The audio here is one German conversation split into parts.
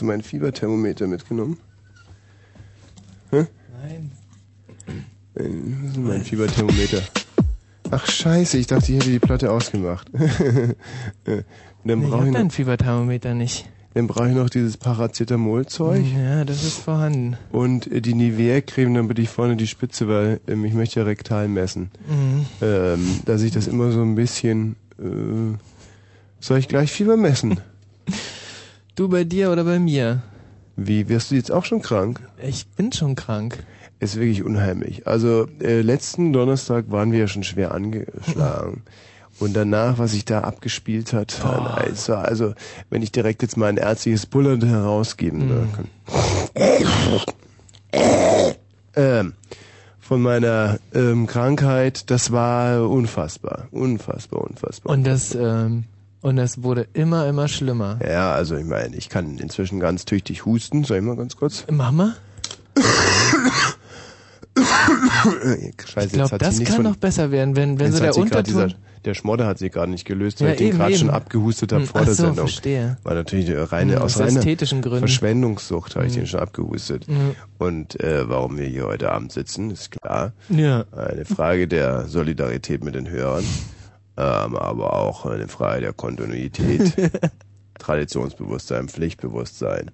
Hast du mein Fieberthermometer mitgenommen? Hä? Nein. Äh, Was ist mein Fieberthermometer? Ach scheiße, ich dachte, ich hätte die Platte ausgemacht. Äh, dann ich brauche ich, dein noch- Fieberthermometer nicht. dann brauch ich noch dieses Paracetamol-Zeug Ja, das ist vorhanden. und äh, die Nivea-Creme, damit ich vorne die Spitze, weil ähm, ich möchte ja rektal messen. Mhm. Ähm, dass ich das immer so ein bisschen... Äh, soll ich gleich Fieber messen? Du bei dir oder bei mir? Wie, wirst du jetzt auch schon krank? Ich bin schon krank. Ist wirklich unheimlich. Also äh, letzten Donnerstag waren wir ja schon schwer angeschlagen. Und danach, was sich da abgespielt hat, also, also wenn ich direkt jetzt mal ein ärztliches Bullern herausgeben kann. ähm, von meiner ähm, Krankheit, das war unfassbar, unfassbar, unfassbar. Und das, ähm, und das wurde immer, immer schlimmer. Ja, also ich meine, ich kann inzwischen ganz tüchtig husten. Soll ich mal ganz kurz? Mama? Scheiße, Ich glaube, das kann von- noch besser werden, wenn, wenn so der Unterton... Dieser, der Schmodder hat sie gerade nicht gelöst, Ja, weil ich den gerade schon abgehustet habe Hm, vor der so, Sendung. verstehe. War natürlich eine reine, Hm, aus aus reiner ästhetischen Gründen. Verschwendungssucht habe ich Hm. den schon abgehustet. Hm. Und äh, warum wir hier heute Abend sitzen, ist klar. Ja. Eine Frage der Solidarität mit den Hörern, ähm, aber auch eine Frage der Kontinuität, Traditionsbewusstsein, Pflichtbewusstsein.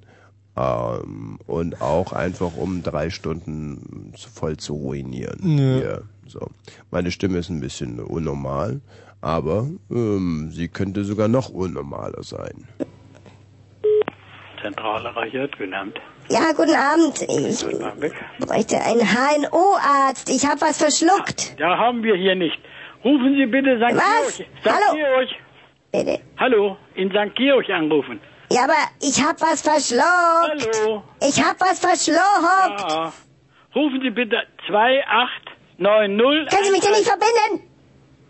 Ähm, und auch einfach um drei Stunden zu- voll zu ruinieren. Ja. Hier, so. Meine Stimme ist ein bisschen unnormal, aber ähm, sie könnte sogar noch unnormaler sein. Zentrale Reichert, guten Abend. Ja, guten Abend. Ich Guten Abend. bräuchte einen HNO-Arzt. Ich habe was verschluckt. Ja, haben wir hier nicht. Rufen Sie bitte St. Was? Georg. St. Hallo. Georg. Bitte. Hallo, in St. Georg anrufen. Ja, aber ich hab was verschluckt. Hallo. Ich hab was verschluckt. Ja. Rufen Sie bitte 2890. Können Sie mich denn nicht verbinden?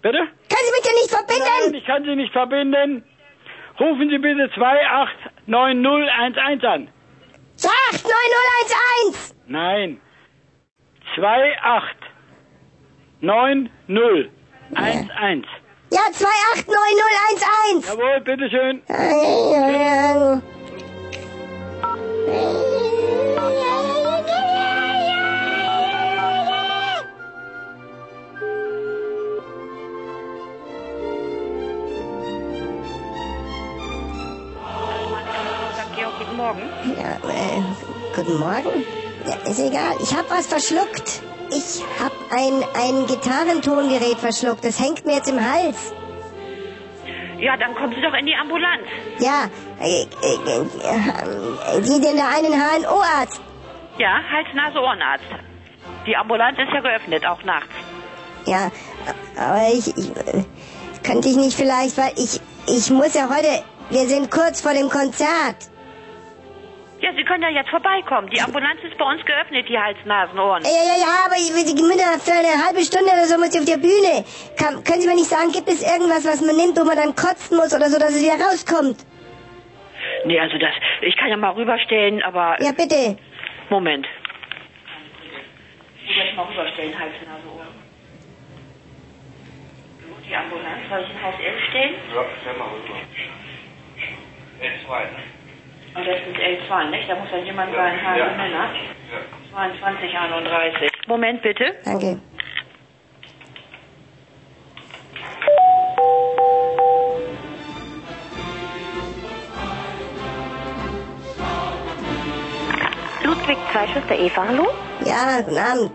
Bitte? Können Sie mich denn nicht verbinden? Nein, ich kann Sie nicht verbinden. Rufen Sie bitte 289011 an. 289011! Nein. 2890. 1-1. Ja, 289011. Jawohl, bitteschön. Ja. Guten Morgen. Ja, äh, guten Morgen. Ja, ist egal, ich habe was verschluckt. Ich hab ein, ein Gitarrentongerät verschluckt. Das hängt mir jetzt im Hals. Ja, dann kommen Sie doch in die Ambulanz. Ja, äh, äh, äh, Sie denn da einen HNO-Arzt? Ja, Hals-Nase-Ohrenarzt. Die Ambulanz ist ja geöffnet, auch nachts. Ja, aber ich, ich könnte ich nicht vielleicht, weil ich, ich muss ja heute, wir sind kurz vor dem Konzert. Ja, Sie können ja jetzt vorbeikommen. Die Ambulanz ist bei uns geöffnet, die Hals-Nasen-Ohren. Ja, ja, ja, aber ich, ich bin da für eine halbe Stunde oder so muss ich auf der Bühne. Kann, können Sie mir nicht sagen, gibt es irgendwas, was man nimmt, wo man dann kotzen muss oder so, dass es wieder rauskommt? Nee, also das, ich kann ja mal rüberstellen, aber... Ja, bitte. Moment. Ich muss jetzt mal rüberstellen, Hals-Nase-Ohren. Die Ambulanz, soll ich in Haus 11 stellen? Ja, stell mal rüber. L2. Und das ist L2, nicht? Da muss ja jemand Ja, sein, Hase ja. Männer. Ja. 2231. Moment bitte. Danke. Ludwig Zweischwester Eva, hallo? Ja, guten Abend.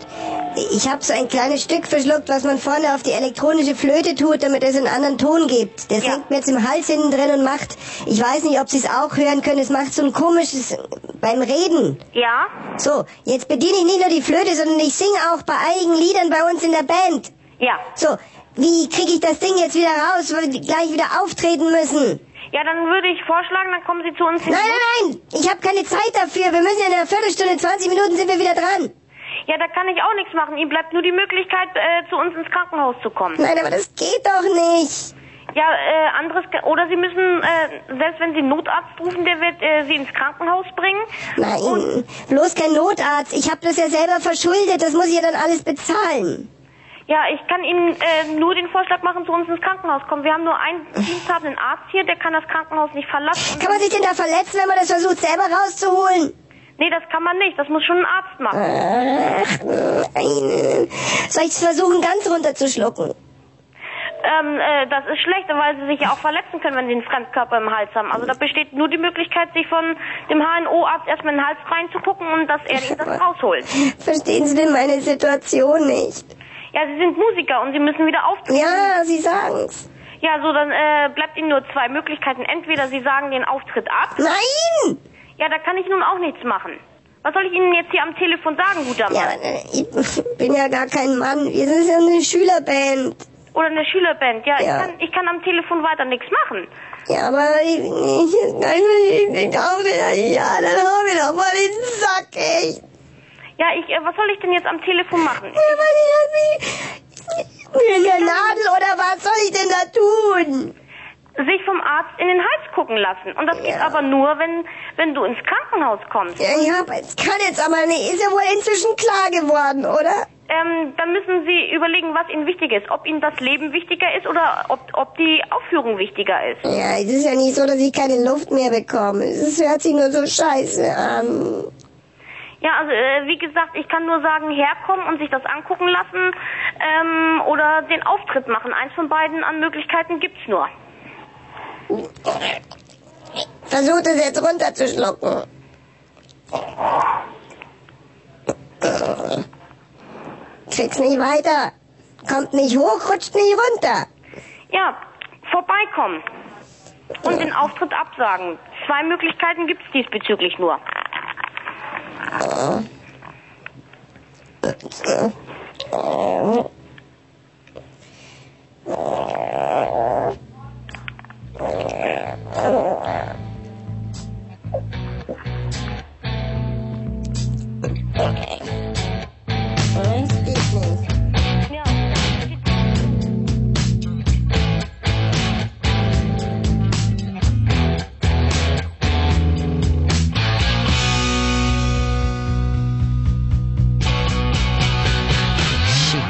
Ich habe so ein kleines Stück verschluckt, was man vorne auf die elektronische Flöte tut, damit es einen anderen Ton gibt. Das Ja. hängt mir jetzt im Hals hinten drin und macht, ich weiß nicht, ob Sie es auch hören können, es macht so ein komisches beim Reden. Ja? So, jetzt bediene ich nicht nur die Flöte, sondern ich singe auch bei einigen Liedern bei uns in der Band. Ja. So, wie kriege ich das Ding jetzt wieder raus, weil wir gleich wieder auftreten müssen? Ja, dann würde ich vorschlagen, dann kommen Sie zu uns in Nein, nein, nein, ich habe keine Zeit dafür. Wir müssen in einer Viertelstunde, 20 Minuten sind wir wieder dran. Ja, da kann ich auch nichts machen. Ihm bleibt nur die Möglichkeit, äh, zu uns ins Krankenhaus zu kommen. Nein, aber das geht doch nicht. Ja, äh, anderes, oder Sie müssen, äh, selbst wenn Sie einen Notarzt rufen, der wird äh, Sie ins Krankenhaus bringen. Nein, bloß kein Notarzt. Ich habe das ja selber verschuldet. Das muss ich ja dann alles bezahlen. Ja, ich kann Ihnen äh, nur den Vorschlag machen, zu uns ins Krankenhaus kommen. Wir haben nur einen diensthabenden Arzt hier, der kann das Krankenhaus nicht verlassen. Kann man sich denn da verletzen, wenn man das versucht, selber rauszuholen? Nee, das kann man nicht. Das muss schon ein Arzt machen. Ach, nein. Soll ich es versuchen, ganz runterzuschlucken? Ähm, äh, das ist schlecht, weil sie sich ja auch verletzen können, wenn sie einen Fremdkörper im Hals haben. Also da besteht nur die Möglichkeit, sich von dem HNO-Arzt erstmal in den Hals reinzugucken und dass er ihnen das rausholt. Verstehen Sie denn meine Situation nicht? Ja, sie sind Musiker und sie müssen wieder auftreten. Ja, Sie sagen's. Ja, so dann äh, bleibt ihnen nur zwei Möglichkeiten. Entweder sie sagen den Auftritt ab. Nein! Ja, da kann ich nun auch nichts machen. Was soll ich Ihnen jetzt hier am Telefon sagen, guter Ja, Mann? äh, ich bin ja gar kein Mann. Wir sind ja eine Schülerband. Oder eine Schülerband? Ja, Ja. Ich, kann, ich kann am Telefon weiter nichts machen. Ja, aber ich, ich, ich, ich glaube, ja, dann hau mir doch mal den Sack, echt. Ja, ich, äh, was soll ich denn jetzt am Telefon machen? Ja, weil ich hab mich der Nadel oder was soll ich denn da tun? Sich vom Arzt in den Hals gucken lassen. Und das geht Ja. aber nur, wenn, wenn du ins Krankenhaus kommst. Ja, ich hab, es kann jetzt aber nicht. Ist ja wohl inzwischen klar geworden, oder? Ähm, dann müssen Sie überlegen, was Ihnen wichtig ist. Ob Ihnen das Leben wichtiger ist oder ob, ob die Aufführung wichtiger ist. Ja, es ist ja nicht so, dass ich keine Luft mehr bekomme. Es hört sich nur so scheiße an. Ja, also äh, wie gesagt, ich kann nur sagen, herkommen und sich das angucken lassen ähm, oder den Auftritt machen. Eins von beiden an Möglichkeiten gibt's nur. Versucht es jetzt runterzuschlucken. Krieg's nicht weiter. Kommt nicht hoch, rutscht nicht runter. Ja, vorbeikommen und den Auftritt absagen. Zwei Möglichkeiten gibt's diesbezüglich nur. She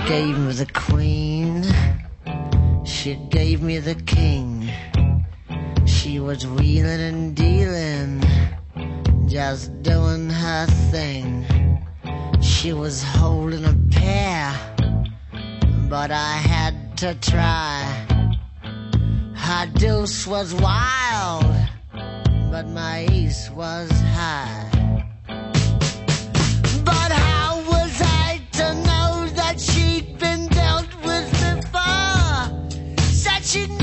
gave me the queen. She gave me the king. She was wheeling and dealing, just doing her thing. She was holding a pair, but I had to try. Her deuce was wild, but my ace was high. But how was I to know that she'd been dealt with before? Said she'd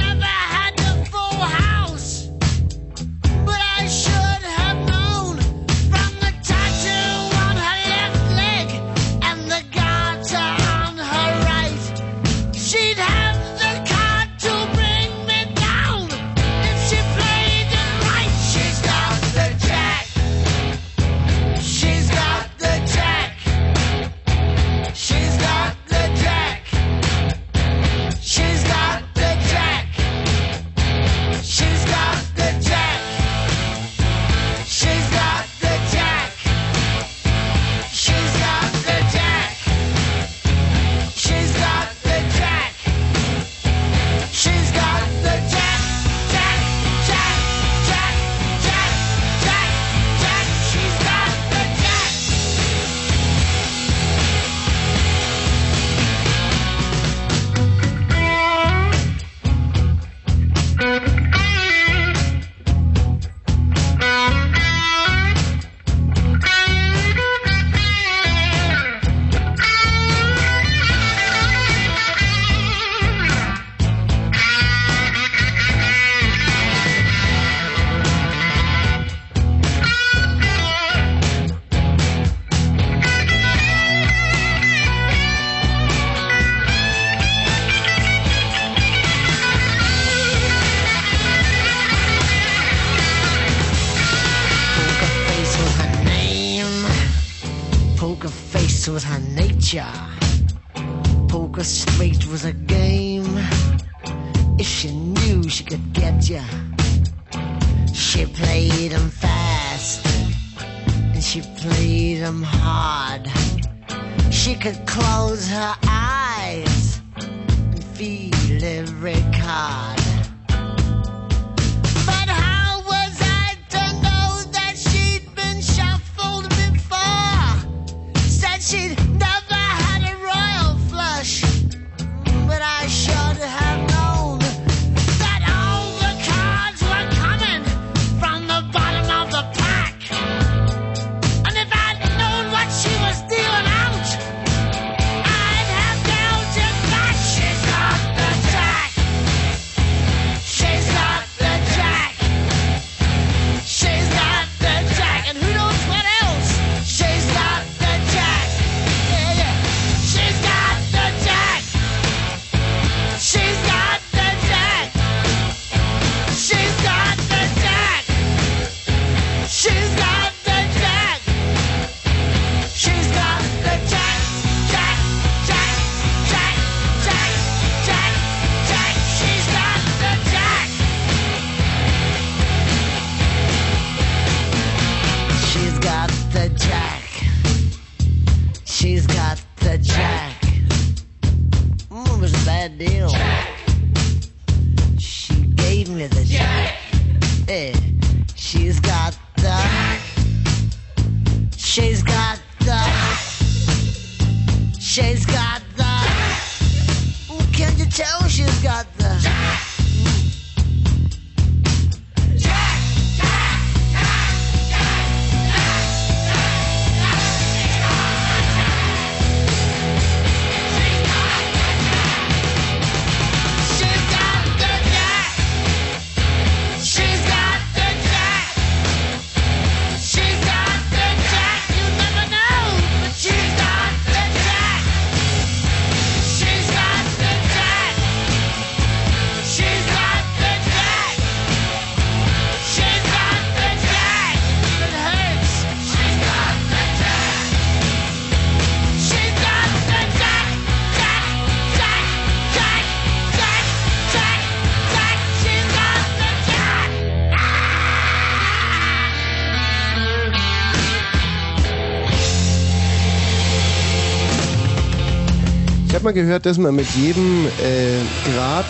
mal gehört, dass man mit jedem äh, Grad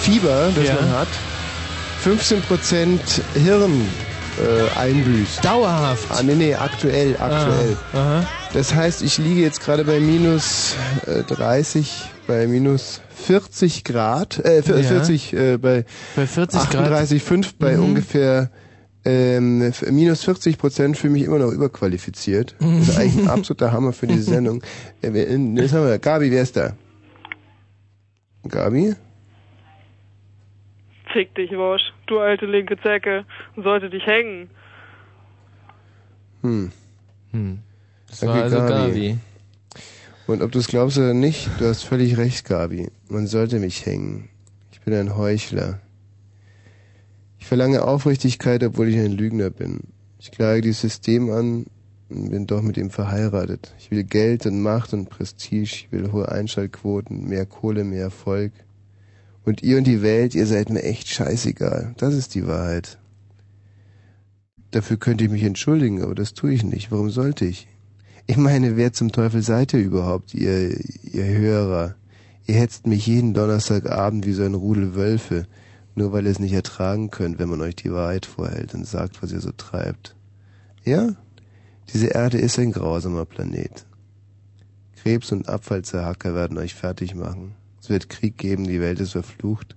Fieber, das Ja. man hat, 15% Hirn äh, einbüßt. Dauerhaft. Ah, nee, nee, aktuell, aktuell. Ah. Das heißt, ich liege jetzt gerade bei minus äh, 30, bei minus 40 Grad, äh, vier- Ja. 40, äh, bei, Bei 40 Grad. 38,5 bei Mhm. ungefähr ähm, minus 40 Prozent fühle mich immer noch überqualifiziert. Das ist eigentlich ein absoluter Hammer für diese Sendung. Äh, wer- Jetzt haben wir, Gabi, wer ist da? Gabi? Fick dich, Wosch. Du alte linke Zecke. Sollte dich hängen. Hm. Hm. Das Danke, war also Gabi. Und ob du es glaubst oder nicht, du hast völlig recht, Gabi. Man sollte mich hängen. Ich bin ein Heuchler. Ich verlange Aufrichtigkeit, obwohl ich ein Lügner bin. Ich klage dieses System an und bin doch mit ihm verheiratet. Ich will Geld und Macht und Prestige. Ich will hohe Einschaltquoten, mehr Kohle, mehr Erfolg. Und ihr und die Welt, ihr seid mir echt scheißegal. Das ist die Wahrheit. Dafür könnte ich mich entschuldigen, aber das tue ich nicht. Warum sollte ich? Ich meine, wer zum Teufel seid ihr überhaupt, ihr, ihr Hörer? Ihr hetzt mich jeden Donnerstagabend wie so ein Rudel Wölfe, nur weil ihr es nicht ertragen könnt, wenn man euch die Wahrheit vorhält und sagt, was ihr so treibt. Ja? Diese Erde ist ein grausamer Planet. Krebs und Abfallzerhacker werden euch fertig machen. Es wird Krieg geben, die Welt ist verflucht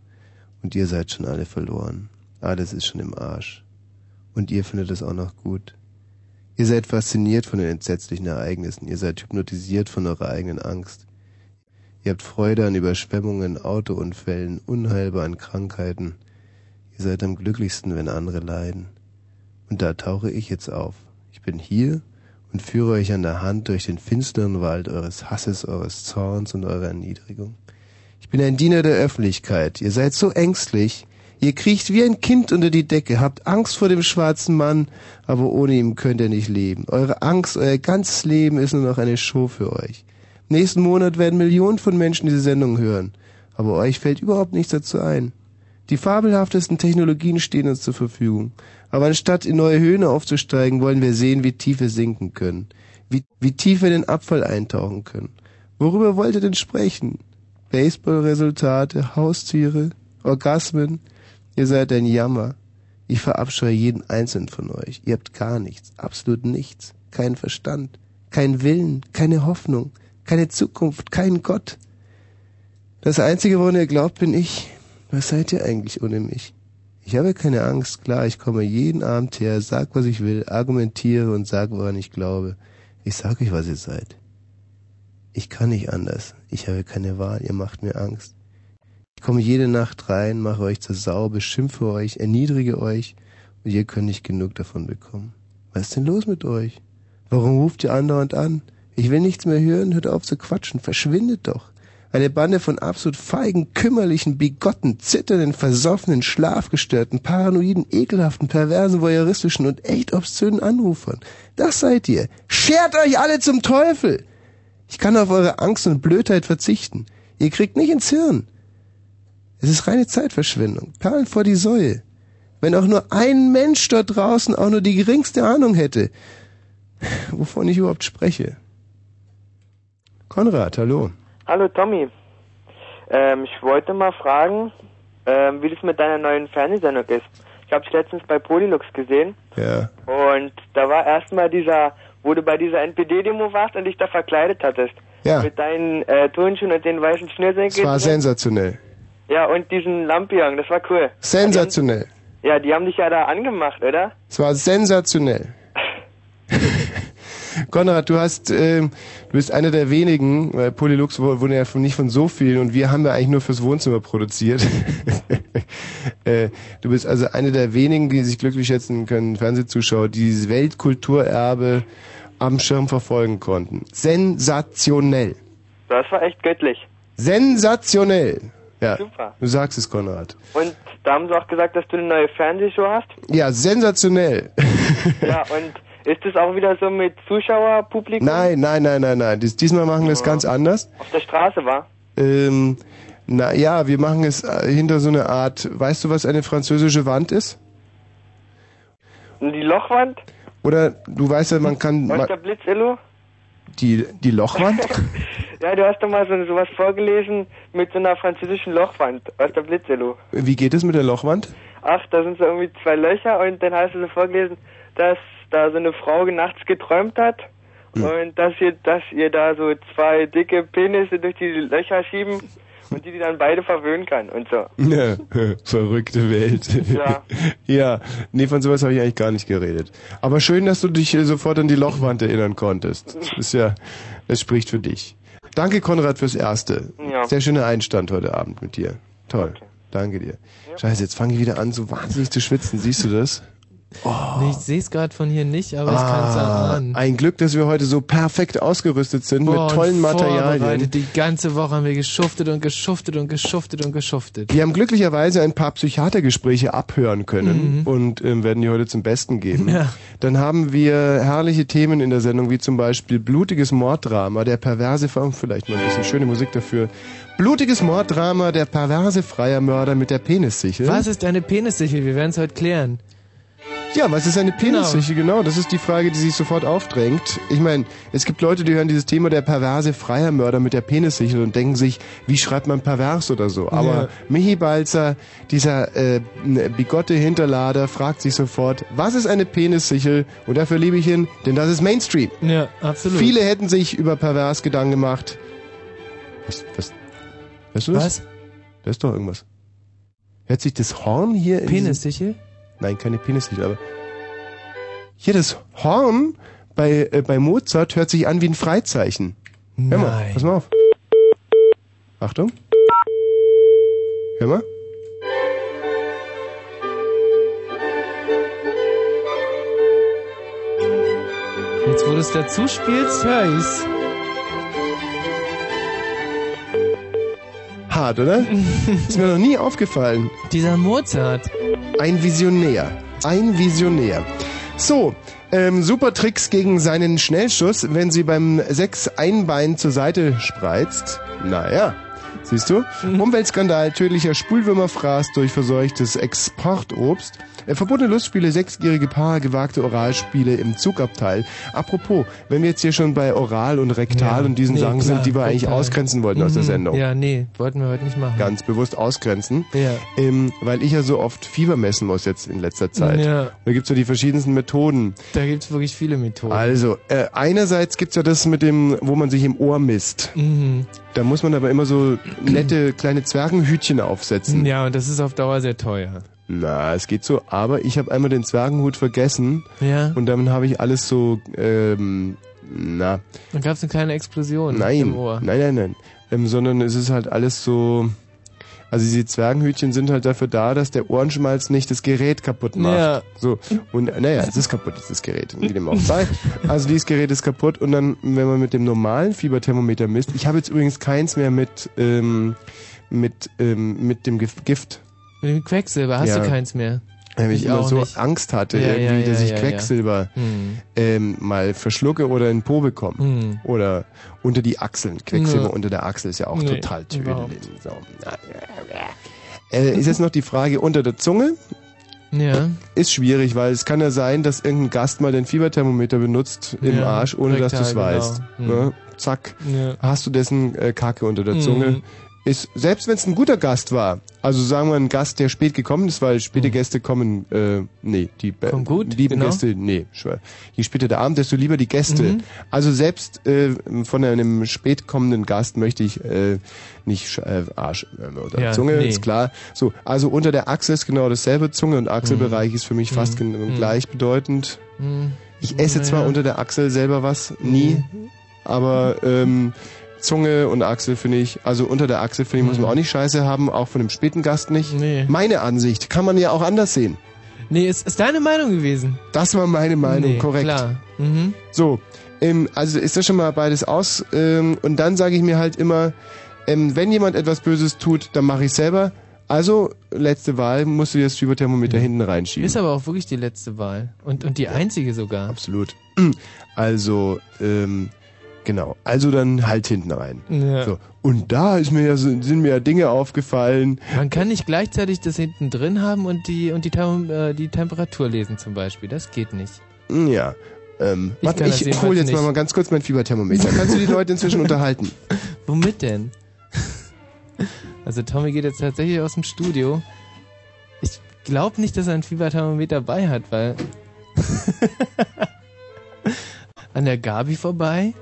und ihr seid schon alle verloren. Alles ist schon im Arsch. Und ihr findet es auch noch gut. Ihr seid fasziniert von den entsetzlichen Ereignissen. Ihr seid hypnotisiert von eurer eigenen Angst. Ihr habt Freude an Überschwemmungen, Autounfällen, unheilbar an Krankheiten. Ihr seid am glücklichsten, wenn andere leiden. Und da tauche ich jetzt auf. Ich bin hier und führe euch an der Hand durch den finsteren Wald eures Hasses, eures Zorns und eurer Erniedrigung. Ich bin ein Diener der Öffentlichkeit. Ihr seid so ängstlich. Ihr kriecht wie ein Kind unter die Decke, habt Angst vor dem schwarzen Mann, aber ohne ihn könnt ihr nicht leben. Eure Angst, euer ganzes Leben ist nur noch eine Show für euch. Nächsten Monat werden Millionen von Menschen diese Sendung hören, aber euch fällt überhaupt nichts dazu ein. Die fabelhaftesten Technologien stehen uns zur Verfügung, aber anstatt in neue Höhen aufzusteigen, wollen wir sehen, wie tief wir sinken können, wie, wie tief wir in den Abfall eintauchen können. Worüber wollt ihr denn sprechen? Baseballresultate, Haustiere, Orgasmen. Ihr seid ein Jammer. Ich verabscheue jeden einzelnen von euch. Ihr habt gar nichts, absolut nichts. Keinen Verstand, keinen Willen, keine Hoffnung, keine Zukunft, keinen Gott. Das Einzige, woran ihr glaubt, bin ich. Was seid ihr eigentlich ohne mich? Ich habe keine Angst, klar, ich komme jeden Abend her, sag, was ich will, argumentiere und sag, woran ich glaube. Ich sag euch, was ihr seid. Ich kann nicht anders. Ich habe keine Wahl, ihr macht mir Angst. Ich komme jede Nacht rein, mache euch zur Sau, beschimpfe euch, erniedrige euch und ihr könnt nicht genug davon bekommen. Was ist denn los mit euch? Warum ruft ihr andauernd an? Ich will nichts mehr hören, hört auf zu quatschen, verschwindet doch. Eine Bande von absolut feigen, kümmerlichen, bigotten, zitternden, versoffenen, schlafgestörten, paranoiden, ekelhaften, perversen, voyeuristischen und echt obszönen Anrufern. Das seid ihr. Schert euch alle zum Teufel! Ich kann auf eure Angst und Blödheit verzichten. Ihr kriegt nicht ins Hirn. Es ist reine Zeitverschwendung. Perlen vor die Säue. Wenn auch nur ein Mensch dort draußen auch nur die geringste Ahnung hätte, wovon ich überhaupt spreche. Konrad, hallo. Hallo Tommy. Ähm, ich wollte mal fragen, ähm, wie das mit deiner neuen Fernsehsendung ist. Ich habe es letztens bei Polylux gesehen Ja. und da war erstmal dieser, wo du bei dieser NPD-Demo warst und dich da verkleidet hattest. Ja. Mit deinen äh, Turnschuhen und den weißen Schnürsenkeln. Es war sensationell. Ja, und diesen Lampion, das war cool. Sensationell. Ja, die haben dich ja da angemacht, oder? Es war sensationell. Konrad, du hast, ähm, du bist einer der wenigen, weil Polylux wu- wurde ja von, nicht von so vielen und wir haben ja eigentlich nur fürs Wohnzimmer produziert. äh, du bist also einer der wenigen, die sich glücklich schätzen können, Fernsehzuschauer, die dieses Weltkulturerbe am Schirm verfolgen konnten. Sensationell. Das war echt göttlich. Sensationell. Ja. Super. Du sagst es, Konrad. Und da haben sie auch gesagt, dass du eine neue Fernsehshow hast. Ja, sensationell. Ja, und ist es auch wieder so mit Zuschauerpublikum? Nein, nein, nein, nein, nein. Dies, diesmal machen wir es ganz anders. Auf der Straße war? Ähm, na ja, wir machen es äh, hinter so eine Art. Weißt du, was eine französische Wand ist? Die Lochwand? Oder du weißt ja, man kann Was der Blitzello? die die Lochwand. Ja, du hast doch mal so sowas vorgelesen mit so einer französischen Lochwand aus der Blitzello. Wie geht es mit der Lochwand? Ach, da sind so irgendwie zwei Löcher und dann hast du so vorgelesen, dass da so eine Frau nachts geträumt hat Hm. und dass ihr, dass ihr da so zwei dicke Penisse durch die Löcher schieben und die die dann beide verwöhnen kann und so. Ja, verrückte Welt. Ja. ja, nee, von sowas habe ich eigentlich gar nicht geredet. Aber schön, dass du dich äh, sofort an die Lochwand erinnern konntest. Das ist ja, das spricht für dich. Danke, Konrad, fürs Erste. Ja. Sehr schöner Einstand heute Abend mit dir. Toll. Danke dir. Scheiße, jetzt fange ich wieder an, so wahnsinnig zu schwitzen. Siehst du das? Nee, ich sehe es gerade von hier nicht, aber ich kann es Ah, erahnen. ein Glück, dass wir heute so perfekt ausgerüstet sind Boah, mit tollen Materialien. Die ganze Woche haben wir geschuftet und geschuftet und geschuftet und geschuftet. Wir haben glücklicherweise ein paar Psychiatergespräche abhören können Mhm. und ähm, werden die heute zum Besten geben. Ja. Dann haben wir herrliche Themen in der Sendung, wie zum Beispiel blutiges Morddrama, der perverse, Ver- vielleicht mal ein bisschen schöne Musik dafür. Blutiges Morddrama, der perverse freier Mörder mit der Penissichel. Was ist eine Penissichel? Wir werden es heute klären. Ja, was ist eine Penissichel? Genau. das ist die Frage, die sich sofort aufdrängt. Ich meine, es gibt Leute, die hören dieses Thema der perverse freier Mörder mit der Penissichel und denken sich, wie schreibt man pervers oder so. Aber Ja. Michi Balzer, dieser äh, bigotte Hinterlader, fragt sich sofort, was ist eine Penissichel? Und dafür liebe ich ihn, denn das ist Mainstream. Ja, absolut. Viele hätten sich über pervers Gedanken gemacht. Was, was, hörst du das? Was? Da ist doch irgendwas. Hört sich das Horn hier in diesem- Penissichel? Nein, keine Penissichel, aber hier das Horn bei, äh, bei Mozart hört sich an wie ein Freizeichen. Hör mal, Nein. pass mal auf. Achtung. Hör mal. Jetzt, wo du es dazu spielst, hör ich's. Hart, oder? Ist mir noch nie aufgefallen. Dieser Mozart. Ein Visionär. Ein Visionär. So, ähm, super Tricks gegen seinen Schnellschuss, wenn sie beim Sechs Einbein zur Seite spreizt. Naja, Siehst du? Umweltskandal, tödlicher Spulwürmerfraß durch verseuchtes Exportobst. Äh, verbotene Lustspiele, sechsjährige Paar, gewagte Oralspiele im Zugabteil. Apropos, wenn wir jetzt hier schon bei Oral und Rektal Ja, und diesen nee, Sachen klar, sind, die wir eigentlich Rektal. ausgrenzen wollten aus der Mhm. Sendung. Ja, nee, wollten wir heute nicht machen. Ganz bewusst ausgrenzen. Ja. Ähm, weil ich ja so oft Fieber messen muss jetzt in letzter Zeit. Ja. Da gibt's ja die verschiedensten Methoden. Da gibt's wirklich viele Methoden. Also, äh, einerseits gibt's ja das mit dem, wo man sich im Ohr misst. Mhm. Da muss man aber immer so nette kleine Zwergenhütchen aufsetzen. Ja, und das ist auf Dauer sehr teuer. Na, es geht so, aber ich habe einmal den Zwergenhut vergessen Ja. und damit habe ich alles so, ähm, na, Dann gab's eine kleine Explosion nein, im Ohr. nein, nein, nein, ähm, sondern es ist halt alles so, also diese Zwergenhütchen sind halt dafür da, dass der Ohrenschmalz nicht das Gerät kaputt macht. Ja. So, und naja, es ist kaputt, das Gerät, wie dem auch sei. Also dieses Gerät ist kaputt und dann, wenn man mit dem normalen Fieberthermometer misst, ich habe jetzt übrigens keins mehr mit, ähm, mit, ähm, mit dem Gif- Gift. Mit Quecksilber hast Ja. du keins mehr. Weil ich, Ich immer so nicht. Angst hatte, Ja, irgendwie, dass ich. Quecksilber Hm. ähm, mal verschlucke oder in Po bekomme. Hm. Oder unter die Achseln. Quecksilber Ja. unter der Achsel ist ja auch Nee, total tödlich. So. Äh, ist jetzt noch die Frage unter der Zunge. Ja. Ist schwierig, weil es kann ja sein, dass irgendein Gast mal den Fieberthermometer benutzt im Ja, Arsch, ohne dass du es rektal, genau. weißt. Hm. Ne? Zack, Ja. hast du dessen äh, Kacke unter der Zunge. Mhm. Ist, selbst wenn es ein guter Gast war, also sagen wir ein Gast, der spät gekommen ist, weil späte Gäste kommen, äh, nee, die äh, Kommen gut, lieben genau. Gäste, nee. Je später der Abend, desto lieber die Gäste. Mhm. Also selbst äh, von einem spät kommenden Gast möchte ich äh, nicht äh, Arsch äh, oder Ja, Zunge, nee. ist klar. So, also unter der Achse ist genau dasselbe, Zunge und Achselbereich ist für mich fast Mhm. Mhm. gleichbedeutend. Hm. Ich esse zwar Naja. unter der Achsel selber was, nie, aber ähm, Zunge und Achsel finde ich, also unter der Achsel finde ich, muss man auch nicht scheiße haben, auch von dem späten Gast nicht. Nee. Meine Ansicht, kann man ja auch anders sehen. Nee, ist, ist deine Meinung gewesen? Das war meine Meinung, nee, korrekt. Klar. Mhm. So, ähm, also ist das schon mal beides aus ähm, und dann sage ich mir halt immer, ähm, wenn jemand etwas Böses tut, dann mache ich selber. Also, letzte Wahl, musst du dir das Fieberthermometer hinten reinschieben. Ist aber auch wirklich die letzte Wahl. Und, und die einzige sogar. Absolut. Also, ähm, genau. Also dann halt hinten rein. Ja. So. Und da ist mir ja, sind mir ja Dinge aufgefallen. Man kann nicht gleichzeitig das hinten drin haben und die und die, äh, die Temperatur lesen zum Beispiel. Das geht nicht. Hm, Ja. Ähm, Ich warte, ich hole jetzt nicht. mal ganz kurz mein Fieberthermometer. Kannst du die Leute inzwischen unterhalten? Womit denn? Also Tommy geht jetzt tatsächlich aus dem Studio. Ich glaube nicht, dass er ein Fieberthermometer dabei hat, weil an der Gabi vorbei.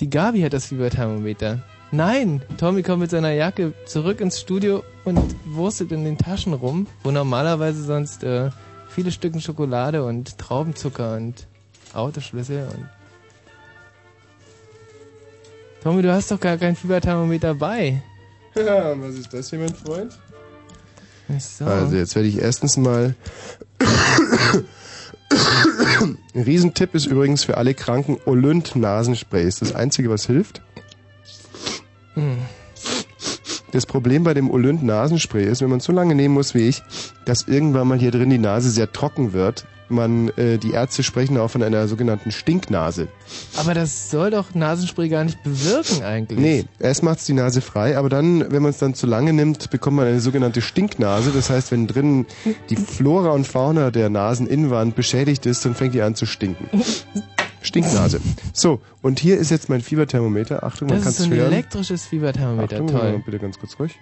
Die Gabi hat das Fieberthermometer. Nein, Tommy kommt mit seiner Jacke zurück ins Studio und wurstelt in den Taschen rum, wo normalerweise sonst äh, viele Stücken Schokolade und Traubenzucker und Autoschlüssel und Tommy, du hast doch gar kein Fieberthermometer dabei. Ja, was ist das hier, mein Freund? So. Also jetzt werde ich erstens mal... Ein Riesentipp ist übrigens für alle Kranken Olynt-Nasenspray. Ist das Einzige, was hilft. Hm. Das Problem bei dem Olynt-Nasenspray ist, wenn man es so lange nehmen muss wie ich, dass irgendwann mal hier drin die Nase sehr trocken wird. Man, äh, die Ärzte sprechen auch von einer sogenannten Stinknase. Aber das soll doch Nasenspray gar nicht bewirken eigentlich. Nee, erst macht's die Nase frei, aber dann, wenn man es dann zu lange nimmt, bekommt man eine sogenannte Stinknase. Das heißt, wenn drin die Flora und Fauna der Naseninnenwand beschädigt ist, dann fängt die an zu stinken. Stinknase. So, und hier ist jetzt mein Fieberthermometer. Achtung, man Das kann ist es so ein hören. elektrisches Fieberthermometer. Achtung, Toll. bitte ganz kurz ruhig.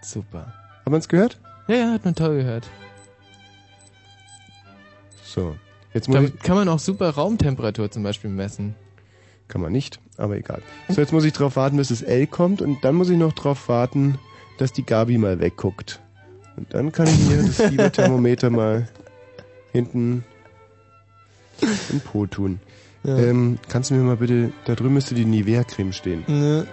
Super. Hat man es gehört? Ja, ja, hat man toll gehört. So, jetzt muss ich, Damit kann man auch super Raumtemperatur zum Beispiel messen. kann man nicht, aber egal. So, jetzt muss ich drauf warten, bis das L kommt und dann muss ich noch drauf warten, dass die Gabi mal wegguckt. Und dann kann ich mir das Fieberthermometer mal hinten im Po tun. Ja. Ähm, kannst du mir mal bitte, da drüben müsste die Nivea-Creme stehen. Ne.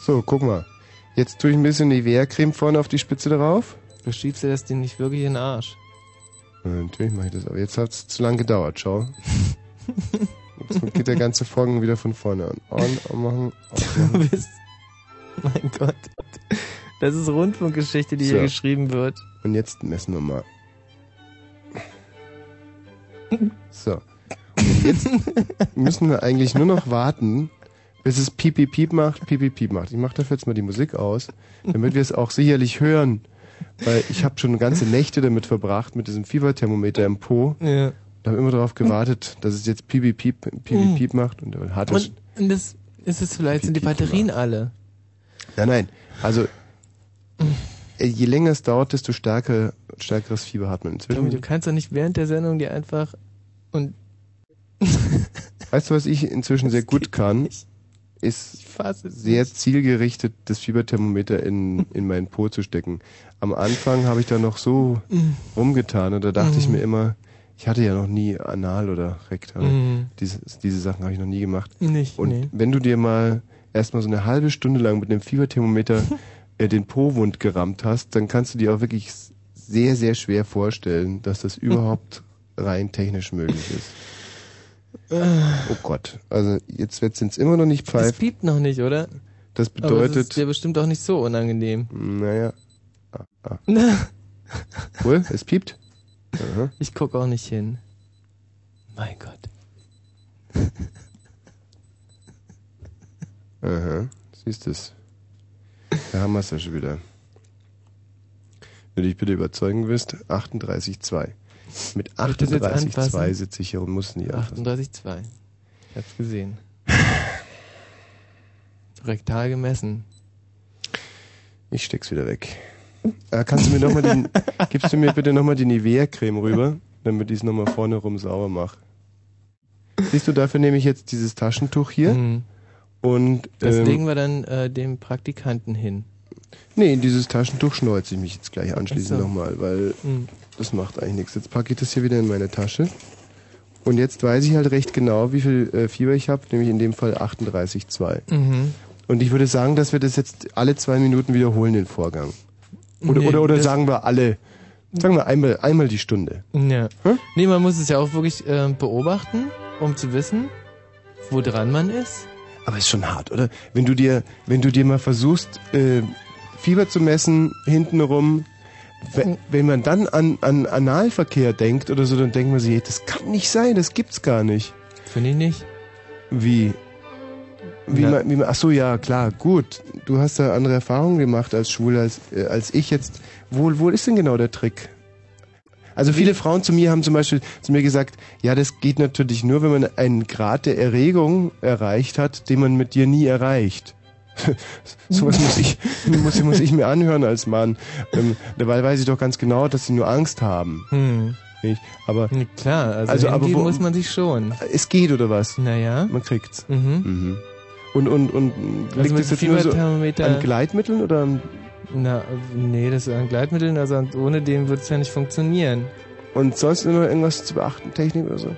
So, guck mal. Jetzt tue ich ein bisschen Nivea-Creme vorne auf die Spitze drauf. Du schiebst dir das Ding nicht wirklich in den Arsch. Ja, natürlich mache ich das, aber jetzt hat es zu lang gedauert, schau. Jetzt geht der ganze Vorgang wieder von vorne an. On, anmachen, Du ausmachen. bist. Mein Gott. Das ist Rundfunkgeschichte, die So. hier geschrieben wird. Und jetzt messen wir mal. So. Und jetzt müssen wir eigentlich nur noch warten, bis es piep, piep, piep macht, piep, piep, piep macht. Ich mache dafür jetzt mal die Musik aus, damit wir es auch sicherlich hören. Weil ich habe schon ganze Nächte damit verbracht, mit diesem Fieberthermometer im Po. Ja. Und habe immer darauf gewartet, dass es jetzt piep, piep, piep, piep, piep, piep macht. Und dann hat es... Und, und das ist es vielleicht, sind die Batterien alle. Nein, nein. Also äh, je länger es dauert, desto stärker, stärkeres Fieber hat man Tommy, du inzwischen. kannst doch nicht während der Sendung dir einfach und Weißt du, was ich inzwischen sehr gut kann? Ist fass es sehr zielgerichtet das Fieberthermometer in, in meinen Po zu stecken. Am Anfang habe ich da noch so Mhm. rumgetan und da dachte ich mir immer, ich hatte ja noch nie Anal oder Rektal. Mhm. Diese, diese Sachen habe ich noch nie gemacht. Nicht, und nee. wenn du dir mal erstmal so eine halbe Stunde lang mit einem Fieberthermometer äh, den Po-Wund gerammt hast, dann kannst du dir auch wirklich sehr, sehr schwer vorstellen, dass das überhaupt rein technisch möglich ist. Oh Gott. Also jetzt wird es immer noch nicht Das pfeifen. piept noch nicht, oder? Das Aber das ist bedeutet, dir bestimmt auch nicht so unangenehm. naja. Ah, ah. Cool, es piept. Aha. Ich guck auch nicht hin. Mein Gott. Aha, siehst es. Da haben wir es ja schon wieder. Wenn du dich bitte überzeugen willst, 38,2. Mit Soll ich das jetzt 38,2 anfassen? sitze ich hier und muss nie anfassen. 38,2. Ich hab's gesehen. Rektal gemessen. Ich steck's wieder weg. Äh, kannst du mir nochmal den, gibst du mir bitte nochmal die Nivea-Creme rüber, damit ich es nochmal vorne rum sauber mache. Siehst du, dafür nehme ich jetzt dieses Taschentuch hier Mhm. Und Das ähm, legen wir dann äh, dem Praktikanten hin. Nee, in dieses Taschentuch schneuze ich mich jetzt gleich anschließend so. nochmal, weil Mhm. das macht eigentlich nichts. Jetzt packe ich das hier wieder in meine Tasche. Und jetzt weiß ich halt recht genau, wie viel äh, Fieber ich habe, nämlich in dem Fall 38,2. Mhm. Und ich würde sagen, dass wir das jetzt alle zwei Minuten wiederholen, den Vorgang. Oder, Nee, oder, oder sagen wir alle, sagen wir einmal, einmal die Stunde. Ja. Nee, man muss es ja auch wirklich äh, beobachten, um zu wissen, wo dran man ist. Aber ist schon hart, oder? Wenn du dir, wenn du dir mal versuchst, äh, Fieber zu messen, hintenrum, wenn, wenn man dann an, an Analverkehr denkt oder so, dann denkt man sich, ey, das kann nicht sein, das gibt's gar nicht. Finde ich nicht. Wie? Wie Na. man, wie man, ach so, ja, klar, gut. Du hast da andere Erfahrungen gemacht als Schwule, als, äh, als ich jetzt. Wo, wo ist denn genau der Trick? Also viele Frauen zu mir haben zum Beispiel zu mir gesagt, ja, das geht natürlich nur, wenn man einen Grad der Erregung erreicht hat, den man mit dir nie erreicht. Sowas muss ich, muss, muss ich mir anhören als Mann. Ähm, dabei weiß ich doch ganz genau, dass sie nur Angst haben. Hm. Nicht? Aber Klar, also, Also, aber wo- muss man sich schon. es geht oder was? Naja. Man kriegt's. Mhm. Mhm. Und, und, und Also liegt es jetzt nur so an Gleitmitteln oder an, Na, nee, das ist an Gleitmitteln, also ohne den wird es ja nicht funktionieren. und sonst nur irgendwas zu beachten, Technik oder so?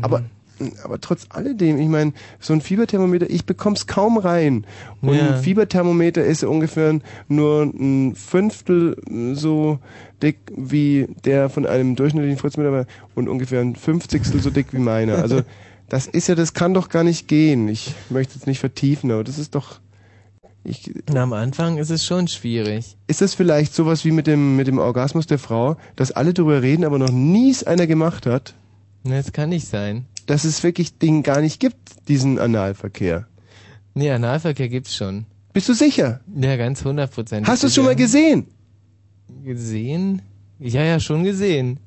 Aber, Mhm. aber trotz alledem, ich meine, so ein Fieberthermometer, ich bekomm's kaum rein. Und Ja. ein Fieberthermometer ist ja ungefähr nur ein Fünftel so dick wie der von einem durchschnittlichen Fritz-Mitarbeiter und ungefähr ein Fünfzigstel so dick wie meiner. Also, das ist ja, das kann doch gar nicht gehen. Ich möchte jetzt nicht vertiefen, aber das ist doch, ich, Na, am Anfang ist es schon schwierig. Ist das vielleicht sowas wie mit dem, mit dem Orgasmus der Frau, dass alle drüber reden, aber noch nie es einer gemacht hat? Ne, das kann nicht sein. Dass es wirklich den gar nicht gibt, diesen Analverkehr. Nee, Analverkehr gibt's schon. Bist du sicher? Ja, ganz hundertprozentig. Hast du es schon mal gesehen? Gesehen? Ja, ja, schon gesehen.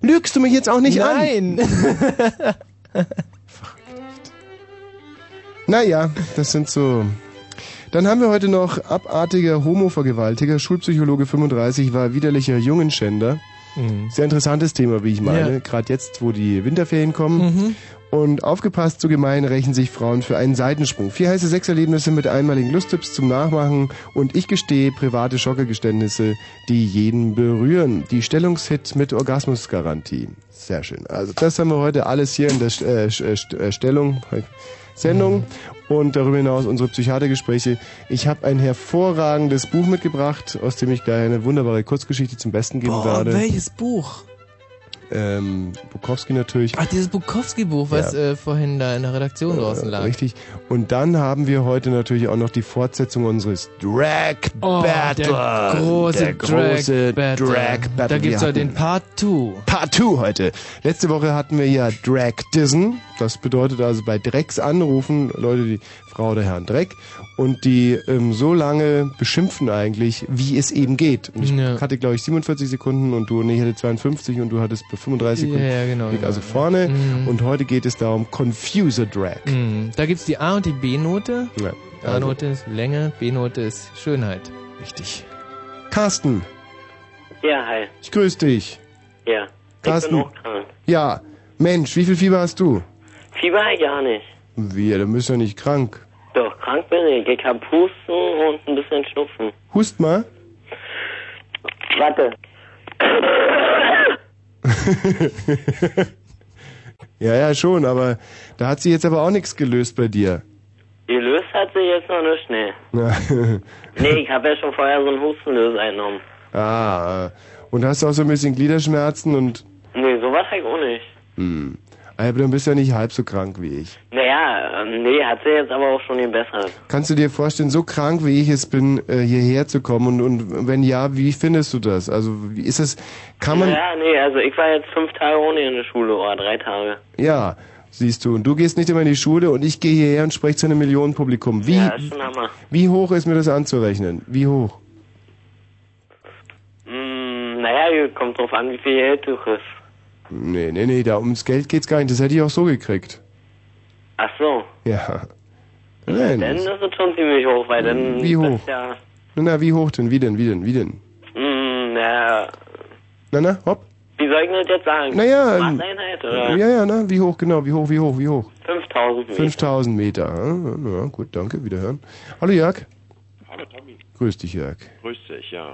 Lügst du mich jetzt auch nicht Nein. an? Naja, das sind so. Dann haben wir heute noch abartiger Homo-Vergewaltiger, Schulpsychologe 35 war widerlicher Jungenschänder. Mhm. Sehr interessantes Thema, wie ich meine. Ja. Gerade jetzt, wo die Winterferien kommen. Mhm. Und aufgepasst, so gemein rächen sich Frauen für einen Seitensprung. Vier heiße Sexerlebnisse mit einmaligen Lusttipps zum Nachmachen und ich gestehe private Schockergeständnisse, die jeden berühren. Die Stellungshit mit Orgasmusgarantie. Sehr schön. Also das haben wir heute alles hier in der äh, äh, äh, Stellung. Sendung und darüber hinaus unsere Psychiatergespräche. Ich habe ein hervorragendes Buch mitgebracht, aus dem ich gleich eine wunderbare Kurzgeschichte zum Besten geben Boah, werde. welches Buch? Ähm, Bukowski natürlich. Ach, dieses Bukowski-Buch, was Ja. äh, vorhin da in der Redaktion draußen Äh, lag. Richtig. Und dann haben wir heute natürlich auch noch die Fortsetzung unseres Drag Oh, Battle. der große, Der große Drag, Battle. Drag Battle. Da gibt's heute den Part 2. Part 2 heute. Letzte Woche hatten wir ja Drag Dissen. Das bedeutet also bei Drecks anrufen, Leute, die Frau oder Herrn Dreck, und die ähm, so lange beschimpfen eigentlich, wie es eben geht. Und ich Ja. hatte, glaube ich, 47 Sekunden und du, nee, ich hatte 52 und du hattest bei 35 Sekunden. Ja, ja, genau, genau, also ja. vorne. Mhm. Und heute geht es darum Confuser Drag. Mhm. Da gibt's die A- und die B-Note. Ja, also, A-Note ist Länge, B-Note ist Schönheit. richtig. Carsten, Ja, hi. ich grüße dich. Ja. Carsten. Ich bin auch krank. Ja, Mensch, wie viel Fieber hast du? Fieber gar nicht. Wie, du bist ja nicht krank. Doch, krank bin ich. Ich hab Husten und ein bisschen Schnupfen. Hust mal. Warte. ja, ja, schon, aber da hat sich jetzt aber auch nichts gelöst bei dir. Gelöst hat sich jetzt noch nicht, nee. Ja. Nee, ich habe ja schon vorher so einen Hustenlöser eingenommen. ah, und hast auch so ein bisschen Gliederschmerzen und... Nee, sowas halt auch nicht. Hm. Aber du bist ja nicht halb so krank wie ich. Naja, ähm, nee, hat sich jetzt aber auch schon gebessert. Kannst du dir vorstellen, so krank wie ich es bin, äh, hierher zu kommen? Und, und wenn ja, wie findest du das? Also, wie ist es, kann man... Ja, nee, also ich war jetzt fünf Tage ohne in der Schule, oder drei Tage. Ja, siehst du. Und du gehst nicht immer in die Schule und ich gehe hierher und spreche zu einem Millionenpublikum. Wie, Ja, ist schon Hammer. wie hoch ist mir das anzurechnen? Wie hoch? Mm, naja, kommt drauf an, wie viel Geld du kriegst. Nee, nee, nee, da ums Geld geht's gar nicht. Das hätte ich auch so gekriegt. Ach so. Ja. Nein. Dann ist es schon ziemlich hoch, weil dann... Wie hoch? Ja, Na, wie hoch denn? Wie denn? Wie denn? Wie denn? mm, naja, Na, na, hopp. wie soll ich denn das jetzt sagen? Naja, ähm, Maßeinheit, oder? Ja, ja, na, wie hoch, genau, wie hoch, wie hoch, wie hoch? 5000 Meter. 5000 Meter. Ja, ja, gut, danke, wiederhören. Hallo Jörg. Hallo Tommy, Grüß dich, Jörg. grüß dich, ja.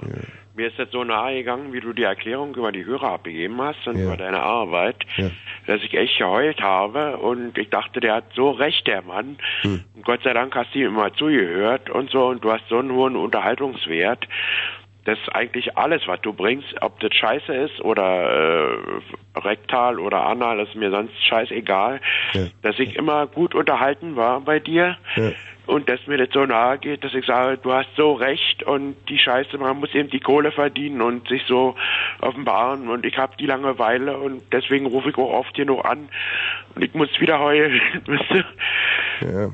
Mir ist jetzt so nahe gegangen, wie du die Erklärung über die Hörer abgegeben hast und Ja. über deine Arbeit, Ja. dass ich echt geheult habe und ich dachte, der hat so recht, der Mann. Hm. Und Gott sei Dank hast du ihm immer zugehört und so und du hast so einen hohen Unterhaltungswert. dass eigentlich alles, was du bringst, ob das scheiße ist oder äh, rektal oder anal, ist mir sonst scheißegal, Ja. dass ich immer gut unterhalten war bei dir. Und dass mir das so nahe geht, dass ich sage, du hast so recht und die Scheiße, man muss eben die Kohle verdienen und sich so offenbaren und ich habe die Langeweile und deswegen rufe ich auch oft genug an und ich muss wieder heulen, weißt du? Ja.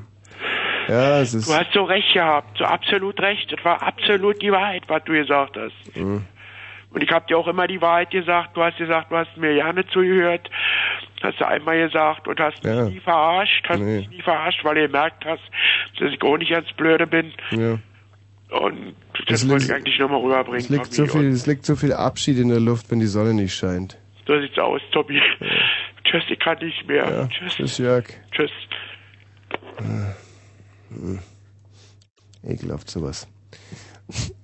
Ja, es ist. Du hast so recht gehabt, so absolut recht. Das war absolut die Wahrheit, was du gesagt hast. Mhm. Und ich habe dir auch immer die Wahrheit gesagt. Du hast gesagt, du hast mir ja nicht zugehört. Hast du einmal gesagt und hast Ja. mich nie verarscht. Hast Nee. mich nie verarscht, weil du gemerkt hast, dass ich auch nicht ganz blöde bin. Ja. Und Es das wollte ich eigentlich nochmal rüberbringen. Es liegt, so viel, es liegt so viel Abschied in der Luft, wenn die Sonne nicht scheint. So sieht's aus, Tommy. Tschüss, ich kann nicht mehr. Ja. Tschüss. Tschüss, Jörg. Tschüss. Hm. Ekelhaft sowas.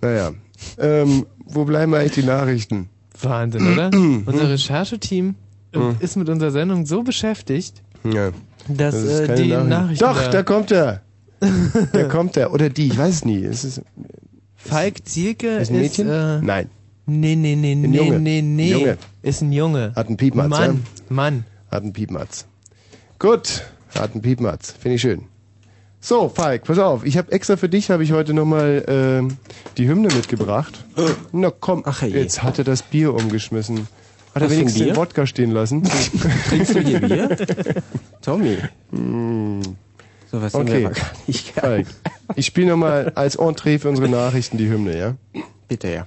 Naja. Ähm, wo bleiben eigentlich die Nachrichten? Wahnsinn, oder? Unser Rechercheteam Hm. ist mit unserer Sendung so beschäftigt, Ja. dass Das ist äh, die Nachricht. Nachrichten. Doch, da- da kommt er. Da kommt er. Oder die, ich weiß es nie. Es ist, Falk Zielke ist ist. ein Mädchen? Äh, Nein. Nee, nee, nee, nee, Junge. nee, nee. Junge. Ist ein Junge. Hat einen Piepmatz, Mann, ja? Mann. Hat einen Piepmatz. Gut, hat einen Piepmatz. Finde ich schön. So, Falk, pass auf. Ich habe extra für dich habe ich heute nochmal ähm, die Hymne mitgebracht. Na komm, Ach, je. jetzt hat er das Bier umgeschmissen. Hat er wenigstens den? Wodka stehen lassen? Trinkst du hier Bier? Tommy. Mm. So was Okay, wir gar nicht geil. Falk. Ich spiele nochmal als Entree für unsere Nachrichten die Hymne, ja? Bitte, ja.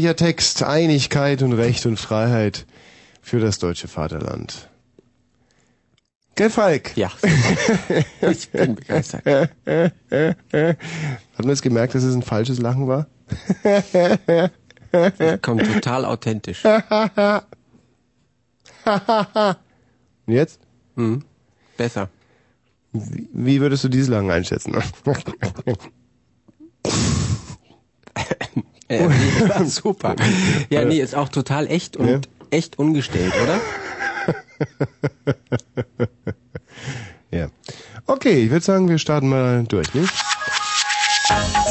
Herrlicher Text. Einigkeit und Recht und Freiheit für das deutsche Vaterland. Gell, Falk? Ja. ich bin begeistert. Hat man jetzt gemerkt, dass es ein falsches Lachen war? Kommt total authentisch. Und jetzt? Mhm. Besser. Wie, wie würdest du dieses Lachen einschätzen? Ja, nee, das war super. Ja, nee, ist auch total echt und Ja. echt ungestellt, oder? ja. Okay, ich würde sagen, wir starten mal durch, nicht?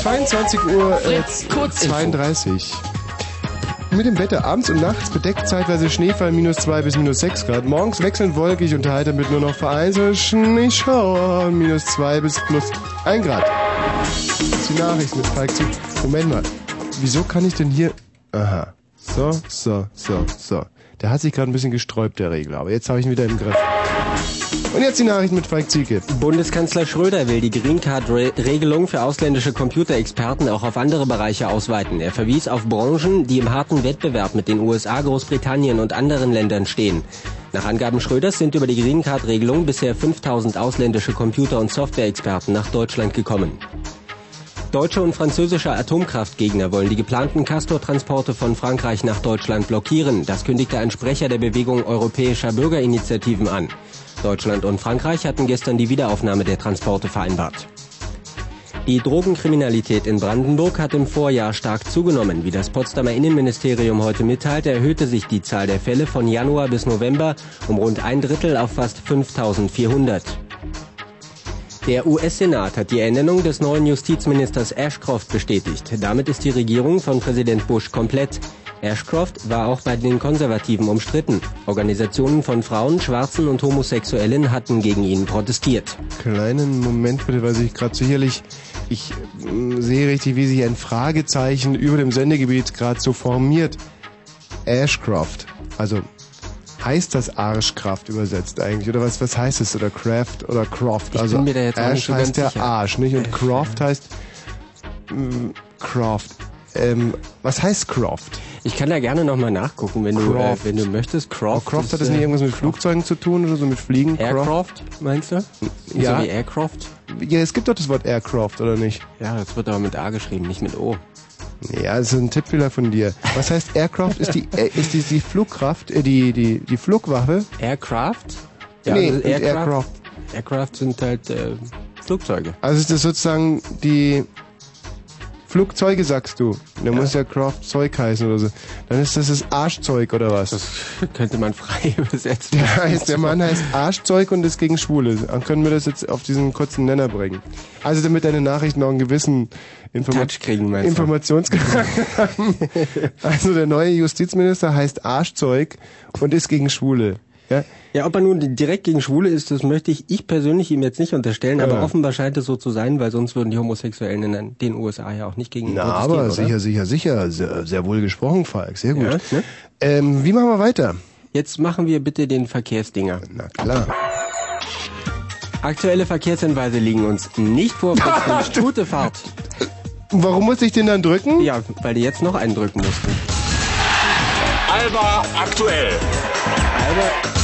22 Uhr äh, 32. Mit dem Wetter abends und nachts bedeckt zeitweise Schneefall minus 2 bis minus 6 Grad. Morgens wechselnd wolkig und heiter mit nur noch vereinzelt Schneeschauer minus 2 bis plus 1 Grad. Die Nachricht mit Falk zu. Moment mal. Wieso kann ich denn hier... Aha. So, so, so, so. Der hat sich gerade ein bisschen gesträubt, der Regler. Aber jetzt habe ich ihn wieder im Griff. Und jetzt die Nachricht mit Falk Zieke. Bundeskanzler Schröder will die Green Card-Regelung für ausländische Computerexperten auch auf andere Bereiche ausweiten. Er verwies auf Branchen, die im harten Wettbewerb mit den USA, Großbritannien und anderen Ländern stehen. Nach Angaben Schröders sind über die Green Card-Regelung bisher 5000 ausländische Computer- und Softwareexperten nach Deutschland gekommen. Deutsche und französische Atomkraftgegner wollen die geplanten Castor-Transporte von Frankreich nach Deutschland blockieren. Das kündigte ein Sprecher der Bewegung europäischer Bürgerinitiativen an. Deutschland und Frankreich hatten gestern die Wiederaufnahme der Transporte vereinbart. Die Drogenkriminalität in Brandenburg hat im Vorjahr stark zugenommen. Wie das Potsdamer Innenministerium heute mitteilte, erhöhte sich die Zahl der Fälle von Januar bis November um rund ein Drittel auf fast 5400. Der US-Senat hat die Ernennung des neuen Justizministers Ashcroft bestätigt. Damit ist die Regierung von Präsident Bush komplett. Ashcroft war auch bei den Konservativen umstritten. Organisationen von Frauen, Schwarzen und Homosexuellen hatten gegen ihn protestiert. Kleinen Moment bitte, weil sich gerade sicherlich, ich mm, sehe richtig, wie sich ein Fragezeichen über dem Sendegebiet gerade so formiert. Ashcroft. Also heißt das Arschkraft übersetzt eigentlich? Oder was, was heißt es? Oder Craft oder Croft? Ich also bin mir da jetzt Ash heißt der sicher. Arsch, nicht? Und Croft heißt mm, Croft. Ähm, was heißt Croft? Ich kann da gerne nochmal nachgucken, wenn du, äh, Croft. wenn du möchtest. Croft, Croft hat ist, das nicht äh, irgendwas mit Flugzeugen zu tun oder so mit Fliegen? Aircraft, meinst du? Ja. So wie Aircraft? Ja, es gibt doch das Wort Aircraft, oder nicht? Ja, das wird aber mit A geschrieben, nicht mit O. Ja, das ist ein Tippfehler von dir. Was heißt Aircraft? Ist die, äh, ist die, die Flugkraft, äh, die, die, die Flugwaffe? Aircraft? nee, also Aircraft, Aircraft. Aircraft sind halt äh, Flugzeuge. Also ist das sozusagen die Flugzeuge, sagst du. Da muss ja Craft Zeug heißen oder so. Dann ist das das Arschzeug oder was? Das könnte man frei übersetzen. Der, heißt, der Mann heißt Arschzeug und ist gegen Schwule. Dann können wir das jetzt auf diesen kurzen Nenner bringen. Also damit deine Nachrichten auch einen gewissen Informa Touch kriegen? Informationsgehalt haben. Also der neue Justizminister heißt Arschzeug und ist gegen Schwule. Ja? Ja, ob er nun direkt gegen Schwule ist, das möchte ich, ich persönlich ihm jetzt nicht unterstellen, aber Ja. offenbar scheint es so zu sein, weil sonst würden die Homosexuellen in den USA ja auch nicht gegen ihn Na, aber oder? sicher, sicher, sicher. Sehr, sehr wohl gesprochen, Falk. Sehr gut. Ja, ne? ähm, wie machen wir weiter? Jetzt machen wir bitte den Verkehrsdinger. Na klar. Aktuelle Verkehrshinweise liegen uns nicht vor. Gute Fahrt. Warum muss ich den dann drücken? Ja, weil die jetzt noch einen drücken mussten. Alba aktuell. Alba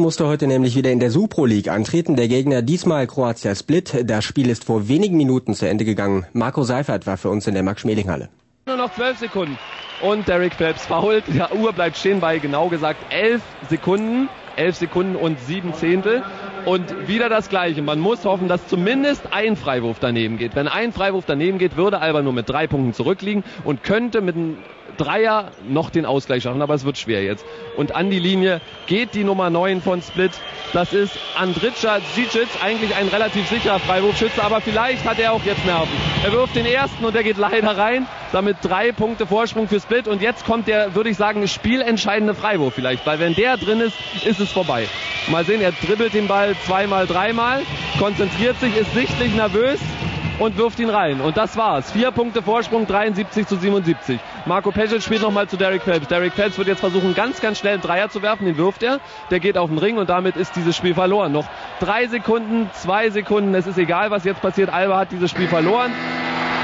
musste heute nämlich wieder in der Supro League antreten. Der Gegner diesmal Kroatia Split. Das Spiel ist vor wenigen Minuten zu Ende gegangen. Marco Seifert war für uns in der Max-Schmeling-Halle. Nur noch 12 Sekunden. Und Derek Phelps fault. Die Uhr bleibt stehen bei genau gesagt 11 Sekunden. 11 Sekunden und 7 Zehntel. Und wieder das Gleiche. Man muss hoffen, dass zumindest ein Freiwurf daneben geht. Wenn ein Freiwurf daneben geht, würde Alba nur mit drei Punkten zurückliegen und könnte mit einem Dreier noch den Ausgleich schaffen. Aber es wird schwer jetzt. Und an die Linie geht die Nummer 9 von Split. Das ist Andrica Dzicic, eigentlich ein relativ sicherer Freiwurfschütze, aber vielleicht hat er auch jetzt Nerven. Er wirft den ersten und er geht leider rein. Damit drei Punkte Vorsprung für Split. Und jetzt kommt der, würde ich sagen, spielentscheidende Freiwurf vielleicht. Weil wenn der drin ist, ist es vorbei. Mal sehen, er dribbelt den Ball zweimal, dreimal, konzentriert sich, ist sichtlich nervös und wirft ihn rein. Und das war's. Vier Punkte Vorsprung, 73 zu 77. Marco Pesic spielt nochmal zu Derek Phelps. Derek Phelps wird jetzt versuchen, ganz, ganz schnell einen Dreier zu werfen. Den wirft er. Der geht auf den Ring und damit ist dieses Spiel verloren. Noch drei Sekunden, zwei Sekunden. Es ist egal, was jetzt passiert. Alba hat dieses Spiel verloren.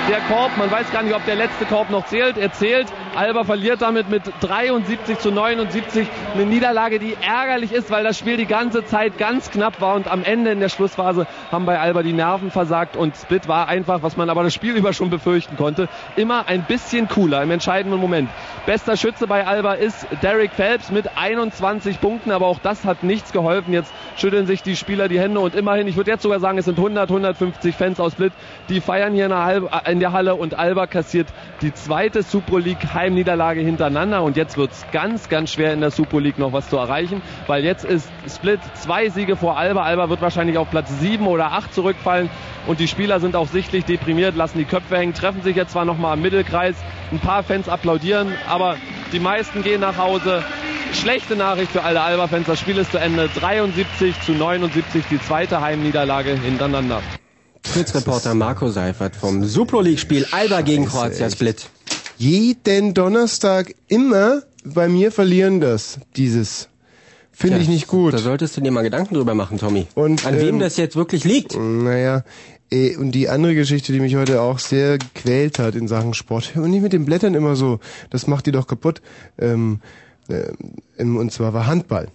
der Korb. Man weiß gar nicht, ob der letzte Korb noch zählt. Er zählt. Alba verliert damit mit 73 zu 79. Eine Niederlage, die ärgerlich ist, weil das Spiel die ganze Zeit ganz knapp war und am Ende in der Schlussphase haben bei Alba die Nerven versagt und Split war einfach, was man aber das Spiel über schon befürchten konnte, immer ein bisschen cooler im entscheidenden Moment. Bester Schütze bei Alba ist Derek Phelps mit 21 Punkten, aber auch das hat nichts geholfen. Jetzt schütteln sich die Spieler die Hände und immerhin, ich würde jetzt sogar sagen, es sind 100, 150 Fans aus Split, die feiern hier in der, Halb- äh, in der Halle und Alba kassiert die zweite Super League Heimniederlage hintereinander und jetzt wird's ganz, ganz schwer in der Super League noch was zu erreichen, weil jetzt ist Split zwei Siege vor Alba. Alba wird wahrscheinlich auf Platz 7 oder 8 zurückfallen und die Spieler sind auch sichtlich deprimiert, lassen die Köpfe hängen, treffen sich jetzt zwar nochmal im Mittelkreis, ein paar Fans applaudieren, aber die meisten gehen nach Hause. Schlechte Nachricht für alle Alba-Fans, das Spiel ist zu Ende. 73 zu 79, die zweite Heimniederlage hintereinander. Blitzreporter Marco Seifert vom Supro League-Spiel Alba gegen Kroatia Split. Jeden Donnerstag immer bei mir verlieren das, dieses. Finde Tja, ich nicht gut. Da solltest du dir mal Gedanken drüber machen, Tommy. Und, An wem ähm, das jetzt wirklich liegt. Naja, eh, und die andere Geschichte, die mich heute auch sehr gequält hat in Sachen Sport, und nicht mit den Blättern immer so, das macht die doch kaputt, ähm, ähm, und zwar war Handball.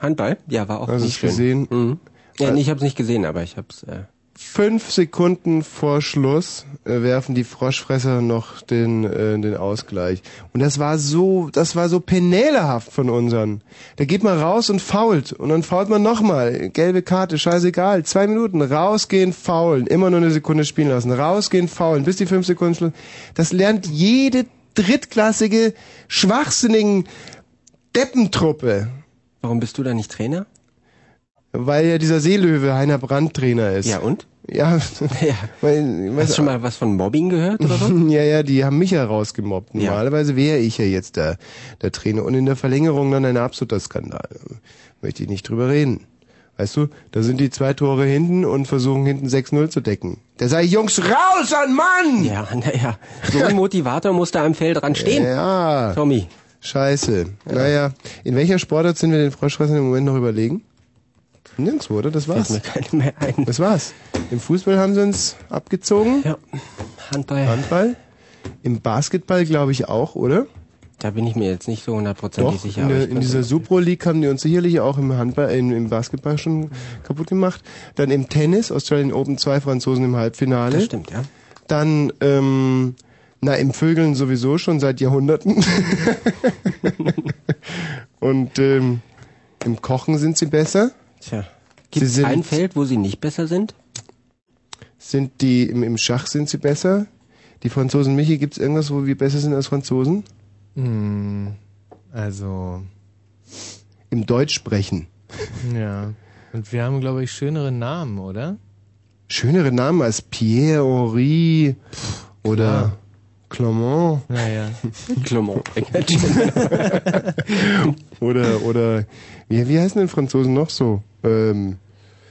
Handball? Ja, war auch Hast du nicht es schön. gesehen? Mhm. Ja, nee, ich habe es nicht gesehen, aber ich habe es. Äh, Fünf Sekunden vor Schluss äh, werfen die Froschfresser noch den, äh, den Ausgleich. Und das war so, das war so penälehaft von unseren. Da geht man raus und fault. Und dann fault man nochmal. Gelbe Karte, scheißegal. Zwei Minuten. Rausgehen, faulen. Immer nur eine Sekunde spielen lassen. Rausgehen, faulen. Bis die fünf Sekunden Schluss. Das lernt jede drittklassige, schwachsinnigen Deppentruppe. warum bist du da nicht Trainer? Weil ja dieser Seelöwe Heiner Brandt Trainer ist. Ja und? Ja, Ja. weil, Hast du schon mal was von Mobbing gehört oder so? Ja, ja, die haben mich ja rausgemobbt. Normalerweise wäre ich ja jetzt der, der Trainer. Und in der Verlängerung dann ein absoluter Skandal. Möchte ich nicht drüber reden. Weißt du, da sind die zwei Tore hinten und versuchen hinten 6-0 zu decken. Da sage ich, Jungs, raus an Mann! Ja, naja. So ein Motivator muss da am Feld dran stehen. Ja. Tommy. Scheiße. Naja, in welcher Sportart sind wir den Froschfressern im Moment noch überlegen? Nirgendwo, oder? Das war's. Mir keine mehr ein. Das war's. Im Fußball haben sie uns abgezogen. Ja. Handball. Handball. Im Basketball glaube ich auch, oder? Da bin ich mir jetzt nicht so hundertprozentig sicher. in, der, in dieser Supro League haben die uns sicherlich auch im Handball, äh, im Basketball schon kaputt gemacht. Dann im Tennis, Australian Open, zwei Franzosen im Halbfinale. Das stimmt, ja. Dann, ähm, na, im Vögeln sowieso schon seit Jahrhunderten. Und ähm, im Kochen sind sie besser. Tja. Gibt es ein Feld, wo sie nicht besser sind? Sind die im, im Schach sind sie besser? Die Franzosen Michi, gibt's irgendwas, wo wir besser sind als Franzosen? Hm, also, Im Deutsch sprechen. ja. Und wir haben, glaube ich, schönere Namen, oder? Schönere Namen als Pierre, Henri oder Clement. Naja. Clement. oder, oder, wie, wie heißen denn Franzosen noch so? Ähm,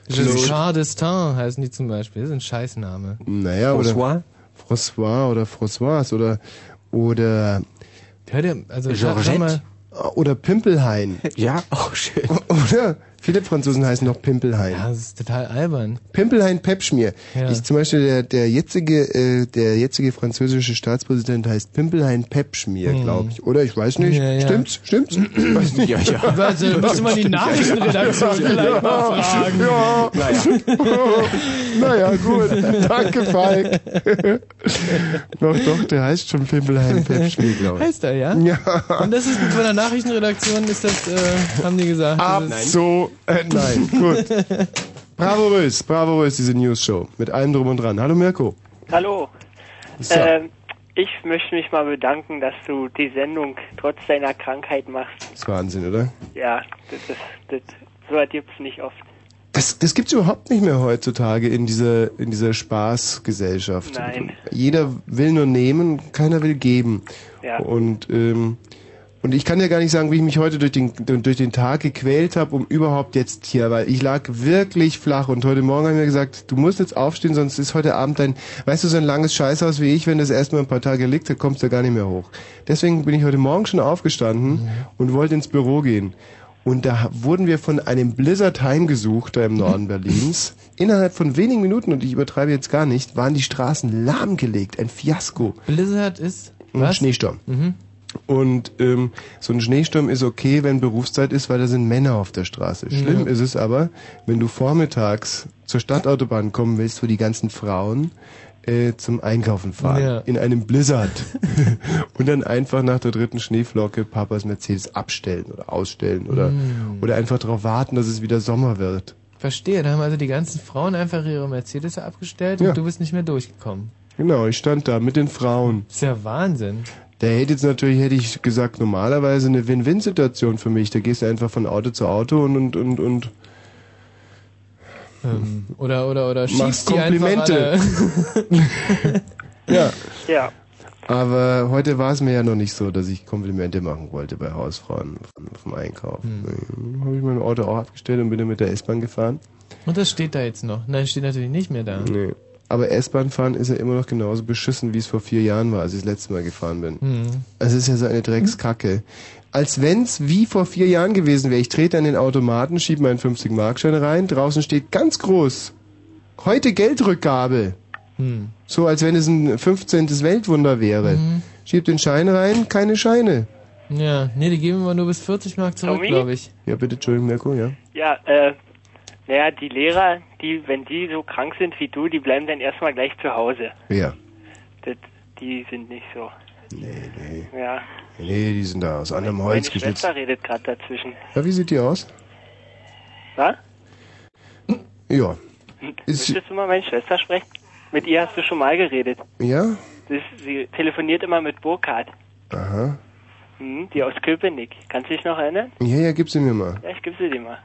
Giscard d'Estaing heißen die zum Beispiel. Das ist ein Scheißname. naja, François? oder François oder François oder, oder, Hör dir, also Georgette? mal. oder Pimpelhain. Ja, auch schön. Oder? Viele Franzosen heißen noch Pimpelhain. Ja, das ist total albern. Pimpelhain Pepschmier. Ja. Ich zum Beispiel der, der jetzige äh, der jetzige französische Staatspräsident heißt Pimpelhain Pepschmier, Hm. glaube ich. Oder ich weiß nicht. Ja, ja. Stimmt's? Stimmt's? Weiß nicht. Ja, ja. Also, müsste man die Nachrichtenredaktion vielleicht mal fragen. Ja. naja, gut. Danke, Falk. doch, doch, der heißt schon Pimpelhain Pepschmier, glaube ich. Heißt er, ja? Ja. Und das ist von der Nachrichtenredaktion, ist das, äh, haben die gesagt. das ist- Äh, nein, gut. Bravourös, bravourös, diese News-Show. Mit allem drum und dran. Hallo Mirko. Hallo. So. Ähm, ich möchte mich mal bedanken, dass du die Sendung trotz deiner Krankheit machst. Das ist Wahnsinn, oder? Ja, das ist, das, so was gibt's nicht oft. Das, das gibt's überhaupt nicht mehr heutzutage in dieser, in dieser Spaßgesellschaft. Nein. Jeder will nur nehmen, keiner will geben. Ja. Und, ähm, und ich kann ja gar nicht sagen, wie ich mich heute durch den, durch den Tag gequält habe, um überhaupt jetzt hier, weil ich lag wirklich flach und heute Morgen haben wir gesagt, du musst jetzt aufstehen, sonst ist heute Abend dein, weißt du, so ein langes Scheißhaus wie ich, wenn das erstmal ein paar Tage liegt, dann kommst du gar nicht mehr hoch. Deswegen bin ich heute Morgen schon aufgestanden und wollte ins Büro gehen. Und da wurden wir von einem Blizzard heimgesucht, da im Norden Berlins. Innerhalb von wenigen Minuten, und ich übertreibe jetzt gar nicht, waren die Straßen lahmgelegt. Ein Fiasko. Blizzard ist Ein was? Schneesturm. Mhm. Und ähm, so ein Schneesturm ist okay, wenn Berufszeit ist, weil da sind Männer auf der Straße. Schlimm Ja. ist es aber, wenn du vormittags zur Stadtautobahn kommen willst, wo die ganzen Frauen äh, zum Einkaufen fahren. Ja. In einem Blizzard. und dann einfach nach der dritten Schneeflocke Papas Mercedes abstellen oder ausstellen oder, Mm. oder einfach darauf warten, dass es wieder Sommer wird. Verstehe, da haben also die ganzen Frauen einfach ihre Mercedes abgestellt Ja. und du bist nicht mehr durchgekommen. Genau, ich stand da mit den Frauen. ist ja Wahnsinn. Der hätte jetzt natürlich, hätte ich gesagt, normalerweise eine Win-Win-Situation für mich. Da gehst du einfach von Auto zu Auto und, und, und, und Ähm, oder, oder, oder schiebst die Komplimente. ja. Ja. Aber heute war es mir ja noch nicht so, dass ich Komplimente machen wollte bei Hausfrauen vom, Einkauf. Hm. Habe ich mein Auto auch abgestellt und bin dann mit der S-Bahn gefahren. Und das steht da jetzt noch. Nein, steht natürlich nicht mehr da. Nee. Aber S-Bahn fahren ist ja immer noch genauso beschissen, wie es vor vier Jahren war, als ich das letzte Mal gefahren bin. Hm. Es ist ja so eine Dreckskacke. Als wenn's wie vor vier Jahren gewesen wäre. Ich trete an den Automaten, schiebe meinen 50-Markschein rein, draußen steht ganz groß, heute Geldrückgabe. Hm. So als wenn es ein 15. Weltwunder wäre. Mhm. Schieb den Schein rein, keine Scheine. Ja, nee, die geben immer nur bis 40 Mark zurück, glaube ich. Ja, bitte, Entschuldigung, Mirko, ja. Ja, äh, naja, die Lehrer, die, wenn die so krank sind wie du, die bleiben dann erstmal gleich zu Hause. Ja. Das, die sind nicht so. Nee, nee. Ja. Nee, die sind da aus anderem Meine Holz geschnitzt. Schwester redet gerade dazwischen. Ja, wie sieht die aus? Was? Ja. Ist, Möchtest du mal meine Schwester sprechen? Mit ihr hast du schon mal geredet. ja? Das, sie telefoniert immer mit Burkhard, Aha. hm, die aus Köpenick. Kannst du dich noch erinnern? Ja, ja, gib sie mir mal. Ja, ich gebe sie dir mal.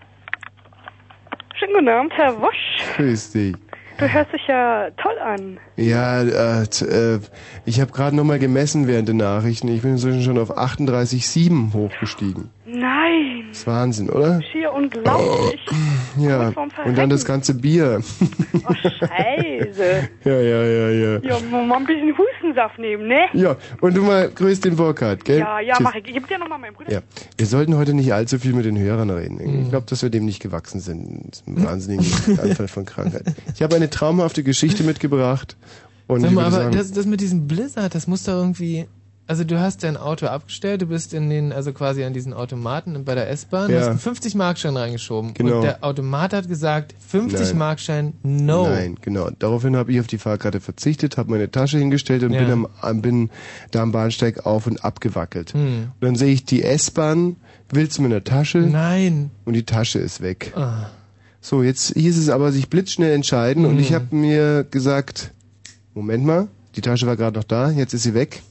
Schönen guten Abend, Herr Wosch. Grüß dich. Du hörst dich ja toll an. Ja, äh, t- äh, ich habe gerade nochmal gemessen während der Nachrichten. Ich bin inzwischen schon auf 38,7 hochgestiegen. Nein, Das ist Wahnsinn, oder? schier unglaublich. Ja. Und dann das ganze Bier. Oh, scheiße. ja, ja, ja, ja. Ja, mal ein bisschen Hustensaft nehmen, ne? Ja, und du mal grüß den Burkhard, gell? Ja, ja, Tschüss. mach ich. Ich geb dir nochmal meinen Bruder. Ja, wir sollten heute nicht allzu viel mit den Hörern reden. Ich glaube, dass wir dem nicht gewachsen sind. Das ist ein wahnsinniger Anfall von Krankheit. Ich habe eine traumhafte Geschichte mitgebracht. Und Sag mal, aber sagen, das, das mit diesem Blizzard, das muss doch irgendwie. Also du hast dein Auto abgestellt, du bist in den, also quasi an diesen Automaten bei der S-Bahn, Ja. hast einen 50 Markschein reingeschoben. Genau. Und der Automat hat gesagt, 50 Nein. Markschein, no. Nein, genau. Daraufhin habe ich auf die Fahrkarte verzichtet, habe meine Tasche hingestellt und Ja. bin, am, bin da am Bahnsteig auf und abgewackelt. Hm. Und dann sehe ich die S-Bahn, will zu meiner Tasche. Nein. Und die Tasche ist weg. Ah. So, jetzt hieß es aber sich blitzschnell entscheiden und Mhm. ich habe mir gesagt, Moment mal, die Tasche war gerade noch da, jetzt ist sie weg.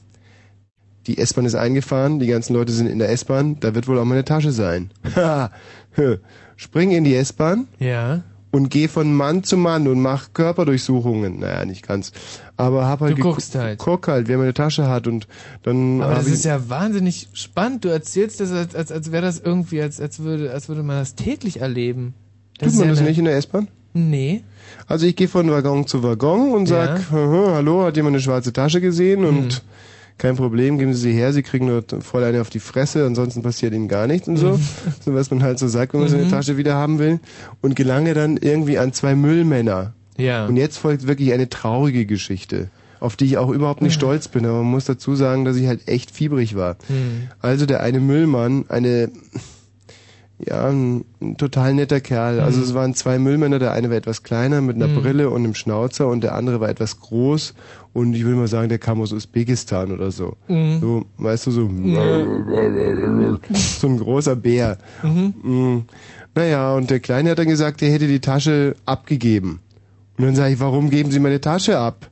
Die S-Bahn ist eingefahren, die ganzen Leute sind in der S-Bahn, da wird wohl auch meine Tasche sein. Spring in die S-Bahn Ja. und geh von Mann zu Mann und mach Körperdurchsuchungen. Naja, nicht ganz. Aber hab halt Du guckst halt. Guck halt, wer meine Tasche hat und dann Aber das ist ja wahnsinnig spannend. Du erzählst das, als, als, als wäre das irgendwie, als, als, würde, als würde man das täglich erleben. tut ist man ja das nicht in der S-Bahn? Nee. Also ich gehe von Waggon zu Waggon und sag, Ja. Hm. "Aha, hallo, hat jemand eine schwarze Tasche gesehen? Und kein Problem, geben Sie sie her, Sie kriegen nur voll eine auf die Fresse, ansonsten passiert Ihnen gar nichts und so. so was man halt so sagt, wenn man seine Mhm. Tasche wieder haben will. Und gelange dann irgendwie an zwei Müllmänner. Ja. Und jetzt folgt wirklich eine traurige Geschichte, auf die ich auch überhaupt nicht stolz bin, aber man muss dazu sagen, dass ich halt echt fiebrig war. Hm. Also der eine Müllmann, eine, ja, ein, ein total netter Kerl. Also Mhm. es waren zwei Müllmänner, der eine war etwas kleiner mit einer Mhm. Brille und einem Schnauzer und der andere war etwas groß und ich will mal sagen, der kam aus Usbekistan oder so. Mhm. So, weißt du, so, so ein großer Bär. Mhm. Mm. Naja, und der Kleine hat dann gesagt, er hätte die Tasche abgegeben. Und dann sage ich, warum geben Sie meine Tasche ab?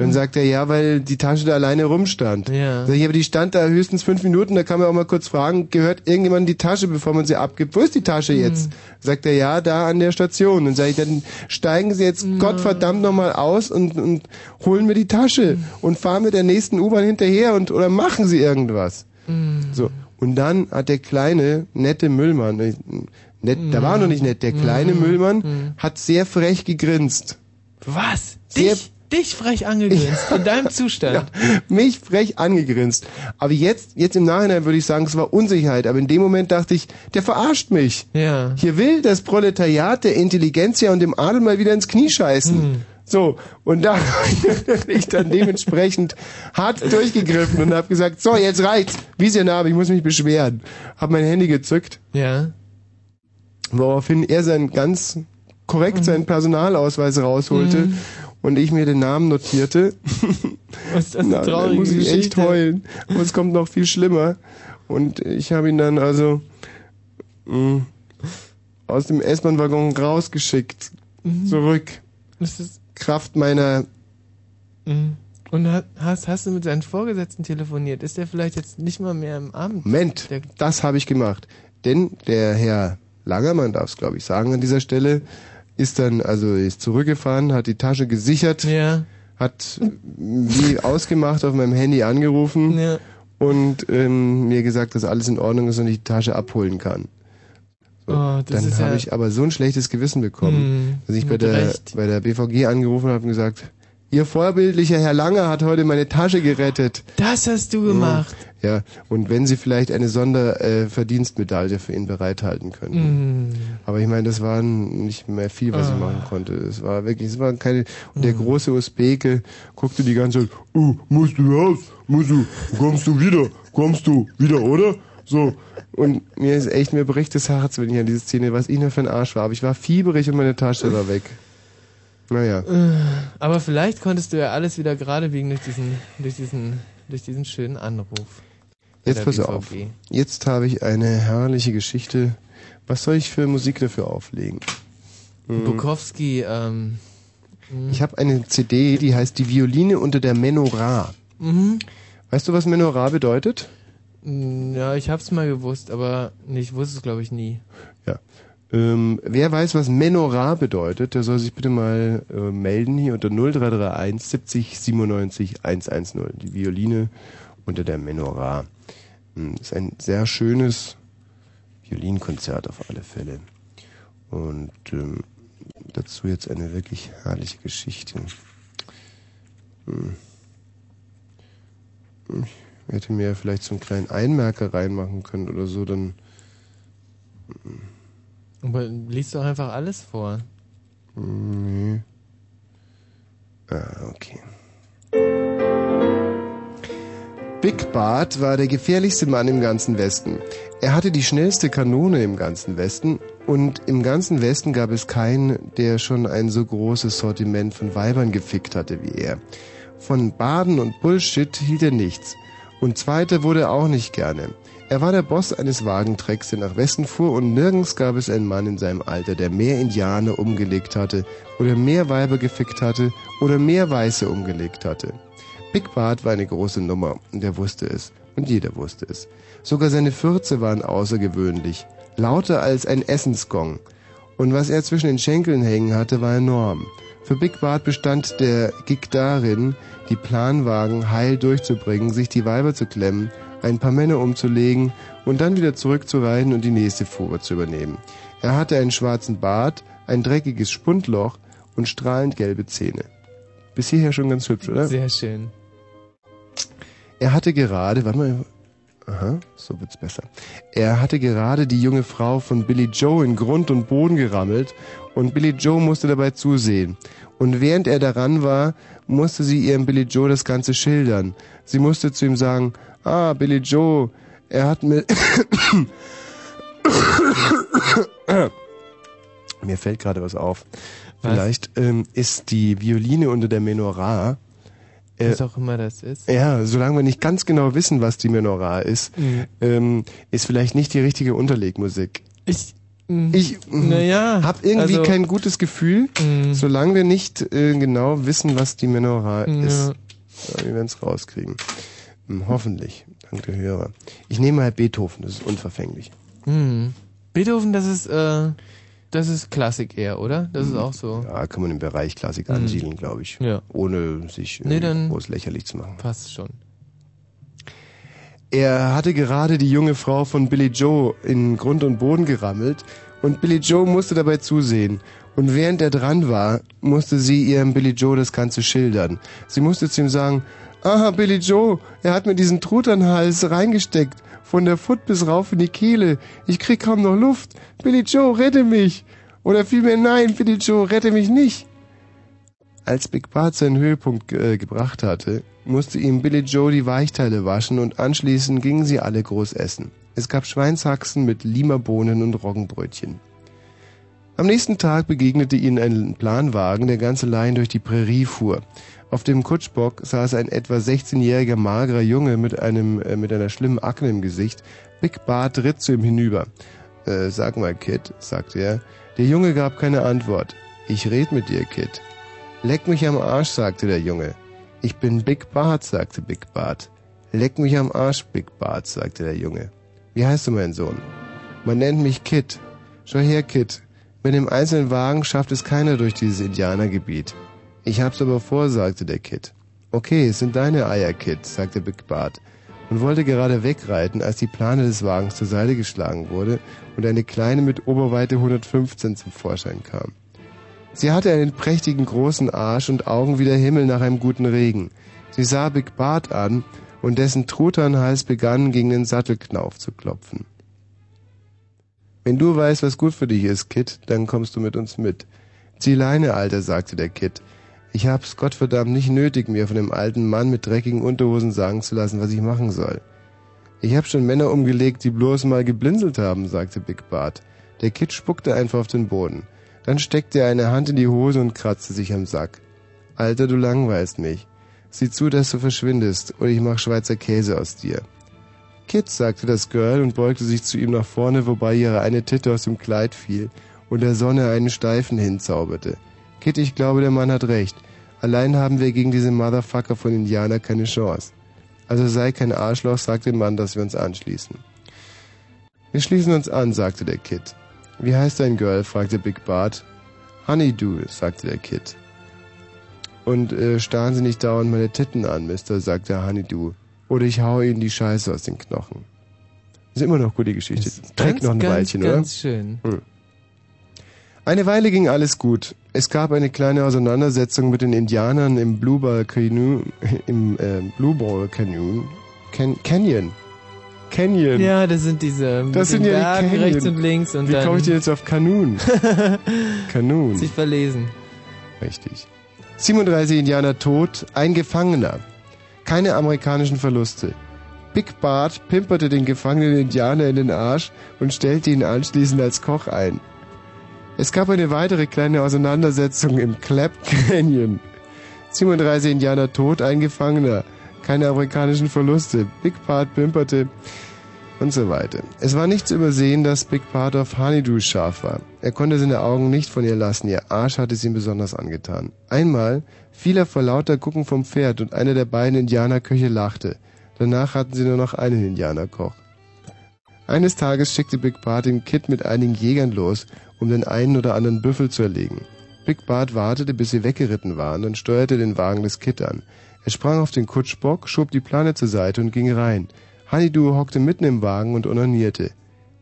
Dann sagt er, ja, weil die Tasche da alleine rumstand. Ja. Sag ich, aber die stand da höchstens fünf Minuten, da kann man auch mal kurz fragen, gehört irgendjemand die Tasche, bevor man sie abgibt? Wo ist die Tasche jetzt? Sagt er, ja, da an der Station. Dann sage ich, dann steigen Sie jetzt Gottverdammt nochmal aus und, und holen mir die Tasche und fahren mit der nächsten U-Bahn hinterher und oder machen Sie irgendwas. So. Und dann hat der kleine, nette Müllmann, äh, nett, der war noch nicht nett, der kleine Mhm. Müllmann Mhm. hat sehr frech gegrinst. Was? Sehr, Dich? Dich frech angegrinst, in deinem Zustand. Ja, mich frech angegrinst. Aber jetzt, jetzt im Nachhinein würde ich sagen, es war Unsicherheit. Aber in dem Moment dachte ich, der verarscht mich. Ja. Hier will das Proletariat der Intelligenzia und dem Adel mal wieder ins Knie scheißen. Hm. So, und da habe ich dann dementsprechend hart durchgegriffen und habe gesagt, so, jetzt reicht's. Wie ist Ihr Name? Ich muss mich beschweren. Hab mein Handy gezückt. Ja. Woraufhin er sein ganz korrekt seinen Personalausweis rausholte Mhm. Und ich mir den Namen notierte. Was ist das eine Na, da traurige muss ich echt Geschichte. heulen. Aber es kommt noch viel schlimmer. Und ich habe ihn dann also mh, aus dem S-Bahn-Waggon rausgeschickt. Mhm. Zurück. Das ist, Kraft meiner Mhm. Und ha- hast, hast du mit seinen Vorgesetzten telefoniert? Ist der vielleicht jetzt nicht mal mehr im Amt? Moment, das habe ich gemacht. Denn der Herr Langermann darf es, glaube ich, sagen an dieser Stelle, ist dann, also ist zurückgefahren, hat die Tasche gesichert, hat wie ausgemacht auf meinem Handy angerufen und ähm, mir gesagt, dass alles in Ordnung ist und ich die Tasche abholen kann. So, Oh, das dann habe ja- ich aber so ein schlechtes Gewissen bekommen, Hm, dass ich bei der, Recht. bei der BVG angerufen habe und gesagt, Ihr vorbildlicher Herr Lange hat heute meine Tasche gerettet. Das hast du gemacht. Ja, und wenn Sie vielleicht eine Sonderverdienstmedaille äh, für ihn bereithalten könnten. Mhm. Aber ich meine, das war nicht mehr viel, was Ah. ich machen konnte. Es war wirklich, es war keine, und der große Usbeke guckte die ganze Zeit, oh, musst du raus, musst du, kommst du wieder, kommst du wieder, oder? So. Und mir ist echt, mir bricht das Herz, wenn ich an diese Szene, was ich nur für ein Arsch war. Aber ich war fieberig und meine Tasche war weg. Naja. Äh, Aber vielleicht konntest du ja alles wieder gerade biegen durch diesen, durch diesen, durch diesen schönen Anruf. Jetzt pass BVG. auf. Jetzt habe ich eine herrliche Geschichte. Was soll ich für Musik dafür auflegen? Hm. Bukowski, ähm, Ich habe eine CD, die heißt Die Violine unter der Menorah. mhm. Weißt du, was Menorah bedeutet? Mm, Ja, ich hab's mal gewusst, aber nee, ich wusste es glaube ich nie. Ähm, wer weiß, was Menorah bedeutet, der soll sich bitte mal äh, melden hier unter 0331 70 97 110. Die Violine unter der Menorah. Hm, ist ein sehr schönes Violinkonzert auf alle Fälle. Und ähm, dazu jetzt eine wirklich herrliche Geschichte. Hm. Ich hätte mir vielleicht so einen kleinen Einmerker reinmachen können oder so, dann Aber liest doch einfach alles vor. Nee. Ah, okay. Big Bart war der gefährlichste Mann im ganzen Westen. Er hatte die schnellste Kanone im ganzen Westen und im ganzen Westen gab es keinen, der schon ein so großes Sortiment von Weibern gefickt hatte wie er. Von Baden und Bullshit hielt er nichts. Und zweiter wurde er auch nicht gerne. Er war der Boss eines Wagentrecks, der nach Westen fuhr und nirgends gab es einen Mann in seinem Alter, der mehr Indianer umgelegt hatte oder mehr Weiber gefickt hatte oder mehr Weiße umgelegt hatte. Big Bart war eine große Nummer und er wusste es. Und jeder wusste es. Sogar seine Fürze waren außergewöhnlich. Lauter als ein Essensgong. Und was er zwischen den Schenkeln hängen hatte, war enorm. Für Big Bart bestand der Gig darin, die Planwagen heil durchzubringen, sich die Weiber zu klemmen, ein paar Männer umzulegen und dann wieder zurückzureiten und die nächste Fuhre zu übernehmen. Er hatte einen schwarzen Bart, ein dreckiges Spundloch und strahlend gelbe Zähne. Bis hierher schon ganz hübsch, oder? Sehr schön. Er hatte gerade, warte mal, aha, so wird's besser. Er hatte gerade die junge Frau von Billy Joe in Grund und Boden gerammelt und Billy Joe musste dabei zusehen. Und während er daran war, musste sie ihrem Billy Joe das Ganze schildern. Sie musste zu ihm sagen, ah, Billy Joe, er hat mir... Mir fällt gerade was auf. Was? Vielleicht ähm, ist die Violine unter der Menorah. äh, Was auch immer das ist. Ja, solange wir nicht ganz genau wissen, was die Menorah ist, Mhm. ähm, ist vielleicht nicht die richtige Unterlegmusik. Ich, ich naja, habe irgendwie also- kein gutes Gefühl, solange wir nicht äh, genau wissen, was die Menorah Ja. ist. Ja, wir werden es rauskriegen. Hm, hoffentlich. Dank der Hörer. Ich nehme halt Beethoven, das ist unverfänglich. Hm. Beethoven, das ist, äh, das ist Klassik eher, oder? Das ist auch so. Ja, kann man im Bereich Klassik Mhm. ansiedeln, glaube ich. Ja. Ohne sich Nee, dann- groß lächerlich zu machen. Passt schon. Er hatte gerade die junge Frau von Billy Joe in Grund und Boden gerammelt Und Billy Joe musste dabei zusehen. Und während er dran war, musste sie ihrem Billy Joe das Ganze schildern. Sie musste zu ihm sagen, aha, Billy Joe, er hat mir diesen Trut an den Hals reingesteckt. Von der Foot bis rauf in die Kehle. Ich krieg kaum noch Luft. Billy Joe, rette mich. Oder vielmehr nein, Billy Joe, rette mich nicht. Als Big Bart seinen Höhepunkt äh, gebracht hatte, musste ihm Billy Joe die Weichteile waschen und anschließend gingen sie alle groß essen. Es gab Schweinshaxen mit Limabohnen und Roggenbrötchen. Am nächsten Tag begegnete ihnen ein Planwagen, der ganz allein durch die Prärie fuhr. Auf dem Kutschbock saß ein etwa 16-jähriger magerer Junge mit einem äh, mit einer schlimmen Akne im Gesicht. Big Bart ritt zu ihm hinüber. Äh, sag mal, Kid, sagte er. Der Junge gab keine Antwort. Ich red mit dir, Kid. Leck mich am Arsch, sagte der Junge. Ich bin Big Bart, sagte Big Bart. Leck mich am Arsch, Big Bart, sagte der Junge. Wie heißt du, mein Sohn? Man nennt mich Kid. Schau her, Kid. Mit dem einzelnen Wagen schafft es keiner durch dieses Indianergebiet. Ich hab's aber vor, sagte der Kid. Okay, es sind deine Eier, Kid, sagte Big Bart und wollte gerade wegreiten, als die Plane des Wagens zur Seite geschlagen wurde und eine kleine mit Oberweite 115 zum Vorschein kam. Sie hatte einen prächtigen großen Arsch und Augen wie der Himmel nach einem guten Regen. Sie sah Big Bart an und dessen Truternhals begann gegen den Sattelknauf zu klopfen. Wenn du weißt, was gut für dich ist, Kid, dann kommst du mit uns mit. Zieh Leine, Alter, sagte der Kid. Ich hab's Gottverdammt nicht nötig, mir von dem alten Mann mit dreckigen Unterhosen sagen zu lassen, was ich machen soll. Ich hab schon Männer umgelegt, die bloß mal geblinzelt haben, sagte Big Bart. Der Kid spuckte einfach auf den Boden. Dann steckte er eine Hand in die Hose und kratzte sich am Sack. Alter, du langweilst mich. Sieh zu, dass du verschwindest, oder ich mach Schweizer Käse aus dir. Kid, sagte das Girl und beugte sich zu ihm nach vorne, wobei ihre eine Titte aus dem Kleid fiel und der Sonne einen Steifen hinzauberte. Kid, ich glaube, der Mann hat recht. Allein haben wir gegen diese Motherfucker von Indianer keine Chance. Also sei kein Arschloch, sagt dem Mann, dass wir uns anschließen. Wir schließen uns an, sagte der Kid. Wie heißt dein Girl? fragte Big Bart. Honeydew, sagte der Kid. Und äh, starren Sie nicht dauernd meine Titten an, Mister, sagte Honeydew. Oder ich hau Ihnen die Scheiße aus den Knochen. Ist immer noch gute Geschichte. Trägt Ganz, noch ein ganz, Weilchen, oder? ganz schön. Hm. Eine Weile ging alles gut. Es gab eine kleine Auseinandersetzung mit den Indianern im Blue Ball Canyon, im äh, Blue Ball Canyon, Can Canyon. Canyon. Ja, das sind diese Das sind ja die Bergen Canyon. rechts und links und Wie komme ich denn jetzt auf Kanun? Kanun. sich verlesen. Richtig. 37 Indianer tot, ein Gefangener. Keine amerikanischen Verluste. Big Bart pimperte den gefangenen Indianer in den Arsch und stellte ihn anschließend als Koch ein. Es gab eine weitere kleine Auseinandersetzung im Clap Canyon. 37 Indianer tot, ein Gefangener. Keine amerikanischen Verluste. Big Bart pimperte und so weiter. Es war nicht zu übersehen, dass Big Bart auf Honeydew scharf war. Er konnte seine Augen nicht von ihr lassen, ihr Arsch hatte es ihm besonders angetan. Einmal fiel er vor lauter Gucken vom Pferd und einer der beiden Indianerköche lachte. Danach hatten sie nur noch einen Indianerkoch. Eines Tages schickte Big Bart den Kid mit einigen Jägern los, um den einen oder anderen Büffel zu erlegen. Big Bart wartete, bis sie weggeritten waren, und steuerte den Wagen des Kid an. Er sprang auf den Kutschbock, schob die Plane zur Seite und ging rein. Honeydew hockte mitten im Wagen und onanierte.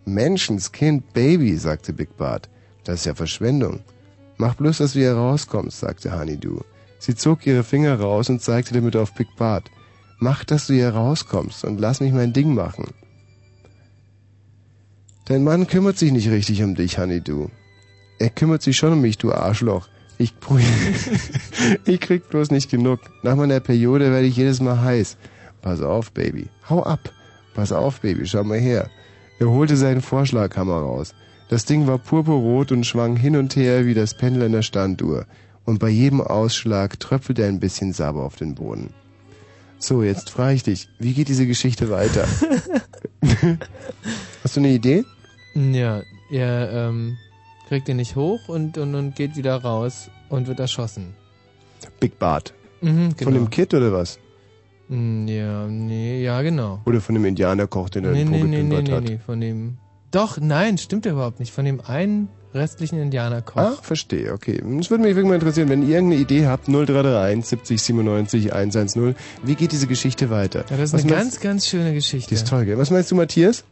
Menschenskind, Baby, sagte Big Bart. Das ist ja Verschwendung. Mach bloß, dass du hier rauskommst, sagte Honeydew. Sie zog ihre Finger raus und zeigte damit auf Big Bart. Mach, dass du hier rauskommst und lass mich mein Ding machen. Dein Mann kümmert sich nicht richtig um dich, Honeydew. Er kümmert sich schon um mich, du Arschloch. Ich, ich krieg bloß nicht genug. Nach meiner Periode werde ich jedes Mal heiß. Pass auf, Baby. Hau ab. Pass auf, Baby. Schau mal her. Er holte seinen Vorschlaghammer raus. Das Ding war purpurrot und schwang hin und her wie das Pendel einer Standuhr. Und bei jedem Ausschlag tröpfelte ein bisschen Saber auf den Boden. So, jetzt frage ich dich, wie geht diese Geschichte weiter? Hast du eine Idee? Ja, er ähm, kriegt ihn nicht hoch und, und, und geht wieder raus und wird erschossen. Big Bart. Mhm, genau. Von dem Kid oder was? Mm, Ja, nee, ja, genau. Oder von dem Indianerkoch, den er Nee, den nee, nee, nee, nee, hat? nee, von dem. Doch, nein, stimmt ja überhaupt nicht. Von dem einen restlichen Indianerkoch. Ach, verstehe, okay. Es würde mich wirklich mal interessieren, wenn ihr irgendeine Idee habt, 0331 70 97 110, wie geht diese Geschichte weiter? Ja, das ist Was eine meinst- ganz, ganz schöne Geschichte. Die ist toll, gell? Was meinst du, Matthias?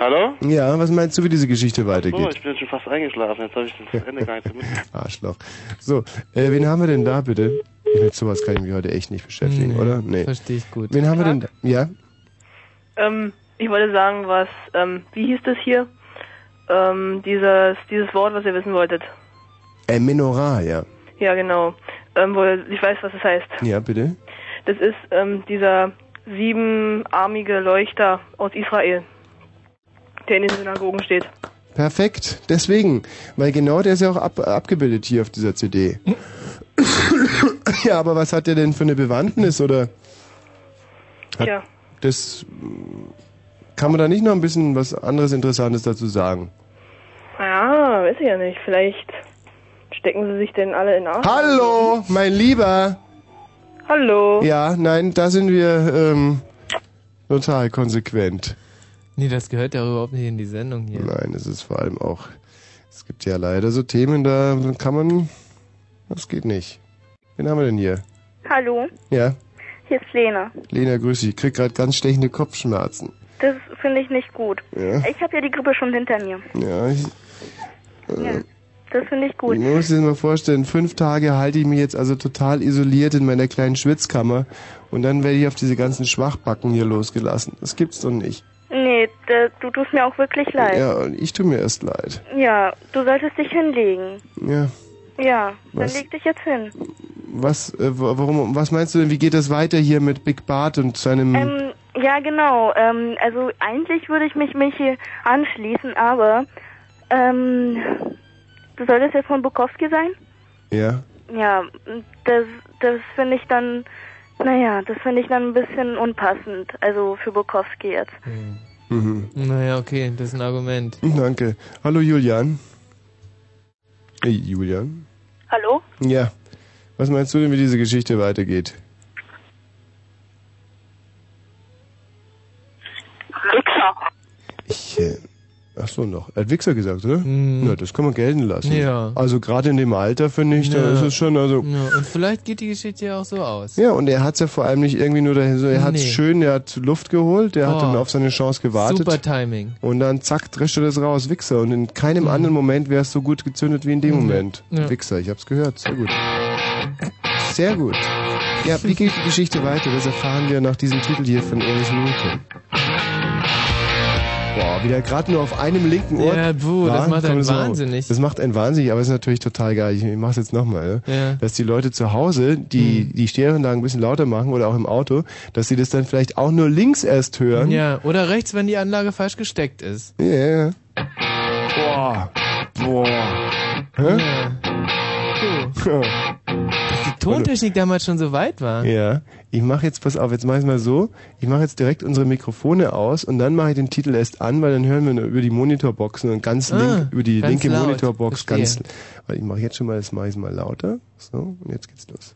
Hallo? Ja, was meinst du, wie diese Geschichte So, weitergeht? ich bin schon fast eingeschlafen. Jetzt habe ich das Ende gar nicht mitgekriegt. Arschloch. So, äh, wen haben wir denn da bitte? Mit sowas kann ich mich heute echt nicht beschäftigen, Nee, oder? Nee. versteh ich gut. Wen haben wir denn da? Ja? Ähm, ich wollte sagen, was, ähm, wie hieß das hier? Ähm, dieses, dieses Wort, was ihr wissen wolltet. Äh, Menorah, ja. Ja, genau. Ähm, wo, ich weiß, was es heißt. Ja, bitte? Das ist ähm, dieser siebenarmige Leuchter aus Israel, der in den Synagogen steht. Perfekt, deswegen, weil genau der ist ja auch ab, abgebildet hier auf dieser CD. ja, aber was hat der denn für eine Bewandtnis oder? Hat Tja. Das kann man da nicht noch ein bisschen was anderes Interessantes dazu sagen? Ja, weiß ich ja nicht. Vielleicht stecken sie sich denn alle in Arsch. Hallo, mein Lieber. Hallo. Ja, nein, da sind wir ähm, total konsequent. Nee, das gehört ja überhaupt nicht in die Sendung hier. Nein, es ist vor allem auch, es gibt ja leider so Themen, da kann man, das geht nicht. Wen haben wir denn hier? Hallo, Ja, hier ist Lena. Lena, grüß dich. Ich krieg gerade ganz stechende Kopfschmerzen. Das finde ich nicht gut. Ja. Ich habe ja die Grippe schon hinter mir. Ja, ich, äh, Ja, das finde ich gut. ich muss dir mal vorstellen, fünf Tage halte ich mich jetzt also total isoliert in meiner kleinen Schwitzkammer und dann werde ich auf diese ganzen Schwachbacken hier losgelassen. Das gibt's doch nicht. Du tust mir auch wirklich leid. Ja, und ich tu mir erst leid. Ja, du solltest dich hinlegen. Ja, Ja, Was? dann leg dich jetzt hin. was, äh, warum, was meinst du denn, wie geht das weiter hier mit Big Bart und seinem... Ähm, ja, genau. Ähm, also eigentlich würde ich mich, mich hier anschließen, aber ähm, du solltest jetzt von Bukowski sein? ja, Ja, das, das finde ich dann, naja, das finde ich dann ein bisschen unpassend. Also für Bukowski jetzt. Mhm. Naja, okay, das ist ein Argument. Danke. Hallo Julian. Hey, Julian. Hallo? Ja. Was meinst du denn, wie diese Geschichte weitergeht? Wichser. Ich, äh, ach so, noch. Er hat Wichser gesagt, oder? Na, das kann man gelten lassen. Ja. Also gerade in dem Alter, finde ich, da Ja. ist es schon, also... Ja, und vielleicht geht die Geschichte ja auch so aus. Ja, und er hat's ja vor allem nicht irgendwie nur dahin, so, er hat's Nee. schön, er hat Luft geholt, er hat Oh. dann auf seine Chance gewartet. Super Timing. Und dann zack, drescht er das raus, Wichser. Und in keinem anderen Moment wäre es so gut gezündet wie in dem Mhm. Moment. Ja. Wichser, ich hab's gehört, sehr gut. Sehr gut. Ja, wie geht die Geschichte weiter? Das erfahren wir nach diesem Titel hier von Erich Mielke. Boah, wieder gerade nur auf einem linken Ohr. Ja, puh, das macht einen wahnsinnig. Das macht einen wahnsinnig, aber es ist natürlich total geil. Ich, ich mach's jetzt nochmal. Ja? Ja. Dass die Leute zu Hause, die die Stereoanlagen ein bisschen lauter machen oder auch im Auto, dass sie das dann vielleicht auch nur links erst hören. Ja, oder rechts, wenn die Anlage falsch gesteckt ist. Ja, ja. Boah. Boah. Hä? Dass die Tontechnik damals schon so weit war. Ja, ich mache jetzt, pass auf, jetzt mache ich mal so, ich mache jetzt direkt unsere Mikrofone aus und dann mache ich den Titel erst an, weil dann hören wir nur über die Monitorboxen und ganz Ah, link, über die ganz linke laut. Monitorbox Verstehe. ganz, weil ich mache jetzt schon mal, das mache ich mal lauter, so, und jetzt geht's los.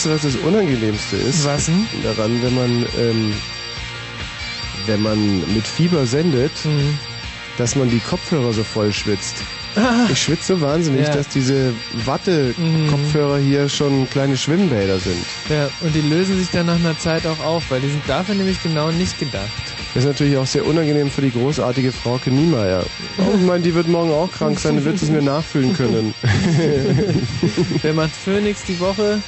Weißt du, was das Unangenehmste ist? Was denn? Daran, wenn man, ähm, wenn man mit Fieber sendet, Mhm. dass man die Kopfhörer so voll schwitzt. Ich schwitze so wahnsinnig, Ja. dass diese Watte-Kopfhörer hier schon kleine Schwimmbäder sind. Ja, und die lösen sich dann nach einer Zeit auch auf, weil die sind dafür nämlich genau nicht gedacht. Das ist natürlich auch sehr unangenehm für die großartige Frauke Niemeyer. Oh, ich meine, die wird morgen auch krank sein, dann wird es mir nachfühlen können. Wer macht Phoenix die Woche?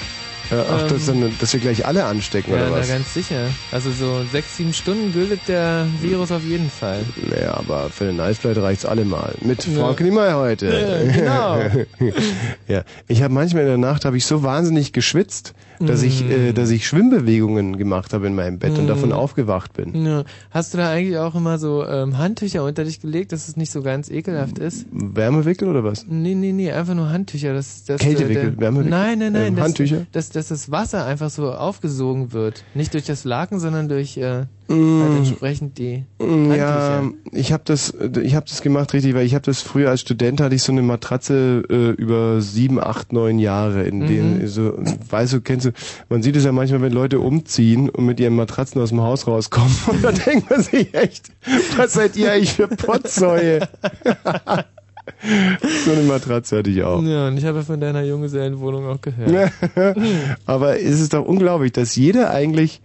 Ja, ach, Ähm, das dann, dass wir gleich alle anstecken, Ja, oder was? ganz sicher. Also so sechs, sieben Stunden gültet der Virus auf jeden Fall. Naja, aber für den Eisflight reicht's allemal. Mit Ja. Frau Niemeyer heute. Ja, genau. ja, ich habe manchmal in der Nacht habe ich so wahnsinnig geschwitzt, dass ich, Mm. äh, dass ich Schwimmbewegungen gemacht habe in meinem Bett und Mm. davon aufgewacht bin. Ja. Hast du da eigentlich auch immer so ähm, Handtücher unter dich gelegt, dass es nicht so ganz ekelhaft ist? Wärmewickel oder was? Nee, nee, nee, einfach nur Handtücher. Das, das, Kältewickel, der- Wärmewickel? Nein, nein, nein. Ähm, das, Handtücher? Dass, dass das Wasser einfach so aufgesogen wird. Nicht durch das Laken, sondern durch äh, Mm. halt entsprechend die Mm, Ja, ich habe das, ich habe das gemacht richtig, weil ich habe das früher als Student hatte ich so eine Matratze äh, über sieben, acht, neun Jahre, in denen Mhm. so, weißt du, kennst du, man sieht es ja manchmal, wenn Leute umziehen und mit ihren Matratzen aus dem Haus rauskommen und dann denkt man sich echt, was seid ihr eigentlich für Potzsäue? so eine Matratze hatte ich auch. Ja, und ich habe von deiner Junggesellenwohnung auch gehört. Aber es ist doch unglaublich, dass jeder eigentlich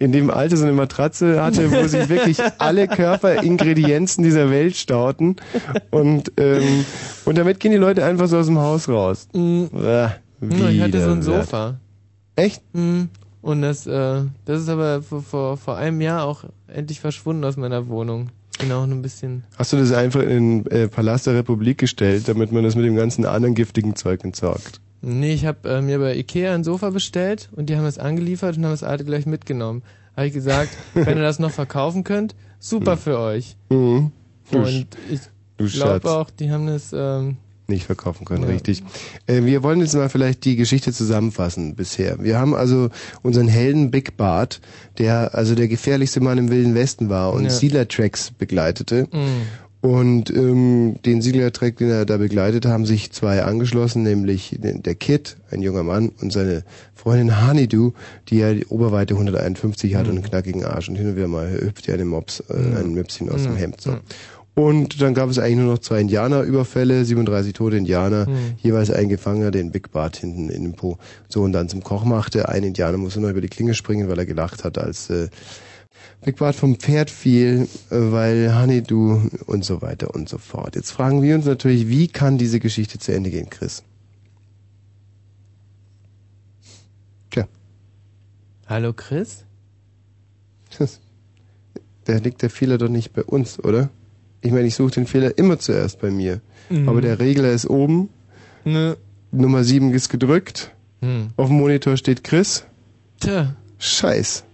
in dem Alter so eine Matratze hatte, wo sich wirklich alle Körperingredienzen dieser Welt stauten und ähm, und damit gehen die Leute einfach so aus dem Haus raus. Äh, Ja, ich hatte so ein. Sofa. Echt? Mhm. Und das, äh, das ist aber vor, vor, vor einem Jahr auch endlich verschwunden aus meiner Wohnung. Auch ein bisschen. Hast du das einfach in den äh, Palast der Republik gestellt, damit man das mit dem ganzen anderen giftigen Zeug entsorgt? Nee, ich habe äh, mir bei Ikea ein Sofa bestellt und die haben es angeliefert und haben das alte gleich mitgenommen. Habe ich gesagt, wenn ihr das noch verkaufen könnt, super für euch. Mhm. Und ich glaube auch, die haben das. Ähm, nicht verkaufen können, Ja. richtig. Äh, wir wollen jetzt mal vielleicht die Geschichte zusammenfassen bisher. Wir haben also unseren Helden Big Bart, der also der gefährlichste Mann im Wilden Westen war und Ja. Sealer-Tracks begleitete. Mhm. Und ähm, den Sealer-Track, den er da begleitet, haben sich zwei angeschlossen, nämlich der Kid, ein junger Mann, und seine Freundin Honeydew, die ja die Oberweite 151 hat und einen knackigen Arsch. Und hin und wieder mal hüpft ja eine Mops, äh, Mhm. ein Möpschen aus Ja. dem Hemd. So. Ja. Und dann gab es eigentlich nur noch zwei Indianerüberfälle, 37 tote Indianer, Mhm. jeweils ein Gefangener, den Big Bart hinten in den Po so und dann zum Koch machte. Ein Indianer musste noch über die Klinge springen, weil er gelacht hat, als äh, Big Bart vom Pferd fiel, äh, weil Honeydew und so weiter und so fort. Jetzt fragen wir uns natürlich, wie kann diese Geschichte zu Ende gehen, Chris? Tja, Hallo Chris? da liegt der Fehler doch nicht bei uns, oder? Ich meine, ich suche den Fehler immer zuerst bei mir. Mhm. Aber der Regler ist oben. Ne. Nummer 7 ist gedrückt. Hm. Auf dem Monitor steht Chris. Tja. Scheiß.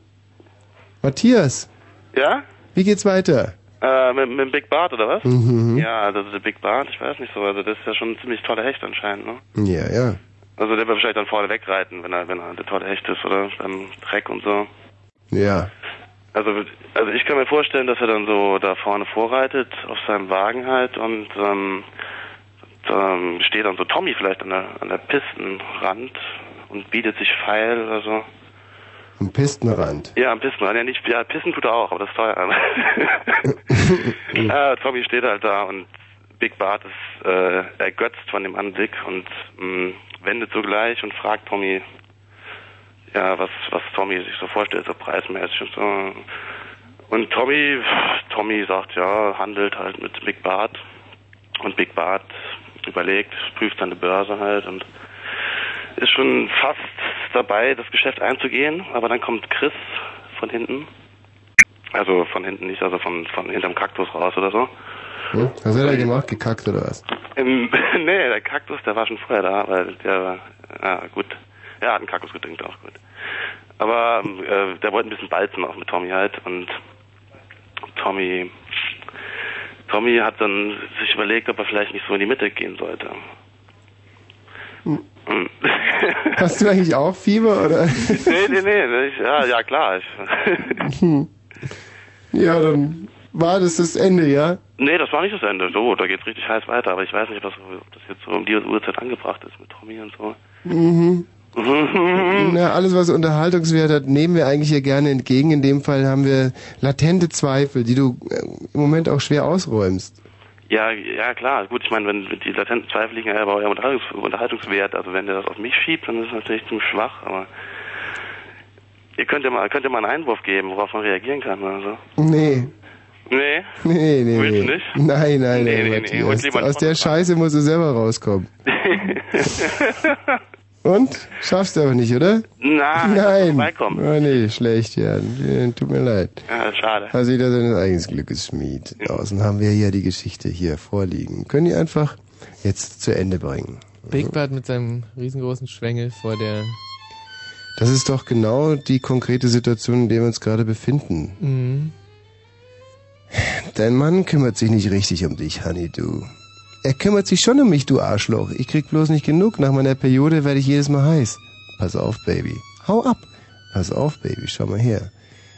Matthias, Ja? wie geht's weiter? Äh, mit, mit dem Big Bart oder was? Mhm. Ja, ist der Big Bart, ich weiß nicht so. Also das ist ja schon ein ziemlich toller Hecht anscheinend, ne? Ja, ja. Also der wird wahrscheinlich dann vorne wegreiten, wenn er, wenn er der tolle Hecht ist, oder? Beim Dreck und so. Ja. Also, also ich kann mir vorstellen, dass er dann so da vorne vorreitet, auf seinem Wagen halt und ähm, dann steht dann so Tommy vielleicht an der, an der Pistenrand und bietet sich feil oder so. Am Pistenrand. Ja, am Pistenrand. Ja, nicht, ja, pissen tut er auch, aber das ist teuer. ja, Tommy steht halt da und Big Bart ist äh, ergötzt von dem Anblick und mh, wendet sogleich und fragt Tommy, ja, was, was Tommy sich so vorstellt, so preismäßig und so. Und Tommy, Tommy sagt, ja, handelt halt mit Big Bart. Und Big Bart überlegt, prüft seine Börse halt und ist schon fast dabei, das Geschäft einzugehen, aber dann kommt Chris von hinten. Also von hinten nicht, also von, von hinterm Kaktus raus oder so. Hm? Was hat er gemacht? Gekackt oder was? Ähm, nee, der Kaktus, der war schon vorher da, weil der war, ja gut, er hat einen Kaktus getrinkt, auch gut. Aber ähm, äh, der wollte ein bisschen balzen auch mit Tommy halt und Tommy, Tommy hat dann sich überlegt, ob er vielleicht nicht so in die Mitte gehen sollte. Hm. Hm. Hast du eigentlich auch Fieber oder? nee, nee, nee, ich, ja, ja klar. Ich, Hm. ja, dann war das das Ende, ja? nee, das war nicht das Ende. So, da geht's richtig heiß weiter, aber ich weiß nicht, ob das, ob das jetzt so um die Uhrzeit angebracht ist mit Tommy und so. Mhm. Na, alles, was Unterhaltungswert hat, nehmen wir eigentlich hier gerne entgegen. In dem Fall haben wir latente Zweifel, die du äh, im Moment auch schwer ausräumst. Ja, ja klar. Gut, ich meine, wenn die latenten Zweifel liegen ja aber eurem Unterhaltungs Unterhaltungswert, also wenn der das auf mich schiebt, dann ist es natürlich ziemlich schwach, aber ihr könnt ja mal, könnt ja mal einen Einwurf geben, worauf man reagieren kann oder so. Nee. Nee. Nee, nee, Willst nee. du nicht? Nein, nein, Nee, nein, nee, nee, Aus der Scheiße musst du selber rauskommen. Und? Schaffst du aber nicht, oder? Na, Nein. vorbeikommen. Oh, nee, schlecht, ja. Tut mir leid. Ja, schade. Also jeder seines eigenes Glückes Schmied. Außen haben wir ja die Geschichte hier vorliegen. Können die einfach jetzt zu Ende bringen. Big Bad mit seinem riesengroßen Schwengel vor der. Das ist doch genau die konkrete Situation, in der wir uns gerade befinden. Mhm. Dein Mann kümmert sich nicht richtig um dich, Honey, du. Er kümmert sich schon um mich, du Arschloch. Ich krieg bloß nicht genug. Nach meiner Periode werde ich jedes Mal heiß. Pass auf, Baby. Hau ab. Pass auf, Baby. Schau mal her.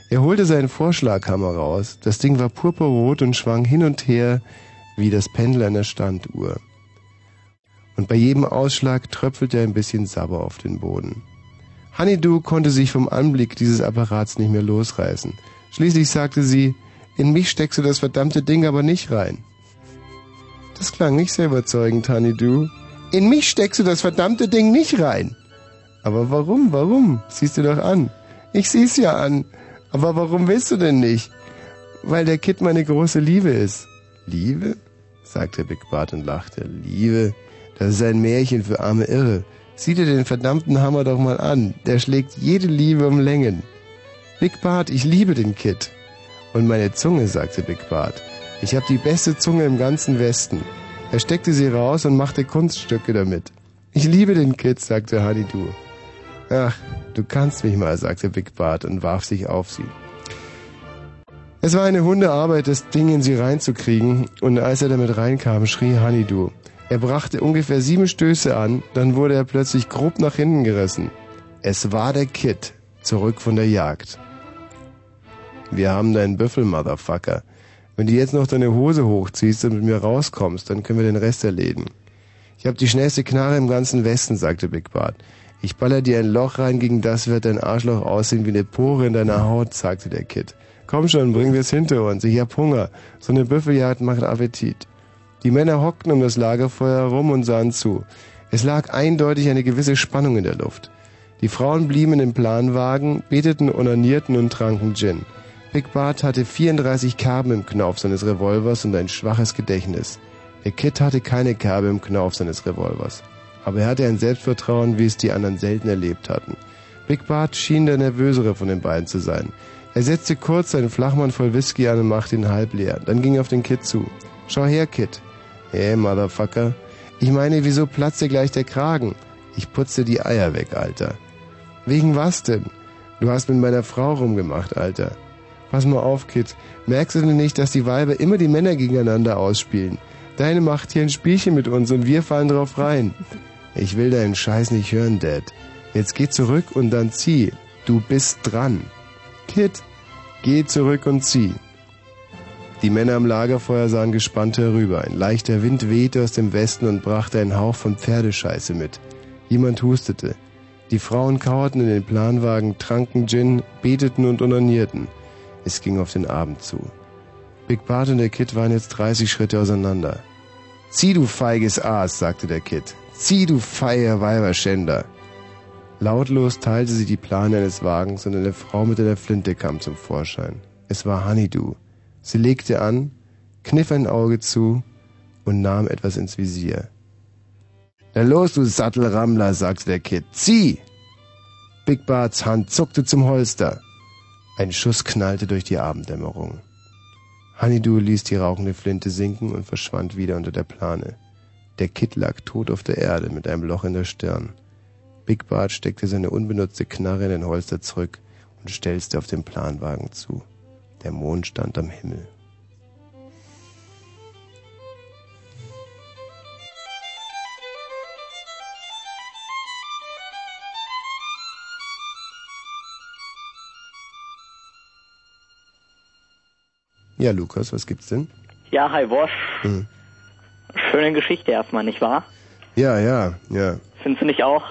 Er holte seinen Vorschlaghammer raus. Das Ding war purpurrot und schwang hin und her wie das Pendel einer Standuhr. Und bei jedem Ausschlag tröpfelte ein bisschen Sabber auf den Boden. Honeydew konnte sich vom Anblick dieses Apparats nicht mehr losreißen. Schließlich sagte sie, in mich steckst du das verdammte Ding aber nicht rein. Das klang nicht sehr überzeugend, Honeydew. In mich steckst du das verdammte Ding nicht rein. Aber warum, warum? Siehst du doch an. Ich sieh's ja an. Aber warum willst du denn nicht? Weil der Kid meine große Liebe ist. Liebe? sagte Big Bart und lachte. Liebe? Das ist ein Märchen für arme Irre. Sieh dir den verdammten Hammer doch mal an. Der schlägt jede Liebe um Längen. Big Bart, ich liebe den Kid. Und meine Zunge, sagte Big Bart. Ich habe die beste Zunge im ganzen Westen. Er steckte sie raus und machte Kunststücke damit. Ich liebe den Kid, sagte Honeydew. Ach, du kannst mich mal, sagte Big Bart und warf sich auf sie. Es war eine Hundearbeit, das Ding in sie reinzukriegen, und als er damit reinkam, schrie Honeydew. Er brachte ungefähr sieben Stöße an, dann wurde er plötzlich grob nach hinten gerissen. Es war der Kid, zurück von der Jagd. Wir haben deinen Büffel, Motherfucker. Wenn du jetzt noch deine Hose hochziehst und mit mir rauskommst, dann können wir den Rest erledigen. Ich habe die schnellste Knarre im ganzen Westen, sagte Big Bart. Ich baller dir ein Loch rein, gegen das wird dein Arschloch aussehen wie eine Pore in deiner Haut, sagte der Kid. Komm schon, bringen wir es hinter uns. Ich hab Hunger. So eine Büffeljagd macht Appetit. Die Männer hockten um das Lagerfeuer herum und sahen zu. Es lag eindeutig eine gewisse Spannung in der Luft. Die Frauen blieben in den Planwagen, beteten, onanierten und tranken Gin. Big Bart hatte 34 Kerben im Knauf seines Revolvers und ein schwaches Gedächtnis. Der Kid hatte keine Kerbe im Knauf seines Revolvers. Aber er hatte ein Selbstvertrauen, wie es die anderen selten erlebt hatten. Big Bart schien der nervösere von den beiden zu sein. Er setzte kurz seinen Flachmann voll Whisky an und machte ihn halb leer. Dann ging er auf den Kid zu. Schau her, Kid. Hey, Motherfucker. Ich meine, wieso platzt dir gleich der Kragen? Ich putze die Eier weg, Alter. Wegen was denn? Du hast mit meiner Frau rumgemacht, Alter. Pass mal auf, Kid. Merkst du denn nicht, dass die Weiber immer die Männer gegeneinander ausspielen? Deine macht hier ein Spielchen mit uns und wir fallen drauf rein. Ich will deinen Scheiß nicht hören, Dad. Jetzt geh zurück und dann zieh. Du bist dran. Kid, geh zurück und zieh. Die Männer am Lagerfeuer sahen gespannt herüber. Ein leichter Wind wehte aus dem Westen und brachte einen Hauch von Pferdescheiße mit. Jemand hustete. Die Frauen kauerten in den Planwagen, tranken Gin, beteten und onanierten. Es ging auf den Abend zu. Big Bart und der Kid waren jetzt 30 Schritte auseinander. Zieh, du feiges Aas, sagte der Kid. Zieh, du feier Weiberschänder. Lautlos teilte sie die Plane eines Wagens und eine Frau mit einer Flinte kam zum Vorschein. Es war Honeydew. Sie legte an, kniff ein Auge zu und nahm etwas ins Visier. Na los, du Sattelrammler, sagte der Kid. Zieh! Big Barts Hand zuckte zum Holster. Ein Schuss knallte durch die Abenddämmerung. Honeydew ließ die rauchende Flinte sinken und verschwand wieder unter der Plane. Der Kid lag tot auf der Erde mit einem Loch in der Stirn. Big Bart steckte seine unbenutzte Knarre in den Holster zurück und stelzte auf den Planwagen zu. Der Mond stand am Himmel. Ja, Lukas, was gibt's denn? Ja, hi Wosch. Hm. Schöne Geschichte erstmal, nicht wahr? Ja, ja, ja. Findest du nicht auch?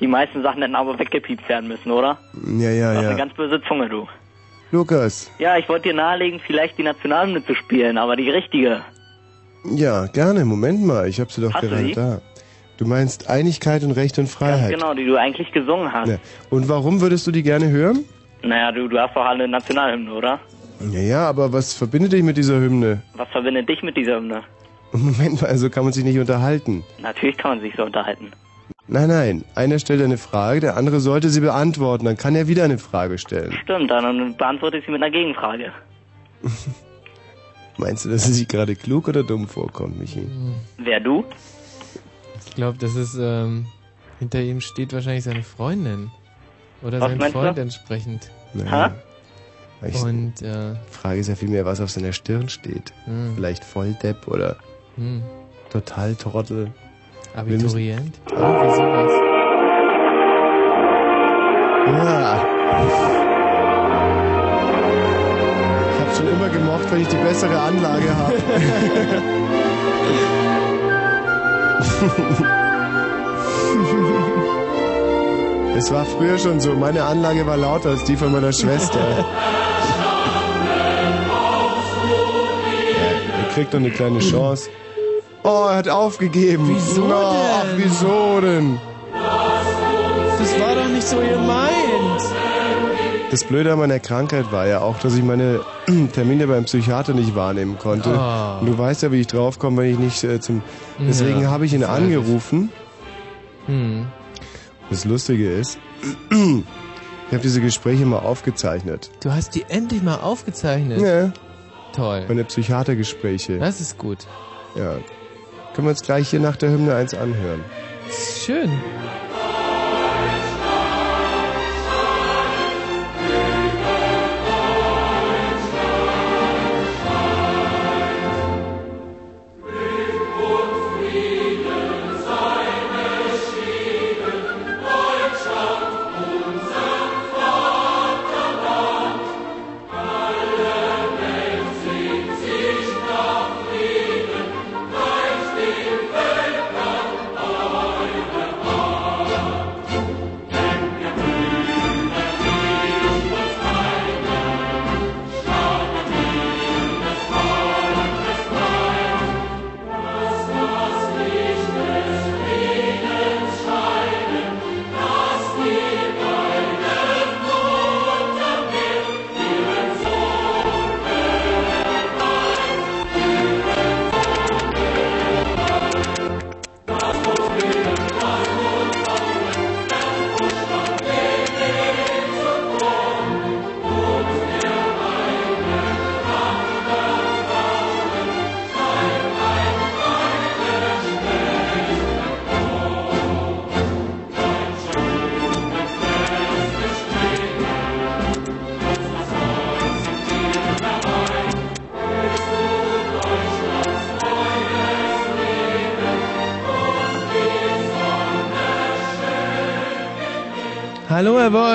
Die meisten Sachen hätten aber weggepiept werden müssen, oder? Ja, ja, Du hast eine ja. ganz böse Zunge, du. Lukas. Ja, ich wollte dir nahelegen, vielleicht die Nationalhymne zu spielen, aber die richtige. Ja, gerne. Moment mal. Ich hab sie doch Hast du gerade sie? da. Du meinst Einigkeit und Recht und Freiheit. Genau, die du eigentlich gesungen hast. Ja. Und warum würdest du die gerne hören? Naja, du, du hast doch alle Nationalhymne, oder? Ja, ja, aber was verbindet dich mit dieser Hymne? Was verbindet dich mit dieser Hymne? Moment mal, also kann man sich nicht unterhalten. Natürlich kann man sich so unterhalten. Nein, nein. Einer stellt eine Frage, der andere sollte sie beantworten. Dann kann er wieder eine Frage stellen. Stimmt, dann beantworte ich sie mit einer Gegenfrage. Meinst du, dass es sich gerade klug oder dumm vorkommt, Michi? Wer du? Ich glaube, das ist, ähm, hinter ihm steht wahrscheinlich seine Freundin. Oder Was sein meinst du? Freund entsprechend. Naja. Ich Und, äh, Frage ist ja vielmehr, was auf seiner Stirn steht. Hm. Vielleicht Volldepp oder Hm. total Trottel. Abiturient? Irgendwie sowas. Ja. Ich habe schon immer gemocht, wenn ich die bessere Anlage habe. Es war früher schon so. Meine Anlage war lauter als die von meiner Schwester. Er kriegt doch eine kleine Chance. Oh, er hat aufgegeben. Wieso Ach, denn? wieso denn? Das war doch nicht so gemeint. Das Blöde an meiner Krankheit war ja auch, dass ich meine Termine beim Psychiater nicht wahrnehmen konnte. Ah. Und du weißt ja, wie ich draufkomme, wenn ich nicht äh, zum... Deswegen Ja, habe ich ihn angerufen. Hm. Das Lustige ist, ich habe diese Gespräche mal aufgezeichnet. Du hast die endlich mal aufgezeichnet. Ja. Toll. Meine Psychiatergespräche. Das ist gut. Ja. Können wir uns gleich hier nach der Hymne eins anhören. Schön.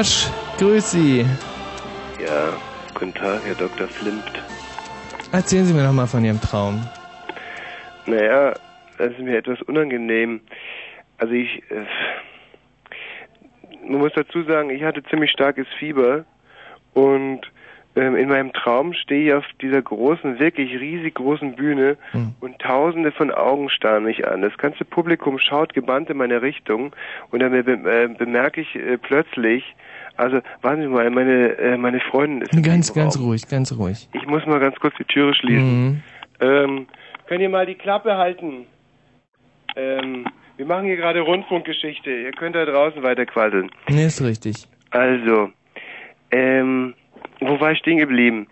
Bosch. Grüß Sie. Ja, guten Tag, Herr Dr. Flimpt. Erzählen Sie mir doch mal von Ihrem Traum. Naja, das ist mir etwas unangenehm. Also ich, äh, man muss dazu sagen, ich hatte ziemlich starkes Fieber und ähm, in meinem Traum stehe ich auf dieser großen, wirklich riesig großen Bühne und tausende von Augen starren mich an. Das ganze Publikum schaut gebannt in meine Richtung und dann äh, bemerke ich äh, plötzlich, also warten Sie mal, meine, äh, meine Freundin ist Ganz, ganz ruhig, ganz ruhig. Ich muss mal ganz kurz die Türe schließen. Mhm. Ähm, könnt ihr mal die Klappe halten? Ähm, wir machen hier gerade Rundfunkgeschichte. Ihr könnt da draußen weiter quasseln. Nee, ist richtig. Also, ähm, wo war ich stehen geblieben?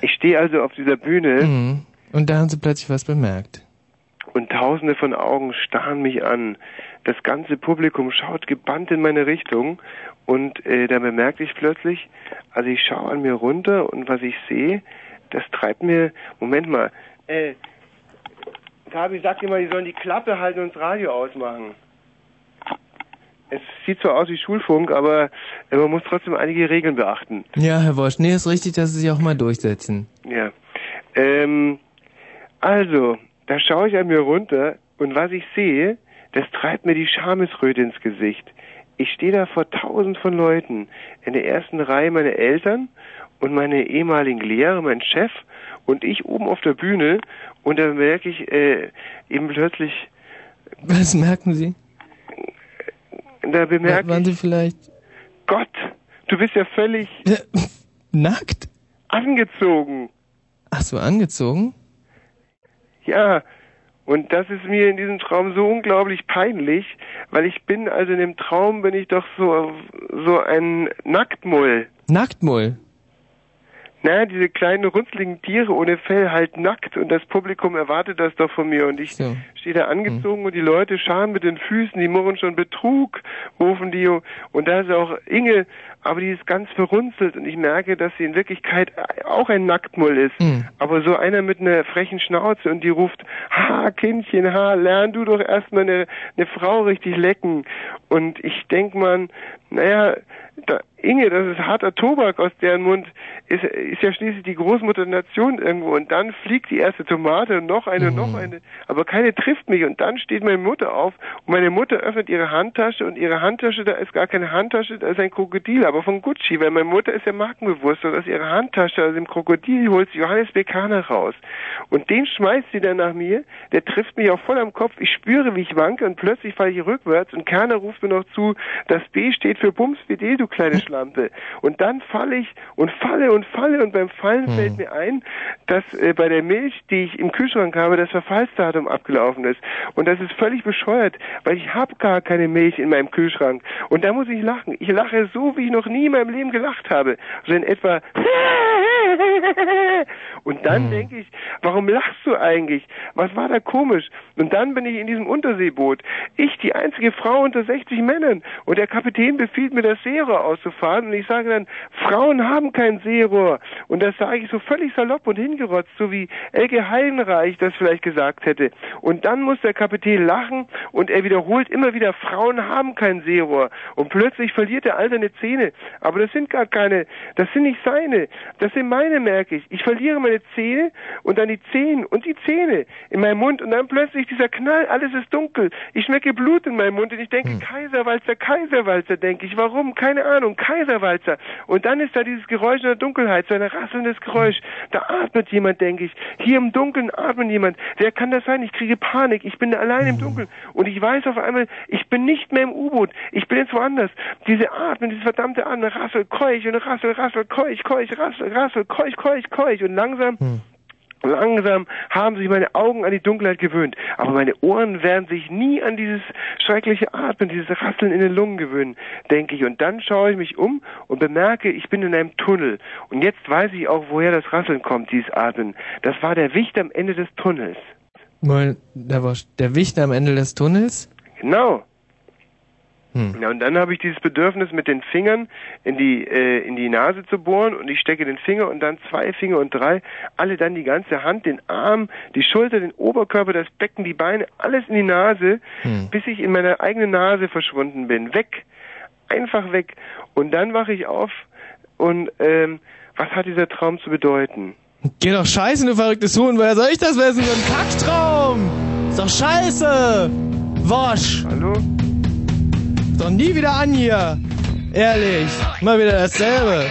Ich stehe also auf dieser Bühne Mhm. Und da haben Sie plötzlich was bemerkt. und tausende von Augen starren mich an. Das ganze Publikum schaut gebannt in meine Richtung und äh, da bemerkte ich plötzlich, also ich schaue an mir runter und was ich sehe, das treibt mir, Moment mal, äh, Gabi, sag dir mal, die sollen die Klappe halten und das Radio ausmachen. Es sieht zwar aus wie Schulfunk, aber äh, man muss trotzdem einige Regeln beachten. Ja, Herr Bosch, nee, ist richtig, dass Sie sich auch mal durchsetzen. Ja. Ähm, also, da schaue ich an mir runter und was ich sehe, das treibt mir die Schamesröte ins Gesicht. Ich stehe da vor tausend von Leuten. In der ersten Reihe meine Eltern und meine ehemaligen Lehrer, mein Chef und ich oben auf der Bühne und da merke ich äh, eben plötzlich, Was merken Sie? da bemerke Waren ich, Sie vielleicht Gott, du bist ja völlig nackt? angezogen. Ach so, angezogen? Ja, und das ist mir in diesem Traum so unglaublich peinlich, weil ich bin, also in dem Traum bin ich doch so, so ein Nacktmull. Nacktmull? Naja, diese kleinen runzligen Tiere ohne Fell halt nackt und das Publikum erwartet das doch von mir und ich stehe da angezogen und die Leute scharen mit den Füßen, die murren schon Betrug, rufen die und da ist auch Inge, aber die ist ganz verrunzelt und ich merke, dass sie in Wirklichkeit auch ein Nacktmull ist, aber so einer mit einer frechen Schnauze und die ruft, ha Kindchen, ha, lern du doch erstmal eine, eine Frau richtig lecken. Und ich denk man, naja, da, Inge, das ist harter Tobak aus deren Mund, ist, ist ja schließlich die Großmutter der Nation irgendwo. Und dann fliegt die erste Tomate und noch eine, noch eine, aber keine trifft mich. Und dann steht meine Mutter auf. Und meine Mutter öffnet ihre Handtasche und ihre Handtasche, da ist gar keine Handtasche, da ist ein Krokodil, aber von Gucci, weil meine Mutter ist ja markenbewusst und aus ihrer Handtasche, aus dem Krokodil holt sie Johannes Bekaner raus und den schmeißt sie dann nach mir, der trifft mich auch voll am Kopf, ich spüre, wie ich wanke und plötzlich falle ich rückwärts und Kerner ruft mir noch zu, das B steht für Bums BD, du kleine Schlampe. Und dann falle ich und falle und falle und beim Fallen fällt mir ein, dass äh, bei der Milch, die ich im Kühlschrank habe, das Verfallsdatum abgelaufen ist. Und das ist völlig bescheuert, weil ich habe gar keine Milch in meinem Kühlschrank. Und da muss ich lachen. Ich lache so, wie ich noch nie in meinem Leben gelacht habe. So in etwa und dann denke ich, warum lachst du eigentlich? Was war da komisch? Und dann bin ich in diesem Unterseeboot. Ich, die einzige Frau unter 60 Männern. Und der Kapitän befiehlt mir, das Seerohr auszufahren. Und ich sage dann, Frauen haben kein Seerohr. Und das sage ich so völlig salopp und hingerotzt, so wie Elke Heidenreich das vielleicht gesagt hätte. Und dann muss der Kapitän lachen und er wiederholt immer wieder, Frauen haben kein Seerohr. Und plötzlich verliert er all seine Zähne. Aber das sind gar keine, das sind nicht seine. Das sind meine, merke ich. Ich verliere meine Zähne und dann die Zehen und die Zähne in meinem Mund und dann plötzlich dieser Knall, alles ist dunkel. Ich schmecke Blut in meinem Mund und ich denke, Kaiserwalzer, Kaiserwalzer, denke ich. Warum? Keine Ahnung, Kaiserwalzer. Und dann ist da dieses Geräusch in der Dunkelheit, so ein rasselndes Geräusch. Da atmet jemand, denke ich. Hier im Dunkeln atmet jemand. Wer kann das sein? Ich kriege Panik. Ich bin allein im Dunkeln. Und ich weiß auf einmal, ich bin nicht mehr im U-Boot. Ich bin jetzt woanders. Diese Atmen, dieses verdammte Atmen, Rassel, Keuch und Rassel, Rassel, Keuch, Keuch, Rassel, Rassel, Keuch, Keuch, Keuch. Und langsam Langsam haben sich meine Augen an die Dunkelheit gewöhnt, aber meine Ohren werden sich nie an dieses schreckliche Atmen, dieses Rasseln in den Lungen gewöhnen, denke ich. Und dann schaue ich mich um und bemerke, ich bin in einem Tunnel. Und jetzt weiß ich auch, woher das Rasseln kommt, dieses Atmen. Das war der Wicht am Ende des Tunnels. War der Wicht am Ende des Tunnels? Genau. Hm. Ja, und dann habe ich dieses Bedürfnis, mit den Fingern in die, äh, in die Nase zu bohren und ich stecke den Finger und dann zwei Finger und drei, alle dann die ganze Hand, den Arm, die Schulter, den Oberkörper, das Becken, die Beine, alles in die Nase, Hm. bis ich in meiner eigenen Nase verschwunden bin. Weg. Einfach weg. Und dann wache ich auf und ähm, was hat dieser Traum zu bedeuten? Geh doch scheißen, du verrücktes Huhn. Woher soll ich das wissen? So ein Kacktraum. Ist doch scheiße. Wosch. Hallo? Doch nie wieder an hier. Ehrlich. Mal wieder dasselbe.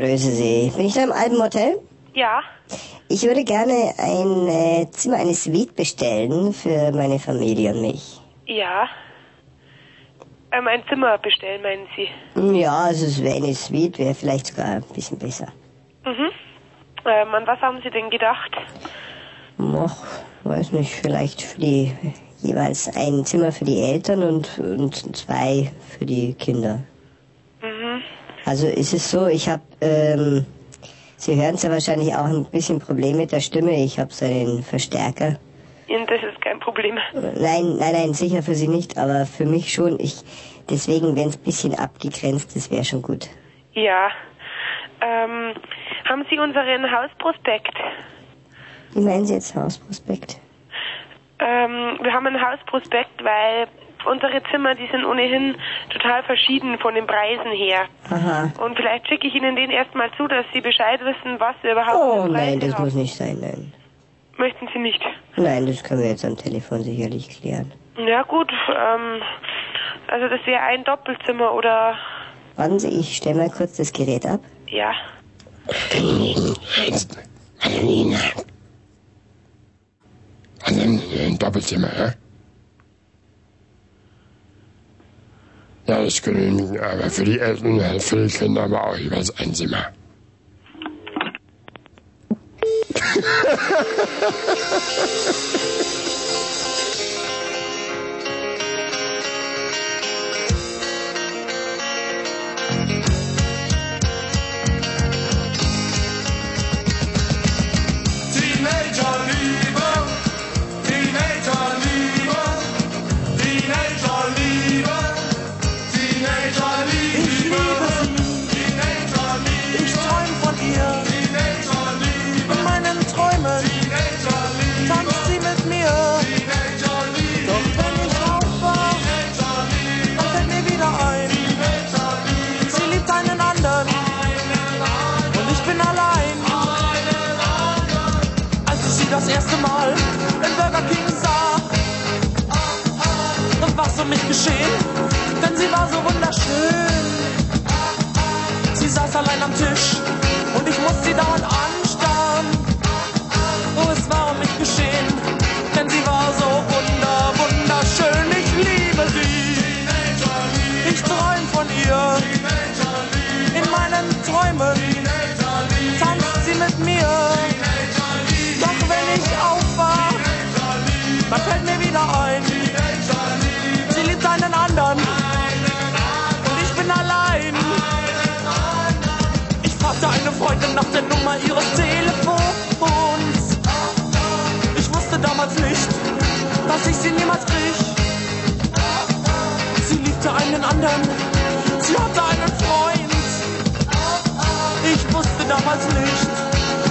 Grüße Sie. Bin ich da im alten Hotel? Ja. Ich würde gerne ein äh, Zimmer, eine Suite bestellen für meine Familie und mich. Ja. Ähm, ein Zimmer bestellen, meinen Sie? Ja, also es wäre eine Suite, wäre vielleicht sogar ein bisschen besser. Mhm. Ähm, an was haben Sie denn gedacht? Noch, weiß nicht, vielleicht für die jeweils ein Zimmer für die Eltern und, und zwei für die Kinder. Also ist es so, ich habe, ähm, Sie hören es ja wahrscheinlich auch ein bisschen Problem mit der Stimme. Ich habe so einen Verstärker. Und das ist kein Problem. Nein, nein, nein, sicher für Sie nicht, aber für mich schon. Ich, deswegen, wenn es ein bisschen abgegrenzt ist, wäre schon gut. Ja. Ähm, haben Sie unseren Hausprospekt? Wie meinen Sie jetzt Hausprospekt? Ähm, wir haben einen Hausprospekt, weil unsere Zimmer, die sind ohnehin total verschieden von den Preisen her. Aha. Und vielleicht schicke ich Ihnen den erstmal zu, dass Sie Bescheid wissen, was wir überhaupt Oh nein, das haben. muss nicht sein, nein. Möchten Sie nicht? Nein, das können wir jetzt am Telefon sicherlich klären. Ja gut, ähm, also das wäre ein Doppelzimmer oder Warten Sie, ich stelle mal kurz das Gerät ab. ja. Also ein, ein Doppelzimmer, ja? Ja, das können wir, aber für die Eltern, für die Kinder aber auch jeweils ein Zimmer. um mich geschehen, denn sie war so wunderschön. Sie saß allein am Tisch und ich musste sie dauernd anstarren. Oh, es war um mich geschehen, denn sie war so wunder, wunderschön. Ich liebe sie. Ich träum von ihr. In meinen Träumen tanzt sie mit mir. Doch wenn ich aufwach, Ihres Telefons. Ich wusste damals nicht, dass ich sie niemals krieg. Sie liebte einen anderen, sie hatte einen Freund. Ich wusste damals nicht,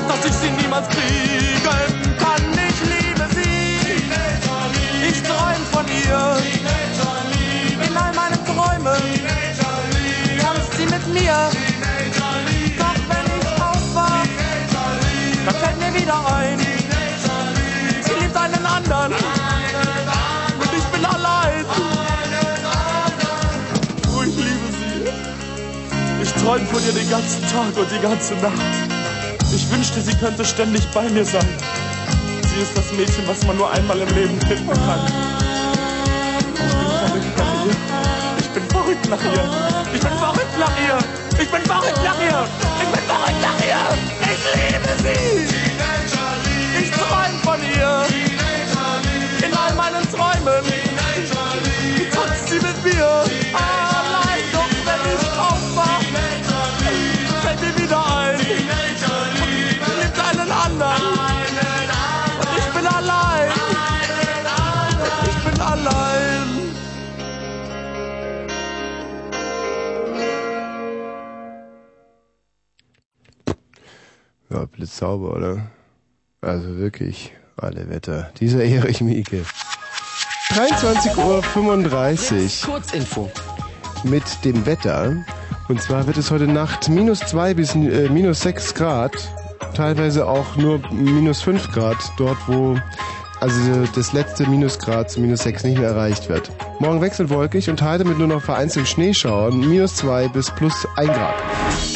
dass ich sie niemals kriegen kann. Ich liebe sie, ich träum von ihr. Wieder ein. Sie liebt einen anderen und ich bin allein. Oh, ich liebe sie. Ich träume von ihr den ganzen Tag und die ganze Nacht. Ich wünschte, sie könnte ständig bei mir sein. Sie ist das Mädchen, was man nur einmal im Leben finden kann. Ich bin verrückt nach ihr. Ich bin verrückt nach ihr. Ich bin verrückt nach ihr. Ich bin verrückt nach ihr. Ich liebe sie. Ich träume von ihr. In all meinen Träumen tanzt sie mit mir. Allein doch, wenn ich aufwach, fällt mir wieder ein. Sie liebt einen anderen. Und ich bin allein. Ich bin allein. Ja, blitzsauber, oder? Also wirklich, alle Wetter. Dieser Erich Mieke. 23.35 Uhr. Kurzinfo. Mit dem Wetter. Und zwar wird es heute Nacht minus 2 bis äh, minus 6 Grad. Teilweise auch nur minus 5 Grad. Dort, wo also das letzte Minusgrad zu minus 6 nicht mehr erreicht wird. Morgen wechselwolkig und heute mit nur noch vereinzelt Schneeschauern, minus 2 bis plus 1 Grad.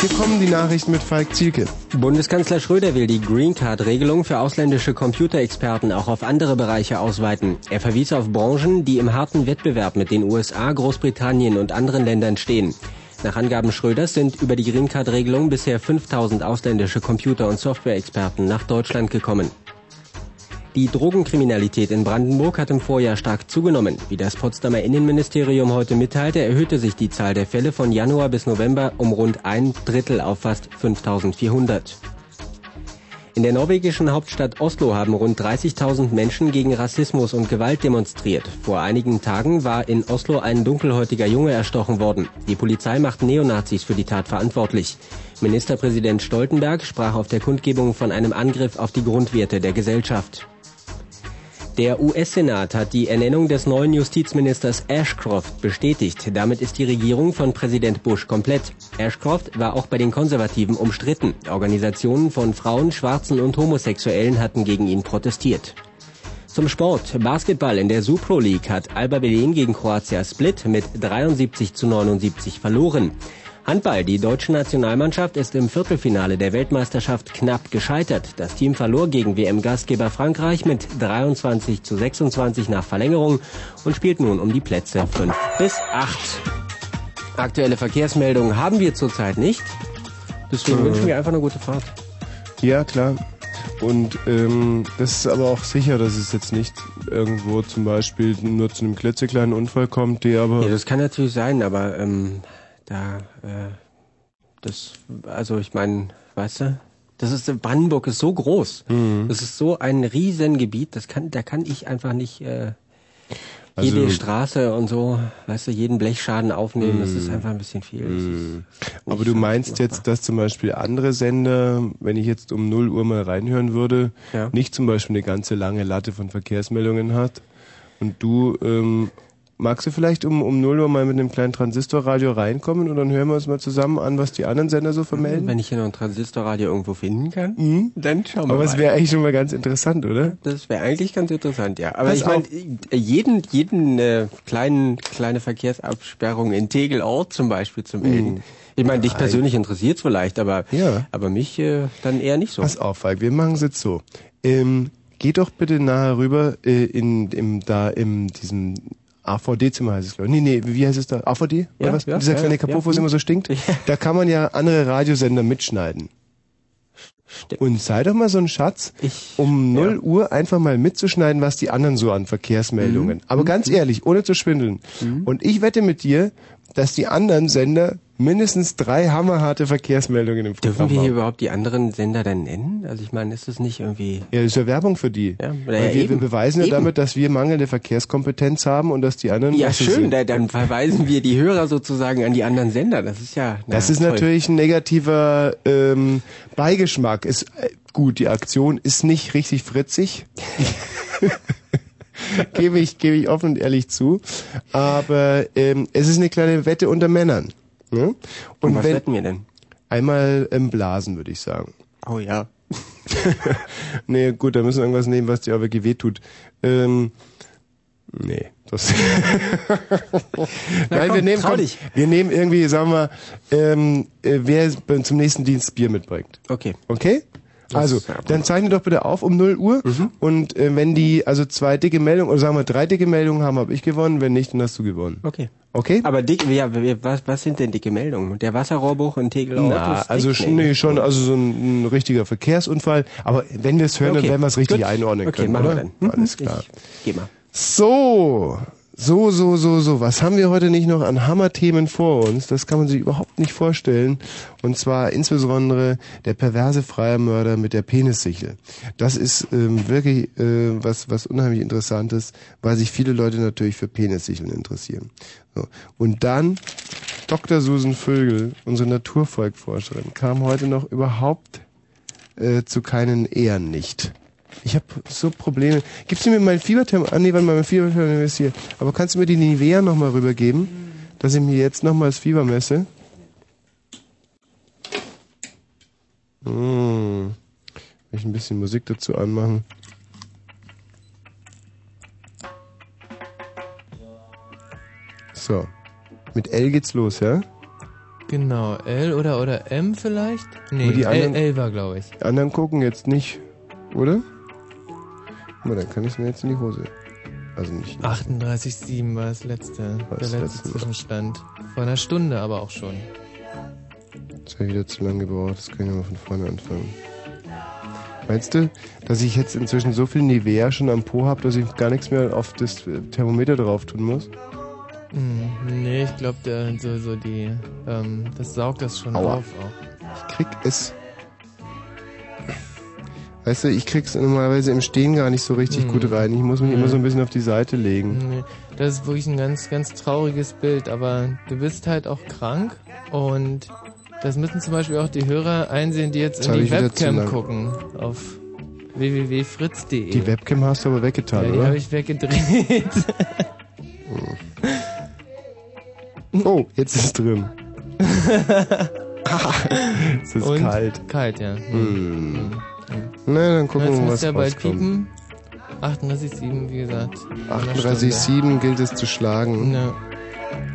Hier kommen die Nachrichten mit Falk Zielke. Bundeskanzler Schröder will die Green Card-Regelung für ausländische Computerexperten auch auf andere Bereiche ausweiten. Er verwies auf Branchen, die im harten Wettbewerb mit den USA, Großbritannien und anderen Ländern stehen. Nach Angaben Schröders sind über die Green Card-Regelung bisher 5000 ausländische Computer- und Softwareexperten nach Deutschland gekommen. Die Drogenkriminalität in Brandenburg hat im Vorjahr stark zugenommen. Wie das Potsdamer Innenministerium heute mitteilte, erhöhte sich die Zahl der Fälle von Januar bis November um rund ein Drittel auf fast 5400. In der norwegischen Hauptstadt Oslo haben rund 30.000 Menschen gegen Rassismus und Gewalt demonstriert. Vor einigen Tagen war in Oslo ein dunkelhäutiger Junge erstochen worden. Die Polizei macht Neonazis für die Tat verantwortlich. Ministerpräsident Stoltenberg sprach auf der Kundgebung von einem Angriff auf die Grundwerte der Gesellschaft. Der US-Senat hat die Ernennung des neuen Justizministers Ashcroft bestätigt. Damit ist die Regierung von Präsident Bush komplett. Ashcroft war auch bei den Konservativen umstritten. Organisationen von Frauen, Schwarzen und Homosexuellen hatten gegen ihn protestiert. Zum Sport. Basketball in der Supro League hat Alba Berlin gegen Kroatia Split mit 73 zu 79 verloren. Handball. Die deutsche Nationalmannschaft ist im Viertelfinale der Weltmeisterschaft knapp gescheitert. Das Team verlor gegen WM-Gastgeber Frankreich mit 23 zu 26 nach Verlängerung und spielt nun um die Plätze 5 bis 8. Aktuelle Verkehrsmeldungen haben wir zurzeit nicht. Deswegen Äh. wünschen wir einfach eine gute Fahrt. Ja, klar. Und ähm, das ist aber auch sicher, dass es jetzt nicht irgendwo zum Beispiel nur zu einem klitzekleinen Unfall kommt, der aber... Ja, das kann natürlich sein, aber ähm, da, äh, das, also ich meine, weißt du, das ist Brandenburg ist so groß, Mhm. das ist so ein Riesengebiet, das kann, da kann ich einfach nicht äh, jede Also- Straße und so, weißt du, jeden Blechschaden aufnehmen, das ist Mhm. einfach ein bisschen viel. Mhm. Aber du meinst jetzt, dass zum Beispiel andere Sender, wenn ich jetzt um 0 Uhr mal reinhören würde, Ja. nicht zum Beispiel eine ganze lange Latte von Verkehrsmeldungen hat und du ähm, magst du vielleicht um, um 0 Uhr mal mit einem kleinen Transistorradio reinkommen und dann hören wir uns mal zusammen an, was die anderen Sender so vermelden? Wenn ich hier noch ein Transistorradio irgendwo finden kann, dann schauen wir Aber mal. es wäre eigentlich schon mal ganz interessant, oder? Das wäre eigentlich ganz interessant, ja. Aber Pass ich meine, jeden, jeden äh, kleinen, kleine Verkehrsabsperrung in Tegelort zum Beispiel zu melden. Ich meine, dich persönlich interessiert vielleicht, aber, Ja. aber mich äh, dann eher nicht so. Pass auf, Falk, wir machen es jetzt so. Ähm, geh doch bitte nachher rüber äh, in im, da in diesem AVD-Zimmer heißt es, glaube ich. Nee, nee, wie heißt es da? AVD? Ja, Oder was? ja, Dieser ja, kleine ja, Kaputt, wo es immer so stinkt. Da kann man ja andere Radiosender mitschneiden. Und sei doch mal so ein Schatz, um 0 Uhr einfach mal mitzuschneiden, was die anderen so an Verkehrsmeldungen. Mhm. Aber ganz ehrlich, ohne zu schwindeln. Und ich wette mit dir, dass die anderen Sender mindestens drei hammerharte Verkehrsmeldungen im Dürfen Programm wir hier haben. überhaupt die anderen Sender dann nennen? Also ich meine, ist das nicht irgendwie... Ja, das ist ja Werbung für die. Ja, ja, wir, wir beweisen ja Eben. damit, dass wir mangelnde Verkehrskompetenz haben und dass die anderen Ja, schön, da, dann verweisen wir die Hörer sozusagen an die anderen Sender. Das ist ja... na, Das ist toll. natürlich ein negativer ähm, Beigeschmack. Ist äh, gut, die Aktion ist nicht richtig fritzig. gebe ich, gebe ich offen und ehrlich zu. Aber ähm, es ist eine kleine Wette unter Männern. Ne? Und was wetten wir denn? Einmal im Blasen, würde ich sagen. Oh ja. nee, gut, da müssen wir irgendwas nehmen, was dir aber wirklich wehtut. Ähm, nee, das. Nein, komm, wir nehmen, komm, wir nehmen irgendwie, sagen wir, ähm, äh, wer zum nächsten Dienst Bier mitbringt. Okay. Okay? Also, dann zeichne doch bitte auf um 0 Uhr und äh, wenn die also zwei dicke Meldungen oder sagen wir drei dicke Meldungen haben, habe ich gewonnen, wenn nicht, dann hast du gewonnen. Okay. Okay? Aber dick, ja, was, was sind denn dicke Meldungen? Der Wasserrohrbruch in Tegelort? Na, also dick? schon, nee, schon also so ein, ein richtiger Verkehrsunfall, aber wenn wir es hören, Okay, dann werden wir es richtig gut. einordnen Okay, können, machen wir oder? dann. Mhm, Alles klar. Ich geh mal. So, so, so, so, so. Was haben wir heute nicht noch an Hammerthemen vor uns? Das kann man sich überhaupt nicht vorstellen. Und zwar insbesondere der perverse Freiermörder mit der Penissichel. Das ist ähm, wirklich äh, was, was unheimlich Interessantes, weil sich viele Leute natürlich für Penissicheln interessieren. So. Und dann Dr. Susan Vögel, unsere Naturvolkforscherin, kam heute noch überhaupt äh, zu keinen Ehren nicht. Ich habe so Probleme. Gibst du mir mein Fieberthermometer? Ah, nee, warte mal, mein Fieberthermometer ist hier. Aber kannst du mir die Nivea nochmal rübergeben, dass ich mir jetzt nochmal das Fieber messe? Hm. Will ich ein bisschen Musik dazu anmachen? So. Mit L geht's los, ja? Genau, L oder, oder M vielleicht? Nee, L, L war, glaube ich. Die anderen gucken jetzt nicht, oder? Guck mal, dann kann ich mir jetzt in die Hose. Also nicht. 38,7 war das letzte, War das der letzte letzte. Zwischenstand. Vor einer Stunde aber auch schon. Das habe ich wieder zu lange gebraucht, das kann ich mal von vorne anfangen. Meinst du, dass ich jetzt inzwischen so viel Nivea schon am Po habe, dass ich gar nichts mehr auf das äh, Thermometer drauf tun muss? Hm, nee, ich glaube, so, so die, ähm, das saugt das schon Aua. auf auch. Ich krieg es. Weißt du, ich krieg's normalerweise im Stehen gar nicht so richtig Hm. gut rein. Ich muss mich Nee. immer so ein bisschen auf die Seite legen. Nee, das ist wirklich ein ganz, ganz trauriges Bild, aber du bist halt auch krank und das müssen zum Beispiel auch die Hörer einsehen, die jetzt Jetzt in die Webcam gucken auf www.fritz.de. Die Webcam hast du aber weggetan, ja, die oder? habe ich weggedreht. Oh, jetzt ist es drin. es ist Und kalt. Kalt, ja. Hm. Na, dann gucken wir mal, was der bald piepen. 38,7, wie gesagt. Eine Stunde. 38,7 gilt es zu schlagen. Ja.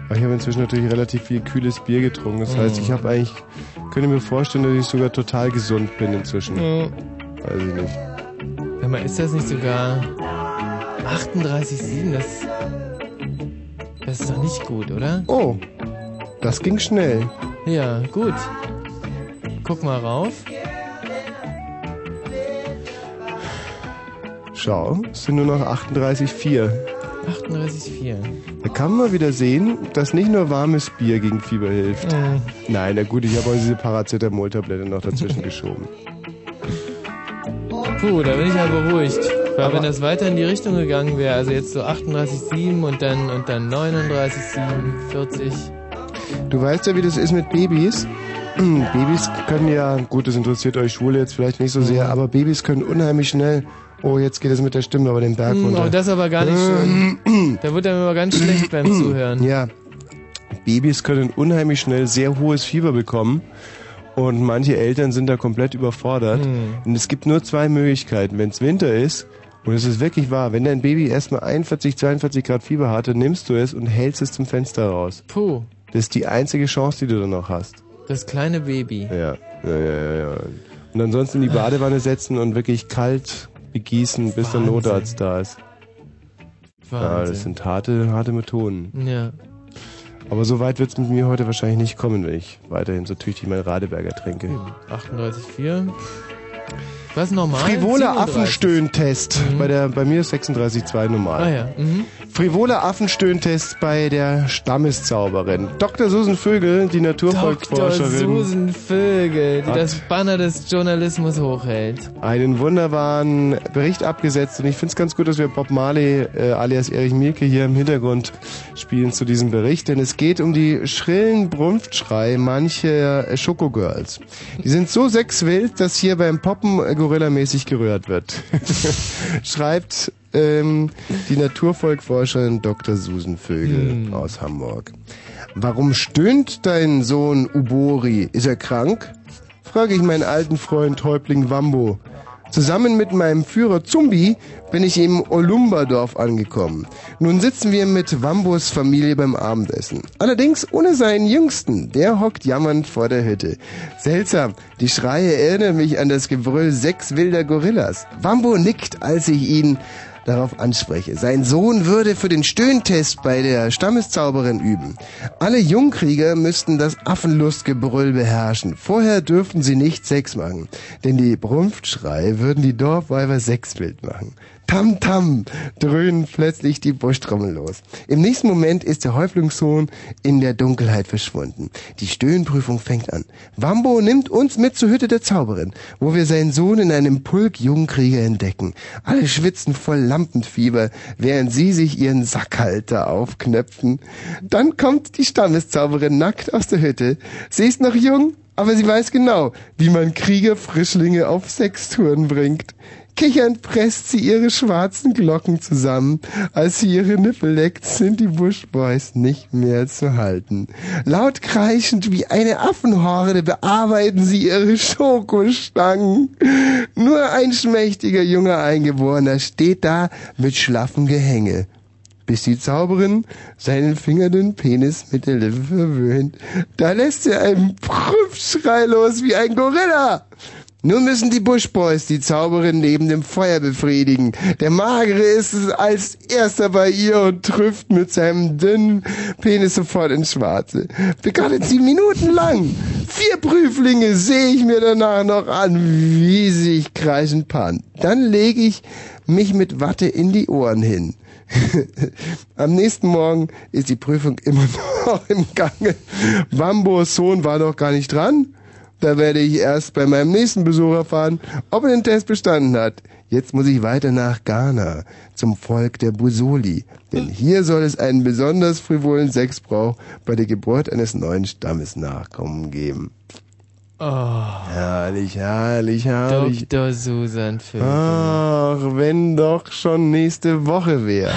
Aber ich habe inzwischen natürlich relativ viel kühles Bier getrunken. Das heißt, Mhm. ich habe eigentlich, könnte mir vorstellen, dass ich sogar total gesund bin inzwischen. Ja. Weiß ich nicht. Sag mal, ist das nicht sogar 38,7? Das, das ist doch nicht gut, oder? Oh, das ging schnell. Ja, gut. Guck mal rauf. Schau, es sind nur noch 38,4. 38,4. Da kann man wieder sehen, dass nicht nur warmes Bier gegen Fieber hilft. Mhm. Nein, na gut, ich habe auch diese Paracetamol-Tablette noch dazwischen geschoben. Puh, da bin ich ja beruhigt. Weil Aber- wenn das weiter in die Richtung gegangen wäre, also jetzt so 38,7 und dann, und dann 39,7, 40. Du weißt ja, wie das ist mit Babys. Babys können ja, gut, das interessiert euch Schwule jetzt vielleicht nicht so sehr, aber Babys können unheimlich schnell. Oh, jetzt geht es mit der Stimme aber den Berg Hm, runter. oh, das ist aber gar nicht schön. Da wird einem aber ganz schlecht beim Zuhören. Ja. Babys können unheimlich schnell sehr hohes Fieber bekommen. Und manche Eltern sind da komplett überfordert. Hm. Und es gibt nur zwei Möglichkeiten. Wenn es Winter ist, und es ist wirklich wahr, wenn dein Baby erstmal 41, 42 Grad Fieber hatte, nimmst du es und hältst es zum Fenster raus. Puh. Das ist die einzige Chance, die du dann noch hast. Das kleine Baby. Ja, ja, ja, ja. ja. Und ansonsten in die Badewanne setzen und wirklich kalt begießen, bis der. Notarzt da ist. Ja, Wahnsinn. das sind harte, harte Methoden. Ja. Aber so weit wird es mit mir heute wahrscheinlich nicht kommen, wenn ich weiterhin so tüchtig mein Radeberger trinke. 38,4. Was normal? Frivoler 37. Affenstöhntest. Bei, der, bei mir ist 36,2 normal. Ah ja. Mhm. Frivoler Affenstöhntest bei der Stammiszauberin. Dr. Susan Vögel, die Dr. Naturvolksforscherin. Susan Vögel, die das Banner des Journalismus hochhält. einen wunderbaren Bericht abgesetzt und ich finde es ganz gut, dass wir Bob Marley äh, alias Erich Mielke hier im Hintergrund spielen zu diesem Bericht, denn es geht um die schrillen Brunftschrei mancher Schokogirls. Die sind so sexwild, dass hier beim Poppen äh, gorillamäßig gerührt wird. Schreibt ähm, die Naturvolkforscherin Dr. Susan Vögel Hm. aus Hamburg. Warum stöhnt dein Sohn Ubori? Ist er krank? frage ich meinen alten Freund Häuptling Wambo. Zusammen mit meinem Führer Zumbi bin ich im Olumbadorf angekommen. Nun sitzen wir mit Wambos Familie beim Abendessen. Allerdings ohne seinen Jüngsten. Der hockt jammernd vor der Hütte. Seltsam, die Schreie erinnern mich an das Gebrüll sechs wilder Gorillas. Wambo nickt, als ich ihn darauf anspreche. Sein Sohn würde für den Stöhntest bei der Stammeszauberin üben. Alle Jungkrieger müssten das Affenlustgebrüll beherrschen. Vorher dürften sie nicht Sex machen, denn die Brumpfschrei würden die Dorfweiber sexwild machen. Tam Tam dröhnen plötzlich die Buschtrommel los. Im nächsten Moment ist der Häuptlingssohn in der Dunkelheit verschwunden. Die Stöhnprüfung fängt an. Wambo nimmt uns mit zur Hütte der Zauberin, wo wir seinen Sohn in einem Pulk Jungkrieger entdecken. Alle schwitzen voll Lampenfieber, während sie sich ihren Sackhalter aufknöpfen. Dann kommt die Stammeszauberin nackt aus der Hütte. Sie ist noch jung, aber sie weiß genau, wie man Kriegerfrischlinge auf Sextouren bringt. Kichernd presst sie ihre schwarzen Glocken zusammen. Als sie ihre Nippel leckt, sind die Bushboys nicht mehr zu halten. Laut kreischend wie eine Affenhorde bearbeiten sie ihre Schokostangen. Nur ein schmächtiger junger Eingeborener steht da mit schlaffem Gehänge. bis die Zauberin seinen fingerdünnen Penis mit der Lippe verwöhnt. Da lässt er einen Prüfschrei los wie ein Gorilla. Nun müssen die Bushboys die Zauberin neben dem Feuer befriedigen. Der Magere ist als erster bei ihr und trifft mit seinem dünnen Penis sofort ins Schwarze. Zehn Minuten lang. Vier Prüflinge sehe ich mir danach noch an, wie sich kreischend pan. Dann lege ich mich mit Watte in die Ohren hin. Am nächsten Morgen ist die Prüfung immer noch im Gange. Bambos Sohn war noch gar nicht dran. Da werde ich erst bei meinem nächsten Besuch erfahren, ob er den Test bestanden hat. Jetzt muss ich weiter nach Ghana, zum Volk der Busoli. Denn hier soll es einen besonders frivolen Sexbrauch bei der Geburt eines neuen Stammes Nachkommen geben. Oh. Herrlich, herrlich, herrlich. Dr. Susan Vögel. Ach, wenn doch schon nächste Woche wäre.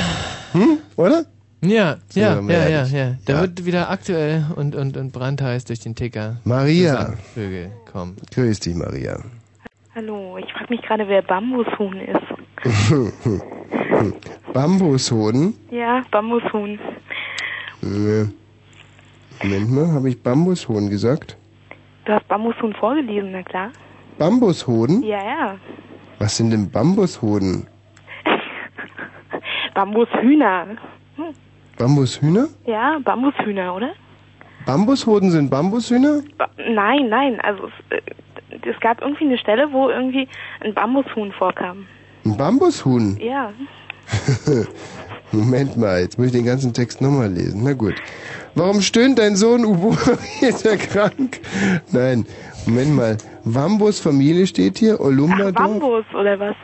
Hm? Oder? Ja, ja, ja, ja, ja. Da Ja. wird wieder aktuell und, und, und brandheiß durch den Ticker. Maria. Vögel, komm. Grüß dich, Maria. Hallo, ich frage mich gerade, wer Bambushuhn ist. Bambushoden? Ja, Bambushuhn. Äh, Moment mal, habe ich Bambushoden gesagt? Du hast Bambushuhn vorgelesen, na klar. Bambushoden? Ja, ja. Was sind denn Bambushoden? Bambushühner. Hm. Bambushühner? Ja, Bambushühner, oder? Bambushoden sind Bambushühner? Ba nein, nein, also es, äh, es gab irgendwie eine Stelle, wo irgendwie ein Bambushuhn vorkam. Ein Bambushuhn? Ja. Moment mal, jetzt muss ich den ganzen Text nochmal lesen. Na gut. Warum stöhnt dein Sohn Ubu? Ist er krank? Nein, Moment mal. Wambus Familie steht hier, Olumbadorf. Bambus, oder was?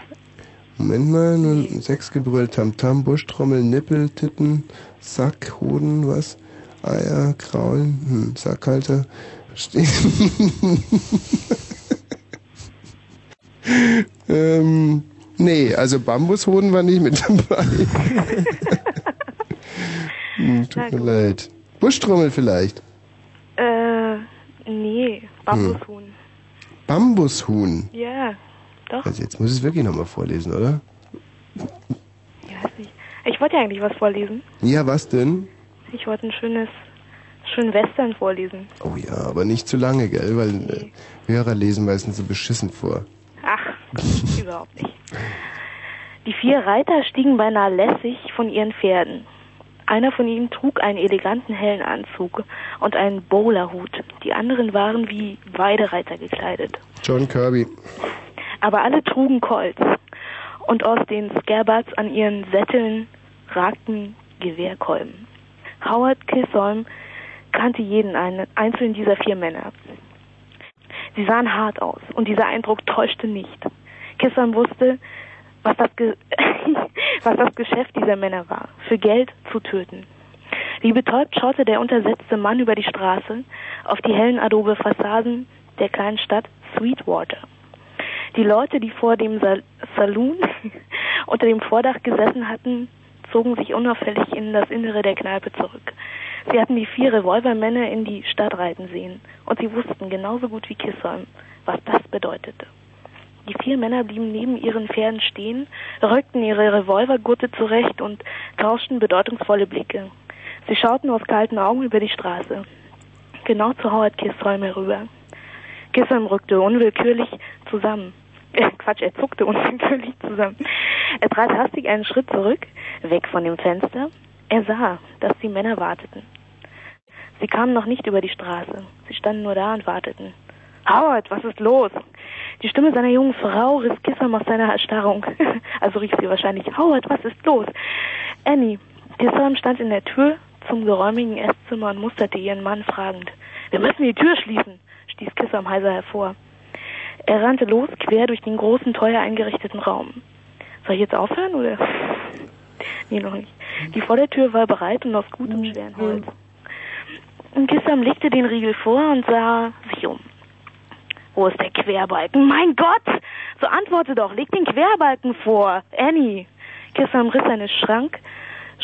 Moment mal, nun Sechsgebrüll, Tamtam, Buschtrommel, Nippel, Titten, Sack, Hoden, was? Eier, Kraulen, hm, Sackhalter. Steht. ähm, nee, also Bambushoden war nicht mit dabei. hm, tut mir leid. Buschtrommel vielleicht. Äh, nee, Bambushuhn. Bambushuhn. Ja, doch. Also jetzt muss ich es wirklich nochmal vorlesen, oder? Ich weiß nicht. Ich wollte ja eigentlich was vorlesen. Ja, was denn? Ich wollte ein schönes, schönen Western vorlesen. Oh ja, aber nicht zu lange, gell? Weil äh, Hörer lesen meistens so beschissen vor. Ach, überhaupt nicht. Die vier Reiter stiegen beinahe lässig von ihren Pferden. Einer von ihnen trug einen eleganten hellen Anzug und einen Bowlerhut. Die anderen waren wie Weidereiter gekleidet. John Kirby. Aber alle trugen Colts. Und aus den Scabbards an ihren Sätteln ragten Gewehrkolben. Howard Kisholm kannte jeden einzelnen dieser vier Männer. Sie sahen hart aus und dieser Eindruck täuschte nicht. Kisholm wusste, was das, was das Geschäft dieser Männer war, für Geld zu töten. Wie betäubt schaute der untersetzte Mann über die Straße auf die hellen Adobe-Fassaden der kleinen Stadt Sweetwater. Die Leute, die vor dem Sal Saloon unter dem Vordach gesessen hatten, zogen sich unauffällig in das Innere der Kneipe zurück. Sie hatten die vier Revolvermänner in die Stadt reiten sehen und sie wussten genauso gut wie Kisholm, was das bedeutete. Die vier Männer blieben neben ihren Pferden stehen, rückten ihre Revolvergurte zurecht und tauschten bedeutungsvolle Blicke. Sie schauten aus kalten Augen über die Straße, genau zu Howard Kisholm herüber. Kisholm rückte unwillkürlich zusammen. Äh, Quatsch, er zuckte unwillkürlich zusammen. Er trat hastig einen Schritt zurück, weg von dem Fenster. Er sah, dass die Männer warteten. Sie kamen noch nicht über die Straße. Sie standen nur da und warteten. Howard, was ist los? Die Stimme seiner jungen Frau riss Kisholm aus seiner Erstarrung. Also rief sie wahrscheinlich, Howard, was ist los? Annie, Kisholm stand in der Tür zum geräumigen Esszimmer und musterte ihren Mann fragend. Wir müssen die Tür schließen, stieß Kisholm heiser hervor. Er rannte los, quer durch den großen, teuer eingerichteten Raum. Soll ich jetzt aufhören, oder? Nee, noch nicht. Die Vordertür war bereit und aus gutem, schweren Holz. Und Kisholm legte den Riegel vor und sah sich um. Wo ist der Querbalken? Mein Gott! So antworte doch, leg den Querbalken vor. Annie. Kisholm riss eine Schrank,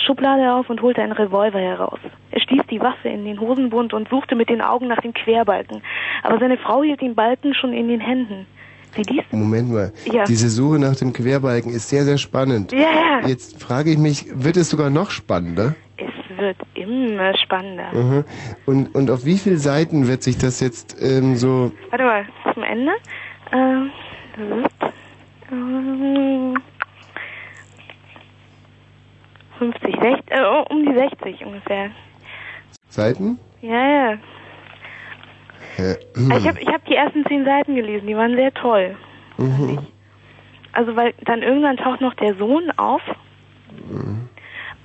Schublade auf und holte einen Revolver heraus. Er stieß die Waffe in den Hosenbund und suchte mit den Augen nach dem Querbalken. Aber seine Frau hielt den Balken schon in den Händen. CDs? Moment mal. Ja. Diese Suche nach dem Querbalken ist sehr, sehr spannend. Ja, ja. Jetzt frage ich mich, wird es sogar noch spannender? Es wird immer spannender. Mhm. Und, und auf wie viele Seiten wird sich das jetzt ähm, so... Warte mal, zum Ende. Ähm, das ist, ähm, 50, 60, äh, um die 60 ungefähr. Seiten? Ja, ja. Hä? Also Ich habe ich hab die ersten zehn Seiten gelesen, die waren sehr toll. Mhm. Also weil dann irgendwann taucht noch der Sohn auf Mhm.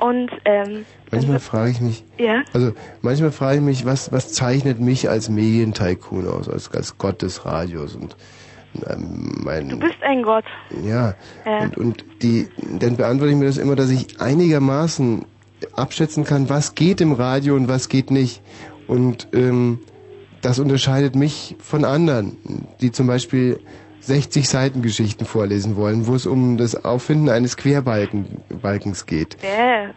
und ähm, Manchmal frage ich mich, ja, also manchmal frage ich mich, was, was zeichnet mich als Medientycoon aus, als, als Gott des Radios und mein, du bist ein Gott. ja, Ja. und, und die, dann beantworte ich mir das immer, dass ich einigermaßen abschätzen kann, was geht im Radio und was geht nicht. Und ähm, das unterscheidet mich von anderen, die zum Beispiel 60 Seiten Geschichten vorlesen wollen, wo es um das Auffinden eines Querbalkens geht. Ja.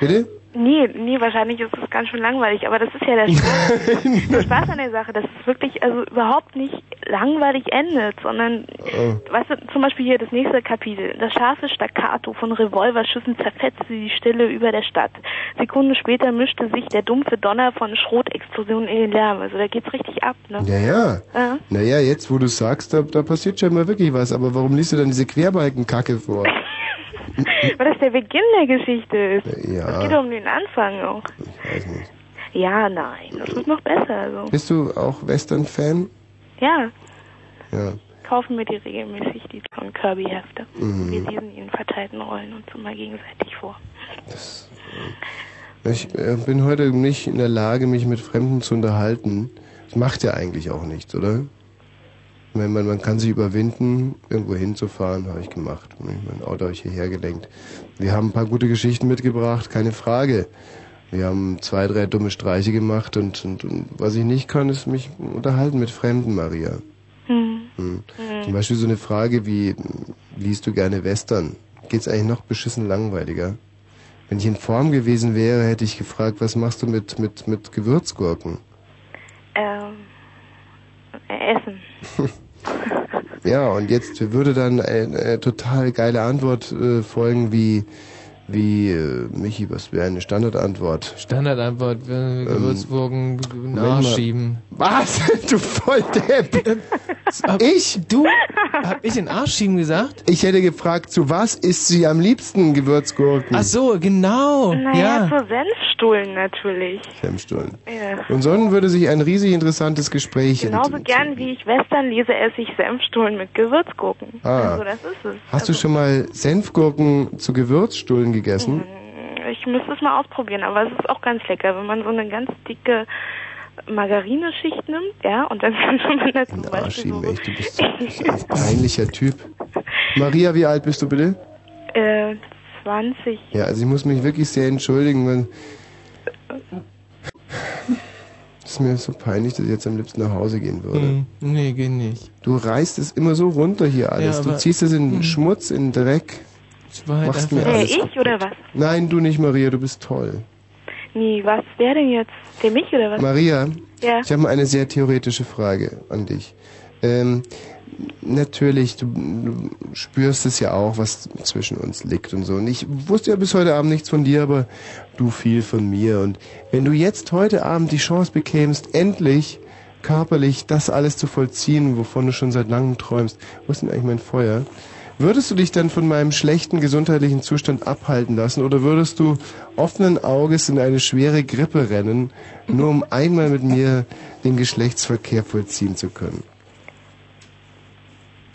Bitte? Nee, nee, wahrscheinlich ist es ganz schön langweilig, aber das ist ja der Spaß, der Spaß an der Sache, dass es wirklich also überhaupt nicht langweilig endet, sondern, Oh. weißt du, zum Beispiel hier das nächste Kapitel, das scharfe Staccato von Revolverschüssen zerfetzte die Stille über der Stadt. Sekunden später mischte sich der dumpfe Donner von Schrotexplosionen in den Lärm, also da geht's richtig ab, ne? Ja, ja. Ja. Naja, jetzt wo du sagst, da, da passiert scheinbar wirklich was, aber warum liest du dann diese Querbalkenkacke vor? Weil das der Beginn der Geschichte ist. Es Ja, geht um den Anfang auch. weiß nicht. Ja, nein, das wird noch besser, also. Bist du auch Western-Fan? Ja, Ja. kaufen wir die regelmäßig, die von Kirby-Hefte. Mhm. Wir lesen in verteilten Rollen uns immer gegenseitig vor. Ich äh, bin heute nicht in der Lage, mich mit Fremden zu unterhalten. Das macht ja eigentlich auch nichts, oder? Meine, man, man kann sich überwinden, irgendwo hinzufahren, habe ich gemacht. Mein Auto habe ich hierher gelenkt. Wir haben ein paar gute Geschichten mitgebracht, keine Frage. Wir haben zwei, drei dumme Streiche gemacht und, und, und was ich nicht kann, ist mich unterhalten mit Fremden, Maria. Hm. Hm. Zum Beispiel so eine Frage wie, liest du gerne Western? Geht's eigentlich noch beschissen langweiliger? Wenn ich in Form gewesen wäre, hätte ich gefragt, was machst du mit, mit, mit Gewürzgurken? Ähm, äh, Essen. Ja, und jetzt würde dann eine, eine total geile Antwort äh, folgen wie, wie, äh, Michi, was wäre eine Standardantwort? Standardantwort, äh, Gewürzgurken in den Moment Arsch mal. schieben. Was? Du Volldepp! ich? Du? Hab ich den Arsch schieben gesagt? Ich hätte gefragt, zu was isst sie am liebsten Gewürzgurken? Ach so, genau. Naja, ja. zur Senfstuhlen natürlich. Hemmstullen. Ja. Und so würde sich ein riesig interessantes Gespräch Genauso gern wie ich Western lese, esse ich Senfstuhlen mit Gewürzgurken. Ah. Also das ist es. Hast du schon mal Senfgurken zu Gewürzstullen gegessen? Ich müsste es mal ausprobieren, aber es ist auch ganz lecker, wenn man so eine ganz dicke Margarineschicht nimmt, ja, und dann kann man da zum Ah, Beispiel so, echt, du bist ein peinlicher Typ. Maria, wie alt bist du bitte? äh, 20. Ja, also ich muss mich wirklich sehr entschuldigen, weil es ist mir so peinlich, dass ich jetzt am liebsten nach Hause gehen würde. Hm, nee, geht nicht. Du reißt es immer so runter hier alles. Ja, du ziehst es in Hm. Schmutz, in Dreck. Halt Machst mir einfach- Äh, alles ich oder was? Nein, du nicht, Maria, du bist toll. Nee, was? Wer denn jetzt? Der mich oder was? Maria, Ja. ich habe mal eine sehr theoretische Frage an dich. Ähm, natürlich, du, du spürst es ja auch, was zwischen uns liegt und so. Und ich wusste ja bis heute Abend nichts von dir, aber du viel von mir. Und wenn du jetzt heute Abend die Chance bekämst, endlich körperlich das alles zu vollziehen, wovon du schon seit langem träumst, wo ist denn eigentlich mein Feuer? Würdest du dich dann von meinem schlechten gesundheitlichen Zustand abhalten lassen oder würdest du offenen Auges in eine schwere Grippe rennen, nur um einmal mit mir den Geschlechtsverkehr vollziehen zu können?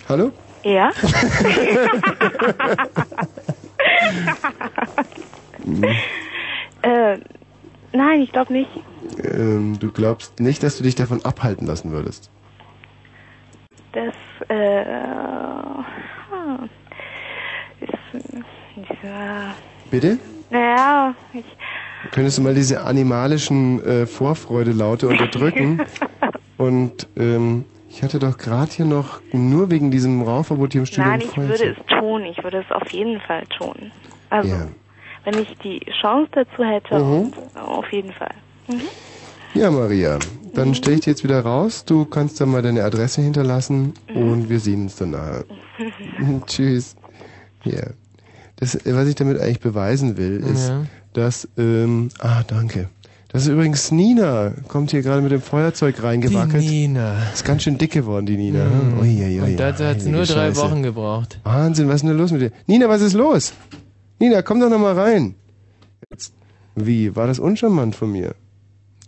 Hallo? Ja? äh, nein, ich glaube nicht. Ähm, du glaubst nicht, dass du dich davon abhalten lassen würdest? Das, äh, ist, dieser, Bitte? naja, ich, Könntest du mal diese animalischen äh, Vorfreudelaute unterdrücken? Und ähm, ich hatte doch gerade hier noch nur wegen diesem Rauchverbot hier im Studio nein, ein ich Feuer würde es tun. Ich würde es auf jeden Fall tun. Also, Ja. wenn ich die Chance dazu hätte, Mhm. auf jeden Fall. Mhm. Ja, Maria, dann stelle ich dich jetzt wieder raus. Du kannst dann mal deine Adresse hinterlassen und wir sehen uns dann nachher. Tschüss. Ja. Das, was ich damit eigentlich beweisen will, ist, Ja. dass, ähm, ah, danke. Das ist übrigens Nina, kommt hier gerade mit dem Feuerzeug reingewackelt. Die Nina. Ist ganz schön dick geworden, die Nina. Mhm. Ui, ui, ui, Und dazu hat nur drei Scheiße. Wochen gebraucht. Wahnsinn, was ist denn da los mit dir? Nina, was ist los? Nina, komm doch noch mal rein. Jetzt. Wie, war das uncharmant von mir?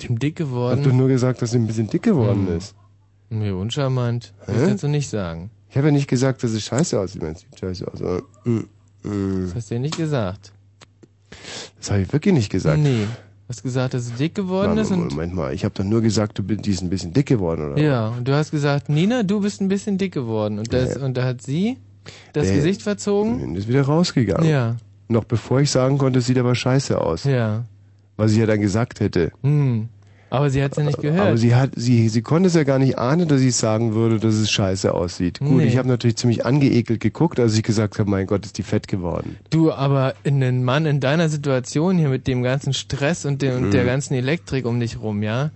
Dem dick Hab geworden? doch nur gesagt, dass sie ein bisschen dick geworden Hm. ist. Nee, uncharmant. Das Hä? kannst du nicht sagen. Ich habe ja nicht gesagt, dass es scheiße aussieht. Man sieht scheiße aus. aber, mm, mm. Das hast du ja nicht gesagt. Das habe ich wirklich nicht gesagt. Nee. Du hast gesagt, dass du dick geworden Warte, ist und Moment mal, ich habe doch nur gesagt, du bist ein bisschen dick geworden, oder? Ja, und du hast gesagt, Nina, du bist ein bisschen dick geworden. Und, das, und da hat sie das Nee. Gesicht verzogen. Und ist wieder rausgegangen. Ja. Noch bevor ich sagen konnte, es sieht aber scheiße aus. Ja. Was ich ja dann gesagt hätte. Hm. Aber sie hat's ja nicht gehört. Aber sie hat, sie, sie konnte es ja gar nicht ahnen, dass ich sagen würde, dass es scheiße aussieht. Gut, Nee. ich habe natürlich ziemlich angeekelt geguckt, als ich gesagt habe, mein Gott, ist die fett geworden. Du, aber in einen Mann in deiner Situation hier mit dem ganzen Stress und, dem, und Mhm. der ganzen Elektrik um dich rum, ja,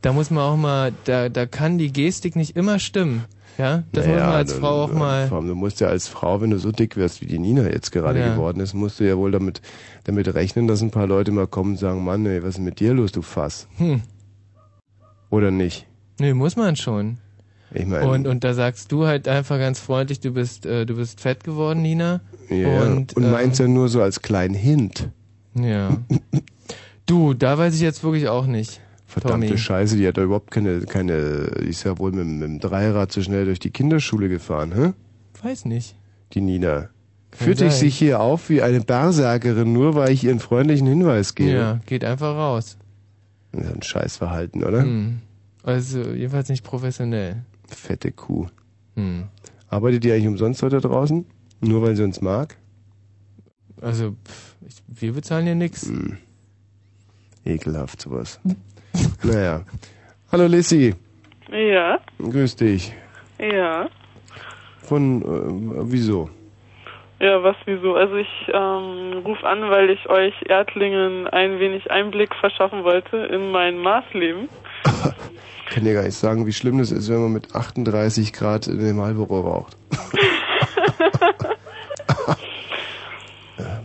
da muss man auch mal, da, da kann die Gestik nicht immer stimmen. Ja, das muss Naja, man als du- Frau auch mal. vor allem, Du musst ja als Frau, wenn du so dick wirst, wie die Nina jetzt gerade Ja. geworden ist, musst du ja wohl damit, damit rechnen, dass ein paar Leute mal kommen und sagen, Mann, ey, was ist mit dir los, du Fass? Hm. Oder nicht? Nee, muss man schon. Ich meine, Und, und da sagst du halt einfach ganz freundlich, du bist, äh, du bist fett geworden, Nina. ja, und, und, ähm, meinst ja nur so als kleinen Hint. Ja. du, da weiß ich jetzt wirklich auch nicht. Verdammte Tommy. Scheiße, die hat da überhaupt keine, keine, die ist ja wohl mit, dem- mit dem Dreirad so schnell durch die Kinderschule gefahren, hä? Weiß nicht. Die Nina. Kann Führt sein. sich hier auf wie eine Berserkerin, nur weil ich ihren freundlichen Hinweis gebe. Ja, geht einfach raus. Das ist ein Scheißverhalten, oder? Hm. Also jedenfalls nicht professionell. Fette Kuh. Hm. Arbeitet die eigentlich umsonst heute draußen? Nur weil sie uns mag? Also pff, ich, wir bezahlen ja nix. Hm. Ekelhaft sowas. Naja. Hallo Lissy, Ja, grüß dich. ja. Von, äh, wieso? Ja, was wieso? Also ich ähm, rufe an, weil ich euch Erdlingen ein wenig Einblick verschaffen wollte in mein Maßleben. Ich kann dir gar nicht sagen, wie schlimm das ist, wenn man mit 38 Grad in dem Marlboro raucht.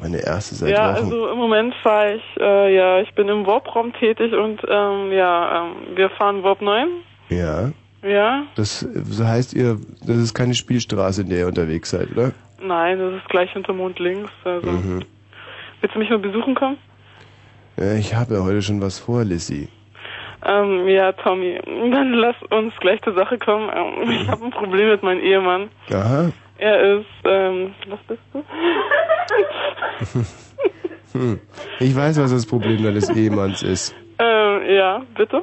Meine erste seit ja, Wochen. also im Moment fahre ich, äh, ja, ich bin im Warp-Raum tätig und ähm, ja, ähm, wir fahren Warp 9. ja. Ja, Das heißt ihr, das ist keine Spielstraße, in der ihr unterwegs seid, oder? nein, das ist gleich hinter Mond links. Also. Mhm. Willst du mich mal besuchen kommen? Ja, ich habe ja heute schon was vor, Lissy. Ähm, ja, Tommy, dann lass uns gleich zur Sache kommen. Ähm, ich habe ein Problem mit meinem Ehemann. Aha. Er ist, ähm, was bist du? Hm. Ich weiß, was das Problem deines Ehemanns ist. ähm, ja, bitte?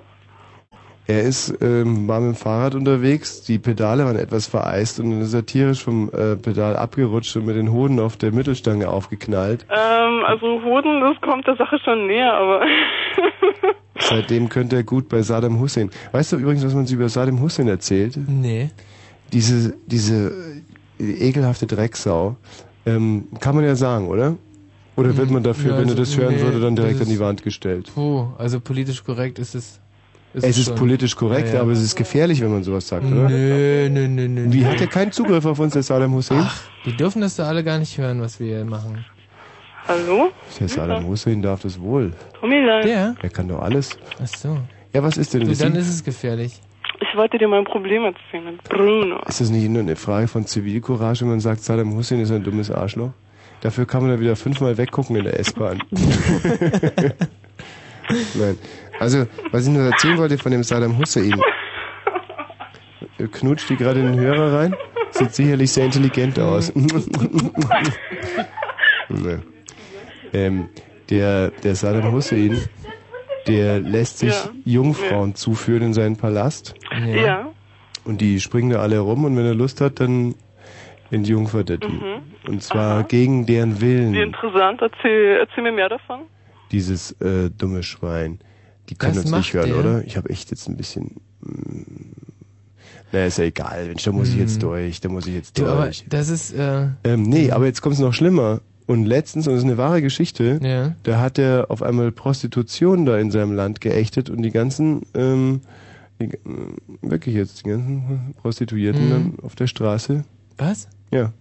Er ist, ähm, war mit dem Fahrrad unterwegs, die Pedale waren etwas vereist und dann ist er tierisch vom äh, Pedal abgerutscht und mit den Hoden auf der Mittelstange aufgeknallt. Ähm, also Hoden, das kommt der Sache schon näher, aber Seitdem könnte er gut bei Saddam Hussein. Weißt du übrigens, was man sich über Saddam Hussein erzählt? Nee. Diese, diese ekelhafte Drecksau, ähm, kann man ja sagen, oder? Oder wird man dafür, Ja, wenn er also, das hören nee, würde, dann direkt an die ist- Wand gestellt? Puh, also politisch korrekt ist es. es ist schon. politisch korrekt, Ja, ja. aber es ist gefährlich, wenn man sowas sagt, oder? Nö, nö, nö, nö. Wie hat er keinen Zugriff auf uns, der Saddam Hussein? Ach, die dürfen das da alle gar nicht hören, was wir hier machen. Hallo? Der Saddam Hussein darf das wohl. Tommy, dann, Der? Er kann doch alles. Ach so. Ja, was ist denn Du, dann ist es gefährlich. Ich wollte dir mein Problem erzählen mit Bruno. Ist das nicht nur eine Frage von Zivilcourage, wenn man sagt, Saddam Hussein ist ein dummes Arschloch? Dafür kann man dann wieder fünfmal weggucken in der S-Bahn. Nein. Also, was ich nur erzählen wollte von dem Saddam Hussein. Knutscht die gerade in den Hörer rein? Sieht sicherlich sehr intelligent aus. ähm, der, der Saddam Hussein, der lässt sich Ja. Jungfrauen zuführen in seinen Palast. Ja. Und die springen da alle rum und wenn er Lust hat, dann entjungfert er die. Mhm. Und zwar gegen deren Willen. Wie interessant. Erzähl, erzähl mir mehr davon. Dieses äh, dumme Schwein. Die können Das uns nicht hören, der? oder? Ich habe echt jetzt ein bisschen. mm, Naja, ist ja egal. Mensch, da muss ich jetzt Mhm. durch. Da muss ich jetzt Du, aber durch. das ist, äh, Ähm, nee, aber jetzt kommt es noch schlimmer. Und letztens, und das ist eine wahre Geschichte, Ja. da hat er auf einmal Prostitution da in seinem Land geächtet und die ganzen ähm, Die, äh, wirklich jetzt, die ganzen Prostituierten Mhm. dann auf der Straße. Was? Ja.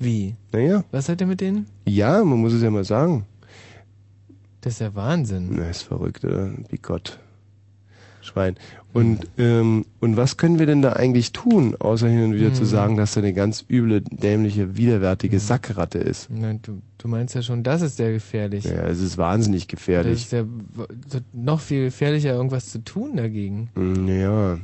Wie? Naja. Was hat er mit denen? Ja, man muss es ja mal sagen. Das ist ja Wahnsinn. Na, ist verrückt, oder? Wie Gott. Schwein. Und, ähm, und was können wir denn da eigentlich tun, außer hin und wieder zu Mhm. sagen, dass er eine ganz üble, dämliche, widerwärtige Sackratte ist? Nein, du, du meinst ja schon, das ist sehr gefährlich. Ja, es ist wahnsinnig Das gefährlich. ist ja noch viel gefährlicher, irgendwas zu tun dagegen. Mm, Ja,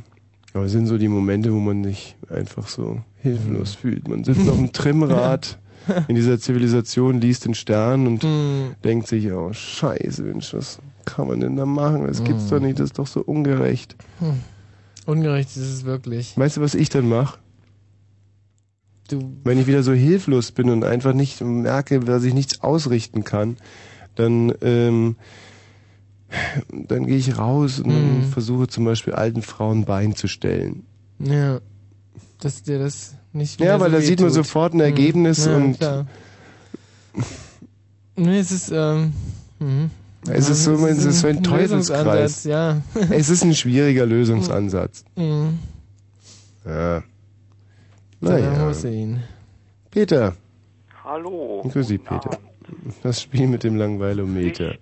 aber es sind so die Momente, wo man sich einfach so hilflos Mhm. fühlt. Man sitzt auf dem Trimmrad in dieser Zivilisation, liest den Stern und Mhm. denkt sich, oh scheiße, Mensch, was kann man denn da machen? Das gibt's doch nicht, das ist doch so ungerecht. Hm. Ungerecht ist es wirklich. Weißt du, was ich dann mache? Du, Wenn ich wieder so hilflos bin und einfach nicht merke, dass ich nichts ausrichten kann, dann, ähm, dann gehe ich raus und Mhm. versuche zum Beispiel alten Frauen Bein zu stellen. ja, dass dir das nicht Ja, weil so da sieht man wehtut. sofort ein Mhm. Ergebnis ja, und- Klar. Nee, es ist, ähm, mhm. Es ist so, es ist so ein Teufelskreis. Ja. Es ist ein schwieriger Lösungsansatz. Mhm. Ja. Da Naja. muss er ihn. Peter. Hallo. Grüß dich, Peter. Das Spiel mit dem Langweilometer.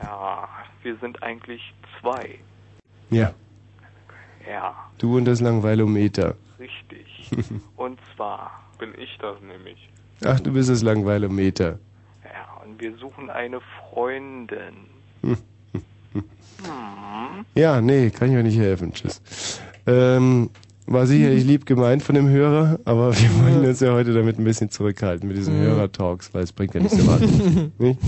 Ja, wir sind eigentlich zwei. Ja. Ja, Du und das Langweilometer. richtig. Und zwar bin ich das nämlich. Ach, du bist das Langweilometer. Wir suchen eine Freundin. Hm. Hm. Ja, nee, kann ich euch nicht helfen. Tschüss. Ähm, war sicherlich lieb gemeint von dem Hörer, aber wir wollen uns ja heute damit ein bisschen zurückhalten mit diesen Mhm. Hörertalks, weil es bringt ja nichts zu warten. nicht?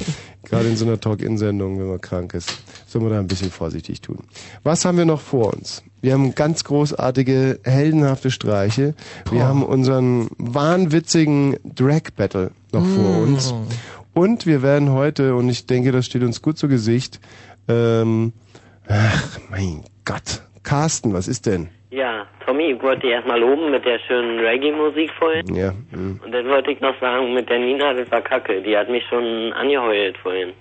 Gerade in so einer Talk-In-Sendung, wenn man krank ist, soll man da ein bisschen vorsichtig tun. Was haben wir noch vor uns? Wir haben ganz großartige, heldenhafte Streiche. Wir Boah. haben unseren wahnwitzigen Drag-Battle noch vor Mm. uns. Und wir werden heute, und ich denke, das steht uns gut zu Gesicht, ähm, ach, mein Gott. Carsten, was ist denn? Ja, Tommy, ich wollte dich erstmal loben mit der schönen Reggae-Musik vorhin. Ja, hm. Und dann wollte ich noch sagen, mit der Nina, das war kacke. Die hat mich schon angeheult vorhin.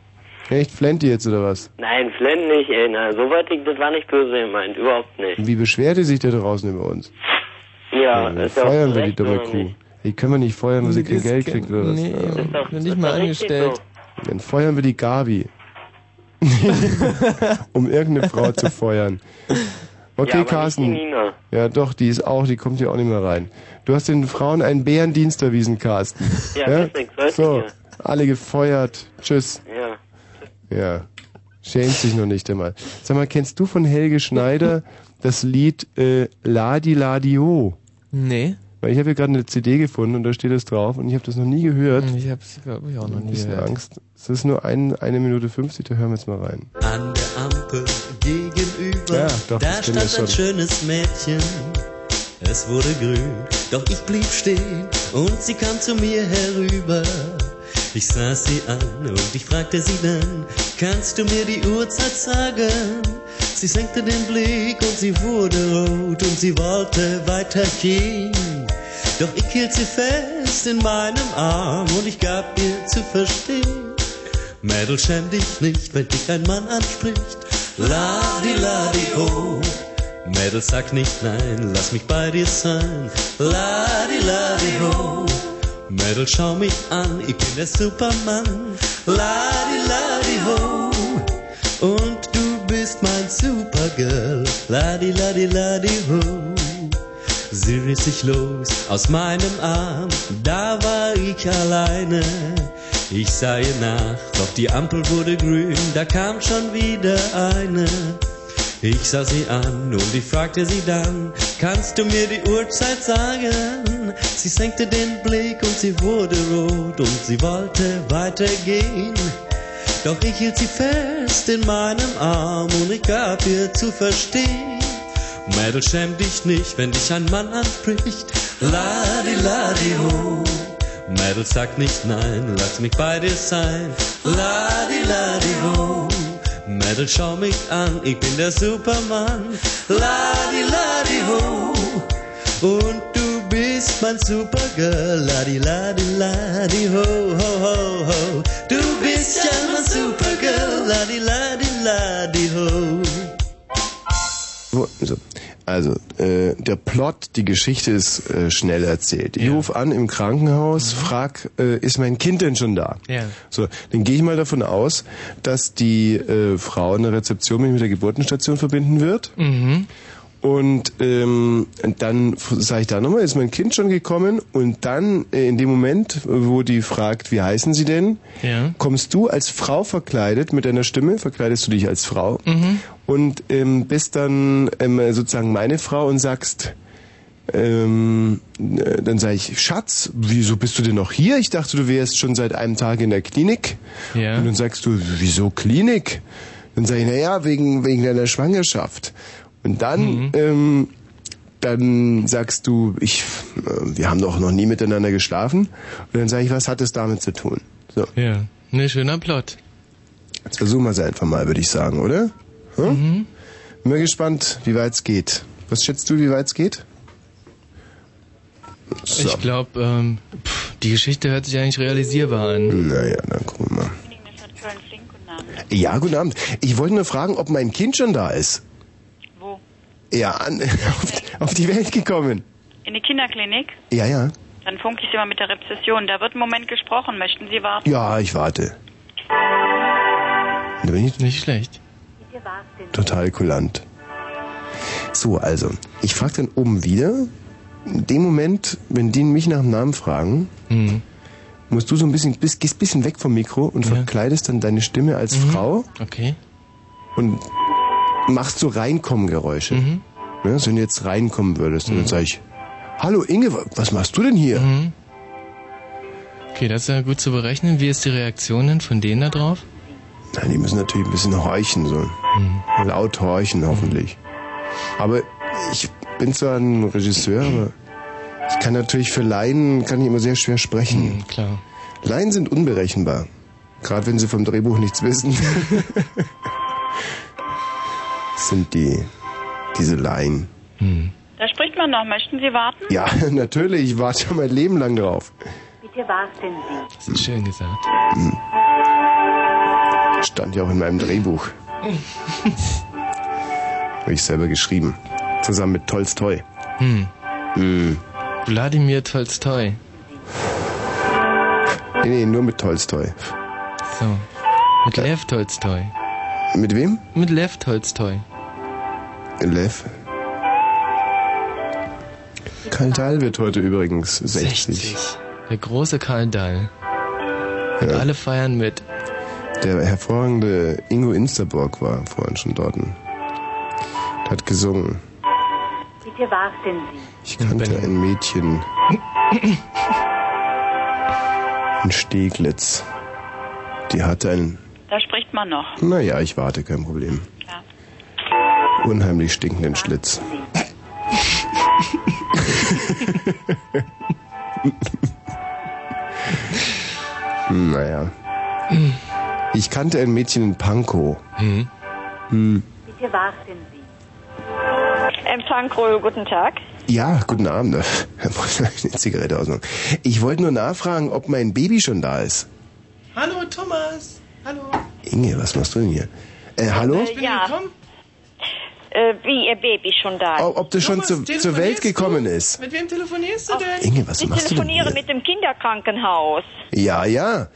Echt, flennt die jetzt oder was? Nein, Flynn nicht, ey. Na, so wollte ich, das war nicht böse gemeint. Überhaupt nicht. Wie beschwert die sich da draußen über uns? Ja, ist ja auch feuern wir die dumme Kuh. nicht? Die können wir nicht feuern, weil sie kein Geld kriegt oder was? nee, Ja. Ist doch- nicht mal angestellt. Dann feuern wir die Gabi. um irgendeine Frau zu feuern. Okay, ja, Carsten. Ja, doch, die ist auch, die kommt hier auch nicht mehr rein. Du hast den Frauen einen Bärendienst erwiesen, Carsten. Ja, deswegen sollte So, ich alle gefeuert. Tschüss. Ja. Ja. Schämt sich noch nicht einmal. Sag mal, kennst du von Helge Schneider das Lied äh, Ladi Ladio? Nee. Weil ich habe hier gerade eine CD gefunden und da steht es drauf und ich habe das noch nie gehört. Ich habe es, glaube ich, auch noch Ein nie bisschen gehört. Angst. Es ist nur ein, eine Minute 50, da hören wir jetzt mal rein. An der Ampel gegenüber, Ja, doch, da stand ein schon. schönes Mädchen. Es wurde grün, doch ich blieb stehen und sie kam zu mir herüber. Ich sah sie an und ich fragte sie dann, kannst du mir die Uhrzeit sagen? Sie senkte den Blick und sie wurde rot und sie wollte weitergehen. Doch ich hielt sie fest in meinem Arm und ich gab ihr zu verstehen, Mädel, schäm dich nicht, wenn dich ein Mann anspricht. Ladi, ladi, oh. Mädel, sag nicht nein, lass mich bei dir sein. Ladi, ladi, oh. Mädel, schau mich an, ich bin der Superman. Ladi, ladi, ho. Und du bist mein Supergirl. Ladi, ladi, ladi, ho. Sie riss sich los aus meinem Arm, da war ich alleine. Ich sah ihr nach, doch die Ampel wurde grün, da kam schon wieder eine. Ich sah sie an und ich fragte sie dann, kannst du mir die Uhrzeit sagen? Sie senkte den Blick und sie wurde rot und sie wollte weitergehen. Doch ich hielt sie fest in meinem Arm und ich gab ihr zu verstehen. Mädel, schäm dich nicht, wenn dich ein Mann anspricht. Ladi, ladi, ho. Mädel, sag nicht nein, lass mich bei dir sein. Ladi, ladi, ho. Mädel, schau mich an, ich bin der Superman. Ladi, ladi, ho. Und du bist mein Supergirl. Ladi, ladi, ladi, ho, ho, ho, ho. Du bist ja mein Supergirl. Ladi, ladi, ladi, ho. so. Also, äh, der Plot, die Geschichte ist äh, schnell erzählt. Ich rufe an im Krankenhaus, frag, äh, ist mein Kind denn schon da? Ja. So, dann gehe ich mal davon aus, dass die äh, Frau in der Rezeption mich mit der Geburtenstation verbinden wird. Mhm. Und ähm, dann sage ich da nochmal, ist mein Kind schon gekommen? Und dann äh, in dem Moment, wo die fragt, wie heißen Sie denn, Ja. kommst du als Frau verkleidet mit deiner Stimme, verkleidest du dich als Frau Mhm. Und ähm, bist dann ähm, sozusagen meine Frau und sagst, ähm, äh, dann sage ich, Schatz, wieso bist du denn noch hier? Ich dachte, du wärst schon seit einem Tag in der Klinik. Ja. Und dann sagst du, wieso Klinik? Dann sage ich, naja, wegen, wegen deiner Schwangerschaft. Und dann, ähm, dann sagst du, ich, äh, wir haben doch noch nie miteinander geschlafen. Und dann sage ich, was hat es damit zu tun? So. Ja. Ne, schöner Plot. Jetzt versuchen wir es einfach mal, würde ich sagen, oder? Hm? Mhm. Bin mal gespannt, wie weit es geht. Was schätzt du, wie weit es geht? So. Ich glaube, ähm, die Geschichte hört sich eigentlich realisierbar an. Naja, dann gucken wir mal. Ja, guten Abend. Ich wollte nur fragen, ob mein Kind schon da ist. Wo? Ja, an, auf, auf die Welt gekommen. In die Kinderklinik? Ja, ja. Dann funke ich Sie mal mit der Rezession. Da wird im Moment gesprochen. Möchten Sie warten? Ja, ich warte. Da bin ich nicht schlecht. Total kulant. So, also, ich frage dann oben wieder. In dem Moment, wenn die mich nach dem Namen fragen, Mhm. musst du so ein bisschen, bist, gehst ein bisschen weg vom Mikro und verkleidest dann deine Stimme als Mhm. Frau Okay. und machst so Reinkommen-Geräusche. Mhm. Ja, also wenn du jetzt reinkommen würdest, und dann sage ich, Hallo Inge, wa- was machst du denn hier? Mhm. Okay, das ist ja gut zu berechnen. Wie ist die Reaktion denn von denen da drauf? Nein, die müssen natürlich ein bisschen horchen, so. Mhm. Laut horchen, hoffentlich. Aber ich bin zwar ein Regisseur, aber ich kann natürlich für Laien, kann ich immer sehr schwer sprechen. Mhm, klar. Laien sind unberechenbar. Gerade wenn sie vom Drehbuch nichts wissen. Das sind die, diese Laien. Da spricht man noch. Möchten Sie warten? Ja, natürlich, ich warte schon mein Leben lang drauf. Bitte warten Sie. Das ist schön gesagt. Hm. Stand ja auch in meinem Drehbuch. Habe ich selber geschrieben. Zusammen mit Tolstoi. Hm. Hm. Wladimir Tolstoi. Nee, nee, nur mit Tolstoi. So. Mit Lev Tolstoi. Mit wem? Mit Lev Tolstoi. Lev. Karl Dahl wird heute übrigens 60. Der große Karl Dahl. Und Ja. alle feiern mit. Der hervorragende Ingo Insterborg war vorhin schon dort. Hat gesungen. Bitte warten Sie. Ich kannte ein Mädchen in Steglitz. Die hatte einen. Da spricht man noch. Naja, ich warte, kein Problem. Klar. Unheimlich stinkenden Schlitz. naja. Ich kannte ein Mädchen in Pankow. Hm. Hm. Bitte warten Sie. Empfang Kröll, guten Tag. Ja, guten Abend. Brüssel, eine Zigarette ausmachen. Ich wollte nur nachfragen, ob mein Baby schon da ist. Hallo Thomas. Hallo. Inge, was machst du denn hier? Äh, hallo? Äh, ja. Äh, wie Ihr Baby schon da ist. Ob, das schon zu, zur Welt gekommen ist? Mit wem telefonierst du denn? Inge, was Ich machst du denn telefoniere hier? mit dem Kinderkrankenhaus. Ja, ja.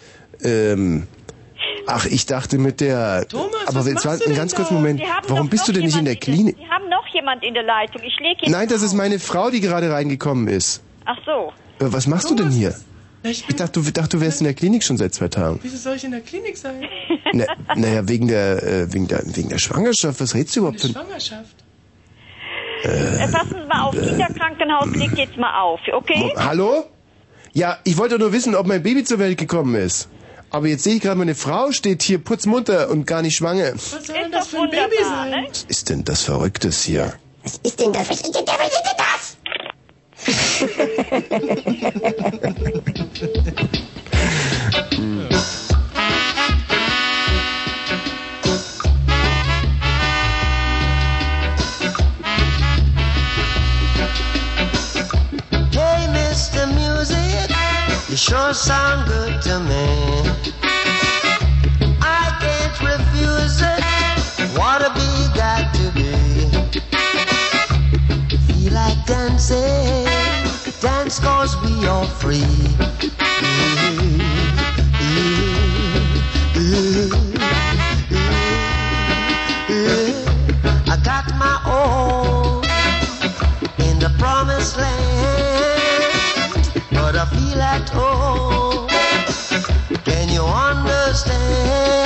Ähm, ach, ich dachte mit der... Thomas, aber was jetzt machst war du einen denn ganz kurzen Moment. Warum bist du denn nicht in der Klinik? Sie haben noch jemand in der Leitung. Ich lege jetzt... Nein, das ist meine Frau, die gerade reingekommen ist. Ach so. Äh, was machst du denn hier? Ich dachte, du, dachte, du wärst in der Klinik schon seit zwei Tagen. Wieso soll ich in der Klinik sein? Na, naja, wegen der, äh, wegen der, wegen der Schwangerschaft. Was redest du überhaupt von? Schwangerschaft. Äh, passen Sie mal auf, Kinderkrankenhaus legt jetzt mal auf, okay? Hallo? Ja, ich wollte nur wissen, ob mein Baby zur Welt gekommen ist. Aber jetzt sehe ich gerade, meine Frau steht hier putzmunter und gar nicht schwanger. Was soll denn das für ein Baby sein? ne? Was ist denn das Verrücktes hier? Was ist denn das? Was ist denn das? Was ist denn das? Hey, Mr. Music, you sure sound good to me. say, dance cause we are free. I got my own in the promised land, but I feel at home. Can you understand?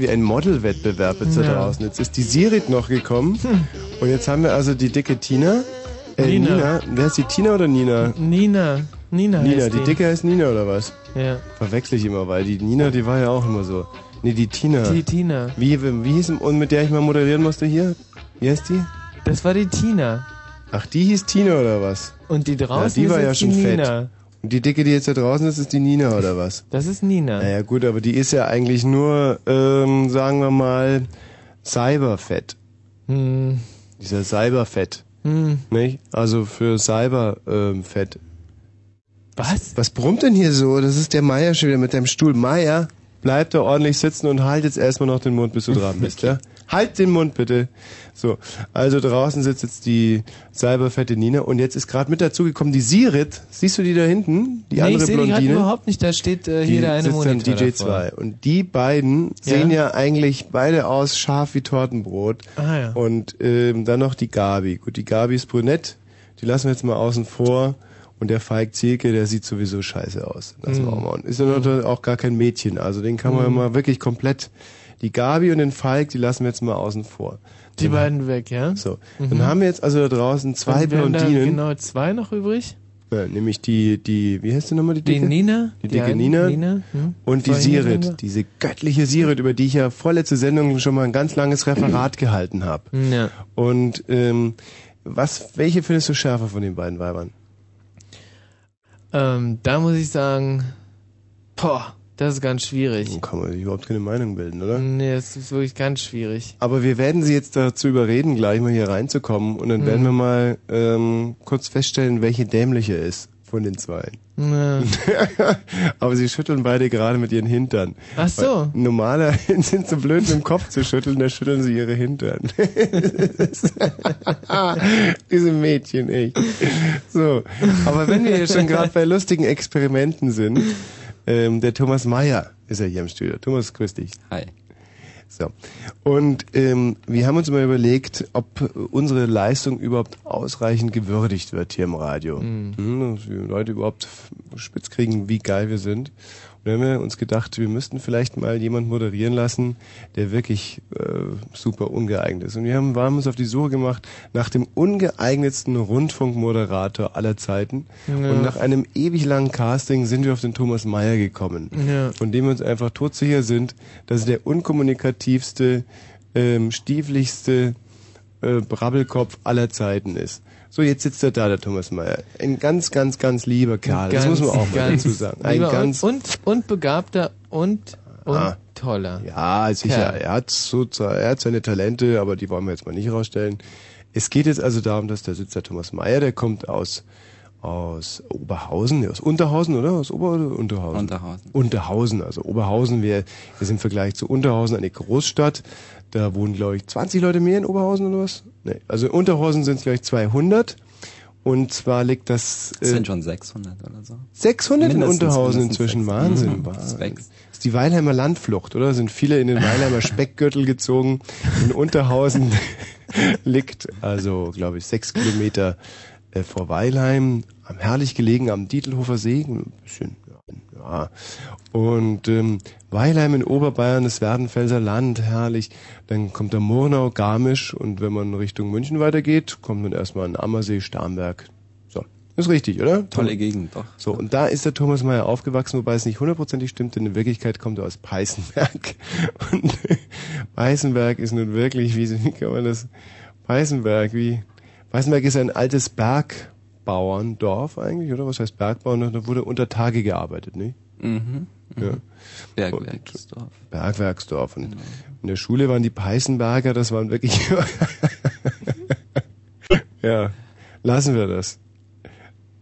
wie ein Modelwettbewerb jetzt da draußen. Jetzt ist die Sirit noch gekommen hm. und jetzt haben wir also die dicke Tina. Äh, Nina. Nina. Wer ist die Tina oder Nina? Nina. Nina, Nina, heißt die dicke heißt Nina oder was? Ja. Verwechsel ich immer, weil die Nina, die war ja auch immer so. Nee, die Tina. Die Tina. Wie, wie hieß und mit der ich mal moderieren musste hier? Wie heißt die? Das war die Tina. Ach, die hieß Tina oder was? Und die draußen Ja, die war ja schon die fett. Die Dicke, die jetzt da draußen ist, ist die Nina oder was? Das ist Nina. Naja gut, aber die ist ja eigentlich nur, ähm, sagen wir mal, Cyberfett. Hm. Dieser Cyberfett. Hm. Nicht? Also für Cyberfett. Ähm, was? Was brummt denn hier so? Das ist der Meier schon wieder mit deinem Stuhl. Meier, bleib da ordentlich sitzen und halt jetzt erstmal noch den Mund, bis du dran bist, ja? Halt den Mund bitte. So, also draußen sitzt jetzt die cyberfette Nina und jetzt ist gerade mit dazugekommen die Sirit. Siehst du die da hinten? Die nee, andere ich sehe die gerade Blondine. überhaupt nicht. Da steht äh, Die hier der eine sitzt Monitor DJ2. davor. Und die beiden Ja. sehen ja eigentlich beide aus scharf wie Tortenbrot. Ah, ja. Und ähm, dann noch die Gabi. Gut, die Gabi ist brünett. Die lassen wir jetzt mal außen vor. Und der Falk Zielke, der sieht sowieso scheiße aus. Das Mhm. auch mal. Ist ja noch auch gar kein Mädchen. Also den kann man Mhm. mal wirklich komplett. Die Gabi und den Falk, die lassen wir jetzt mal außen vor. Die Dann- beiden weg, ja? So. Mhm. Dann haben wir jetzt also da draußen zwei haben da Blondinen. genau zwei noch übrig. Ja, nämlich die, die, wie heißt die nochmal, die Die dicke? Nina, Die die dicke Nina. Nina, hm. Und die Sirit, diese göttliche Sirit, über die ich ja vorletzte Sendung schon mal ein ganz langes Referat gehalten habe. Ja. Und ähm, was, welche findest du schärfer von den beiden Weibern? Ähm, da muss ich sagen, boah, das ist ganz schwierig. Kann man sich überhaupt keine Meinung bilden, oder? Nee, es ist wirklich ganz schwierig. Aber wir werden sie jetzt dazu überreden, gleich mal hier reinzukommen und dann Mhm. werden wir mal ähm, kurz feststellen, welche dämliche ist von den zwei. Ja. Aber sie schütteln beide gerade mit ihren Hintern. Ach so. Weil Normaler sind so blöd mit dem Kopf zu schütteln, da schütteln sie ihre Hintern. Diese Mädchen, echt. So, aber wenn wir jetzt schon gerade bei lustigen Experimenten sind, ähm, der Thomas Mayer ist ja hier im Studio. Thomas, grüß dich. Hi. So. Und ähm, wir haben uns mal überlegt, ob unsere Leistung überhaupt ausreichend gewürdigt wird hier im Radio. Mhm. dass die Leute überhaupt spitz kriegen, wie geil wir sind. Dann haben wir uns gedacht, wir müssten vielleicht mal jemand moderieren lassen, der wirklich äh, super ungeeignet ist. Und wir haben, waren uns auf die Suche gemacht nach dem ungeeignetsten Rundfunkmoderator aller Zeiten. Ja. Und nach einem ewig langen Casting sind wir auf den Thomas Mayer gekommen Ja. von dem wir uns einfach todsicher sind, dass er der unkommunikativste, ähm, stieflichste äh, Brabbelkopf aller Zeiten ist. So, jetzt sitzt er da, der Thomas Mayer. Ein ganz, ganz, ganz lieber Kerl. das muss man auch mal ganz dazu sagen. Ein ganz und, und, und begabter und, und Ah. toller. Ja, sicher. Kerl. Er hat so, er hat seine Talente, aber die wollen wir jetzt mal nicht rausstellen. Es geht jetzt also darum, dass da sitzt der Thomas Mayer, der kommt aus, aus Oberhausen, aus Unterhausen, oder? Aus Ober- oder Unterhausen? Unterhausen. Unterhausen, also Oberhausen wäre, ist im Vergleich zu Unterhausen eine Großstadt. Da wohnen, glaube ich, 20 Leute mehr in Oberhausen oder was? Nee, also in Unterhausen sind es gleich 200. Und zwar liegt das... Es äh, sind schon 600 oder so. 600 in Mindestens, Unterhausen mindestens inzwischen. 600. Wahnsinn. Mhm. Wahnsinn. Das. Das ist die Weilheimer Landflucht, oder? Sind viele in den Weilheimer Speckgürtel gezogen. In Unterhausen liegt also, glaube ich, sechs Kilometer äh, vor Weilheim, am herrlich gelegen am Dietelhofer See. Ein bisschen, ja. Und ähm, Weilheim in Oberbayern, das Werdenfelser Land, herrlich. Dann kommt der Murnau, Garmisch und wenn man Richtung München weitergeht, kommt man erstmal an Ammersee, Starnberg. So, ist richtig, oder? Tolle Gegend, doch. So, und da ist der Thomas Mayer aufgewachsen, wobei es nicht hundertprozentig stimmt, denn in Wirklichkeit kommt er aus Peißenberg. Und Peißenberg ist nun wirklich, wie, wie kann man das, Peißenberg, wie, Peißenberg ist ein altes Bergbauerndorf eigentlich, oder? Was heißt Bergbauern? Da wurde unter Tage gearbeitet, nicht? Mhm. Ja. Bergwerksdorf. Bergwerksdorf. Und in der Schule waren die Peißenberger, das waren wirklich, ja, lassen wir das.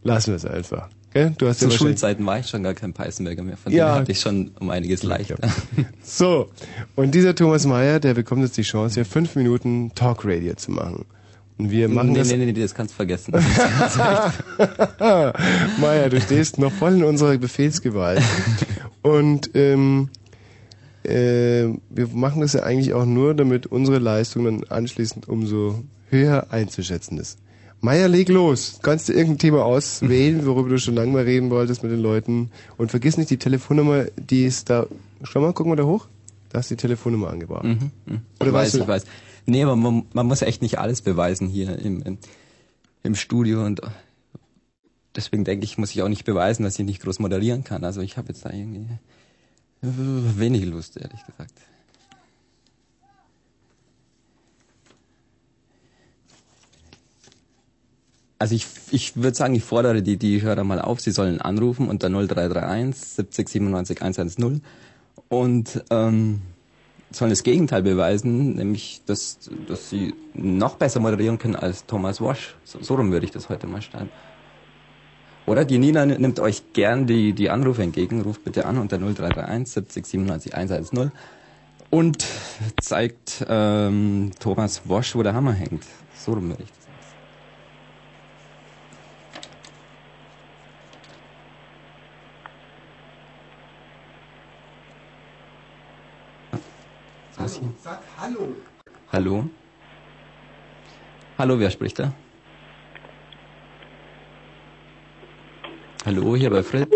Lassen wir es einfach. Gell? Du hast Zu ja Schulzeiten war ich schon gar kein Peißenberger mehr. Von Ja. dem hatte ich schon um einiges leichter. So, und dieser Thomas Mayer, der bekommt jetzt die Chance, hier fünf Minuten Talkradio zu machen. Wir machen nee, das. nee, nee, nee, das kannst du vergessen. Mayer, du stehst noch voll in unserer Befehlsgewalt. Und ähm, äh, wir machen das ja eigentlich auch nur, damit unsere Leistung dann anschließend umso höher einzuschätzen ist. Meier, leg los. Kannst du irgendein Thema auswählen, worüber du schon lange mal reden wolltest mit den Leuten. Und vergiss nicht die Telefonnummer, die ist da. Schau mal, gucken wir da hoch. Da ist die Telefonnummer angebracht. Mhm, mhm. Oder ich weißt weiß, du- ich weiß. Nee, aber man, man muss echt nicht alles beweisen hier im, im, Studio und deswegen denke ich, muss ich auch nicht beweisen, dass ich nicht groß moderieren kann. Also ich habe jetzt da irgendwie wenig Lust, ehrlich gesagt. Also ich, ich würde sagen, ich fordere die, die Hörer mal auf, sie sollen anrufen unter 0331 70 97 110 und ähm, sollen das Gegenteil beweisen, nämlich, dass, dass sie noch besser moderieren können als Thomas Wasch. So, so rum würde ich das heute mal stellen. Oder die Nina nimmt euch gern die, die Anrufe entgegen, ruft bitte an unter 0331 70 97 110 und zeigt ähm, Thomas Wosch, wo der Hammer hängt. So rum würde ich das Was hier? Sag Hallo. Hallo? Hallo, wer spricht da? Hallo, hier bei Fritz.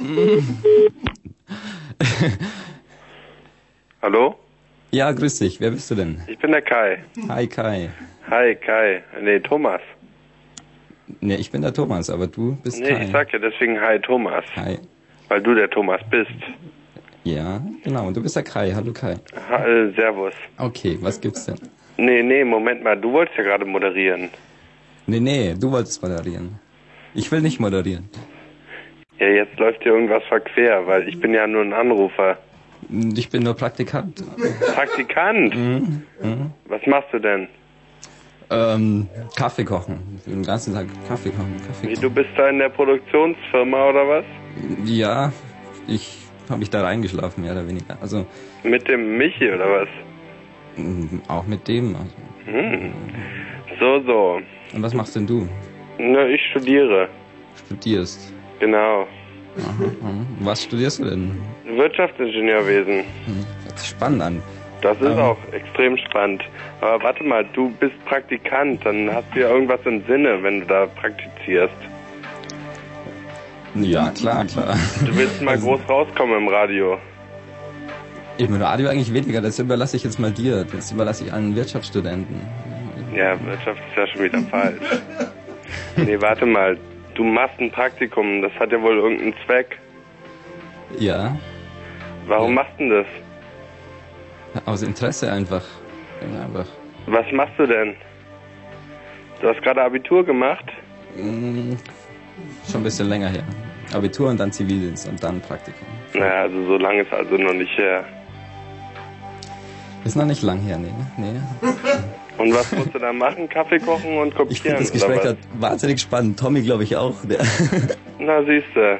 Hallo? Ja, grüß dich. Wer bist du denn? Ich bin der Kai. Hi Kai. Hi, Kai. Nee, Thomas. Nee, ich bin der Thomas, aber du bist Nee, Kai. ich sag ja deswegen Hi, Thomas. Hi. Weil du der Thomas bist. Ja, genau. Und du bist der Kai. Hallo Kai. Ha, äh, servus. Okay, was gibt's denn? Nee, nee, Moment mal. Du wolltest ja gerade moderieren. Nee, nee, du wolltest moderieren. Ich will nicht moderieren. Ja, jetzt läuft hier irgendwas verquer, weil ich bin ja nur ein Anrufer. Ich bin nur Praktikant. Praktikant? Mhm. Was machst du denn? Ähm, Kaffee kochen. Den ganzen Tag Kaffee kochen. Kaffee Wie, du bist da in der Produktionsfirma oder was? Ja, ich habe mich da reingeschlafen, mehr oder weniger. Also Mit dem Michi oder was? mm, auch mit dem. Also. Hm. So, so. Und was machst denn du? Na, ich studiere. Studierst. Genau. Aha, aha. Was studierst du denn? Wirtschaftsingenieurwesen. Hm, Hört sich spannend an. Das ist Ähm. auch extrem spannend. Aber warte mal, du bist Praktikant, dann hast du ja irgendwas im Sinne, wenn du da praktizierst. Ja, klar, klar. Du willst mal groß rauskommen im Radio. Im Radio eigentlich weniger, das überlasse ich jetzt mal dir. Das überlasse ich allen Wirtschaftsstudenten. Ja, Wirtschaft ist ja schon wieder falsch. Nee, warte mal. Du machst ein Praktikum, das hat ja wohl irgendeinen Zweck. Ja, Warum machst du denn das? aus Interesse einfach. Ja, einfach. Was machst du denn? Du hast gerade Abitur gemacht? Mm, Schon ein bisschen länger her. Abitur und dann Zivildienst und dann Praktikum. Naja, also so lange ist also noch nicht her. Ist noch nicht lang her, nee. nee. Und was musst du da machen? Kaffee kochen und kopieren? Ich finde das Gespräch gerade wahnsinnig spannend. Tommy, glaube ich, auch. Der Na, siehste.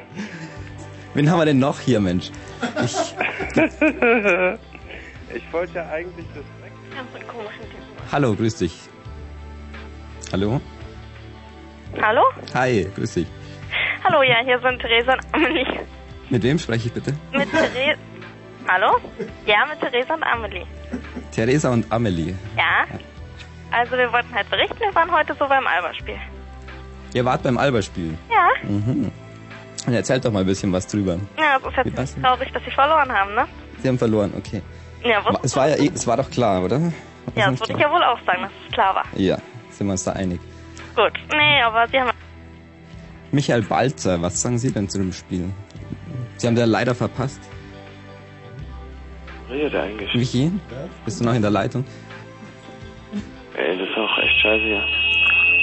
Wen haben wir denn noch hier, Mensch? Ich, ich wollte ja eigentlich das hallo, grüß dich. Hallo? Hallo? Hi, grüß dich. Hallo, ja, hier sind Theresa und Amelie. Mit wem spreche ich bitte? Mit Theresa. Hallo? Ja, mit Theresa und Amelie. Theresa und Amelie. Ja? Also, wir wollten halt berichten, wir waren heute so beim Alberspiel. Ihr wart beim Alberspiel. Ja? Mhm. Und erzählt doch mal ein bisschen was drüber. Ja, es ist jetzt denn? traurig, dass sie verloren haben, ne? Sie haben verloren, okay. Ja, Es war ja, eh- es war doch klar, oder? War Ja, das würde ich ja wohl auch sagen, dass es klar war. Ja, sind wir uns da einig. Gut. Nee, aber sie haben. Michael Balzer, was sagen Sie denn zu dem Spiel? Sie haben da leider verpasst. Redet eigentlich? Michi, bist du noch in der Leitung? Ey, das ist auch echt scheiße hier.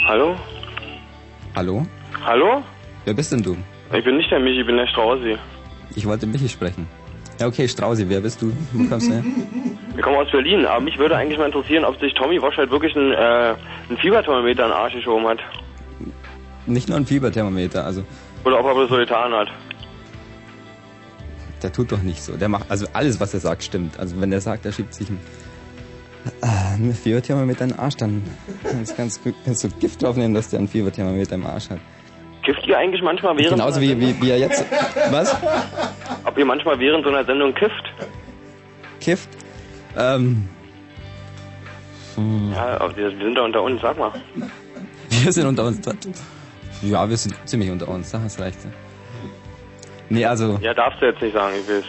Hallo? Hallo? Hallo? Wer bist denn du? Ich bin nicht der Michi, ich bin der Strausi. Ich wollte Michi sprechen. Ja, okay, Strausi, wer bist du? Wo kommst du her? Wir kommen aus Berlin, aber mich würde eigentlich mal interessieren, ob sich Tommy Wosch halt wirklich einen, äh, einen Fieberthermometer in den Arsch geschoben hat. Nicht nur ein Fieberthermometer, also Oder ob er das so getan hat. der tut doch nicht so. Der macht, also alles, was er sagt, stimmt. Also wenn er sagt, er schiebt sich ein, ah, ein Fieberthermometer in den Arsch, dann kannst, kannst, du Gift draufnehmen, dass der ein Fieberthermometer im Arsch hat. Kifft ihr eigentlich manchmal während... Genauso so einer wie, wie, wie er jetzt, was? Ob ihr manchmal während so einer Sendung kifft? Kifft? Ähm, Ja, wir sind da unter uns, sag mal. Wir sind unter uns. Ja, wir sind ziemlich unter uns, da hast recht. Nee, also, Ja, darfst du jetzt nicht sagen, ich will's.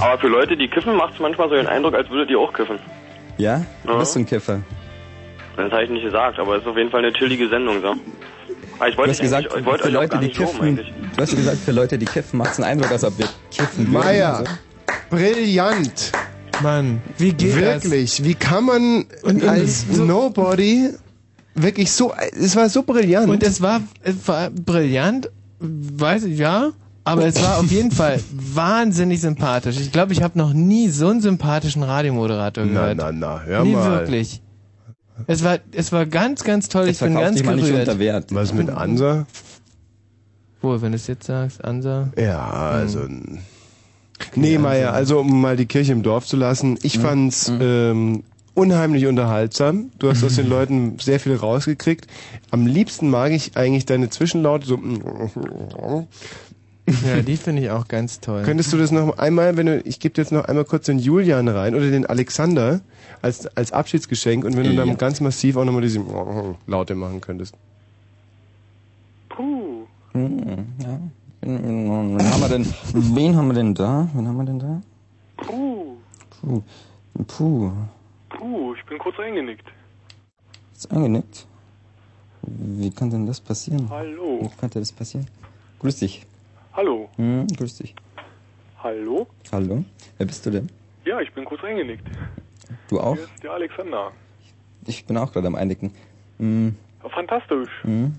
Aber für Leute, die kiffen, macht es manchmal so den Eindruck, als würdet ihr auch kiffen. ja? Du Ja. bist ein Kiffer. Das habe ich nicht gesagt, aber es ist auf jeden Fall eine chillige Sendung, so. Aber ich Du wollte hast gesagt, ich wollte für Leute, die nicht loben, kiffen, eigentlich. du hast gesagt, für Leute, die kiffen, macht es einen Eindruck, als ob wir kiffen würden. Meier, Also, brillant. Mann, wie geht Wirklich, wie kann man Und- und als so- Nobody wirklich so, es war so brillant. Und es war, es war brillant, weiß ich, ja, Aber es war auf jeden Fall wahnsinnig sympathisch. Ich glaube, ich habe noch nie so einen sympathischen Radiomoderator Na, gehört. na, na, hör nie mal. wirklich. Es war, es war ganz, ganz toll. Ich bin verkauft ganz dich mal nicht gerührt. unter Wert. Was mit Ansa? Wo, wenn du es jetzt sagst, Ansa? Ja, also. Nee, Meier, also um mal die Kirche im Dorf zu lassen, ich fand's ähm, unheimlich unterhaltsam. Du hast aus den Leuten sehr viel rausgekriegt. Am liebsten mag ich eigentlich deine Zwischenlaute so. Ja, die finde ich auch ganz toll. Könntest du das noch einmal, wenn du, ich gebe jetzt noch einmal kurz den Julian rein oder den Alexander als, als Abschiedsgeschenk und wenn du dann Ja. ganz massiv auch nochmal diese Laute machen könntest. Puh. Hm, ja. Wen haben wir denn, wen haben wir denn da? Wen haben wir denn da? Puh. Puh. Puh. Puh, ich bin kurz eingenickt. Ist angenickt? Wie kann denn das passieren? Hallo. Wie konnte das passieren? Grüß dich. Hallo. Hm, grüß dich. Hallo? Hallo? Wer bist du denn? Ja, ich bin kurz eingenickt. Du auch? Hier ist der Alexander. Ich bin auch gerade am Einnicken. Hm, Fantastisch. hm.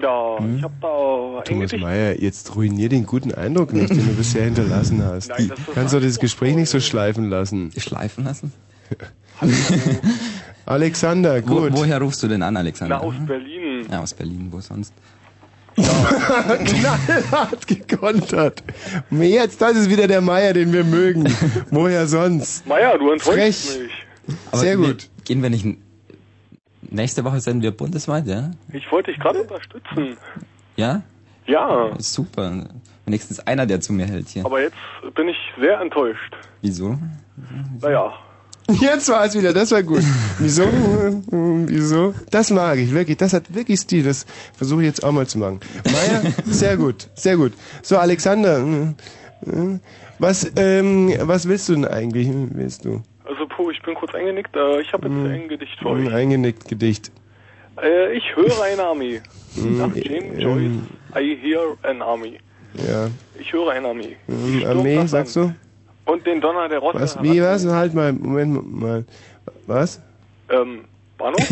Ja, ich hab da Thomas. Mayer, jetzt ruinier den guten Eindruck nicht, den du bisher hinterlassen hast. Nein, das ist Kannst du das Gespräch nicht so schleifen lassen? Schleifen lassen? Alexander, Wo, gut. woher rufst du denn an, Alexander? Na, aus Berlin. Ja, aus Berlin, wo sonst? Knallhart gekontert. Jetzt, das ist wieder der Meier, den wir mögen. Woher sonst? Meier, du enttäuschst Frech. mich. Sehr wir- gut. Gehen wir nicht... Nächste Woche sind wir bundesweit, ja? Ich wollte dich gerade unterstützen. Ja? Ja, Super. Wenigstens einer, der zu mir hält hier. aber jetzt bin ich sehr enttäuscht. Wieso? Naja, Jetzt war es wieder, das war gut. Wieso? Wieso? Das mag ich, wirklich. Das hat wirklich Stil. Das versuche ich jetzt auch mal zu machen. Meier, sehr gut, sehr gut. So, Alexander, hm, hm, was, ähm, was willst du denn eigentlich? Willst du? also puh, ich bin kurz eingenickt. Äh, ich habe jetzt Hm. ein Gedicht für Ein euch. eingenickt Gedicht. Äh, ich höre eine Armee. Hm, Nach James ähm, Joyce, I hear an army. Ja. Ich höre eine Armee. Hm, Stürmt Armee, das sagst du? Und den Donner der Rosse. Was? Wie, was? Halt mal, Moment mal. Was? Ähm, Bahnhof?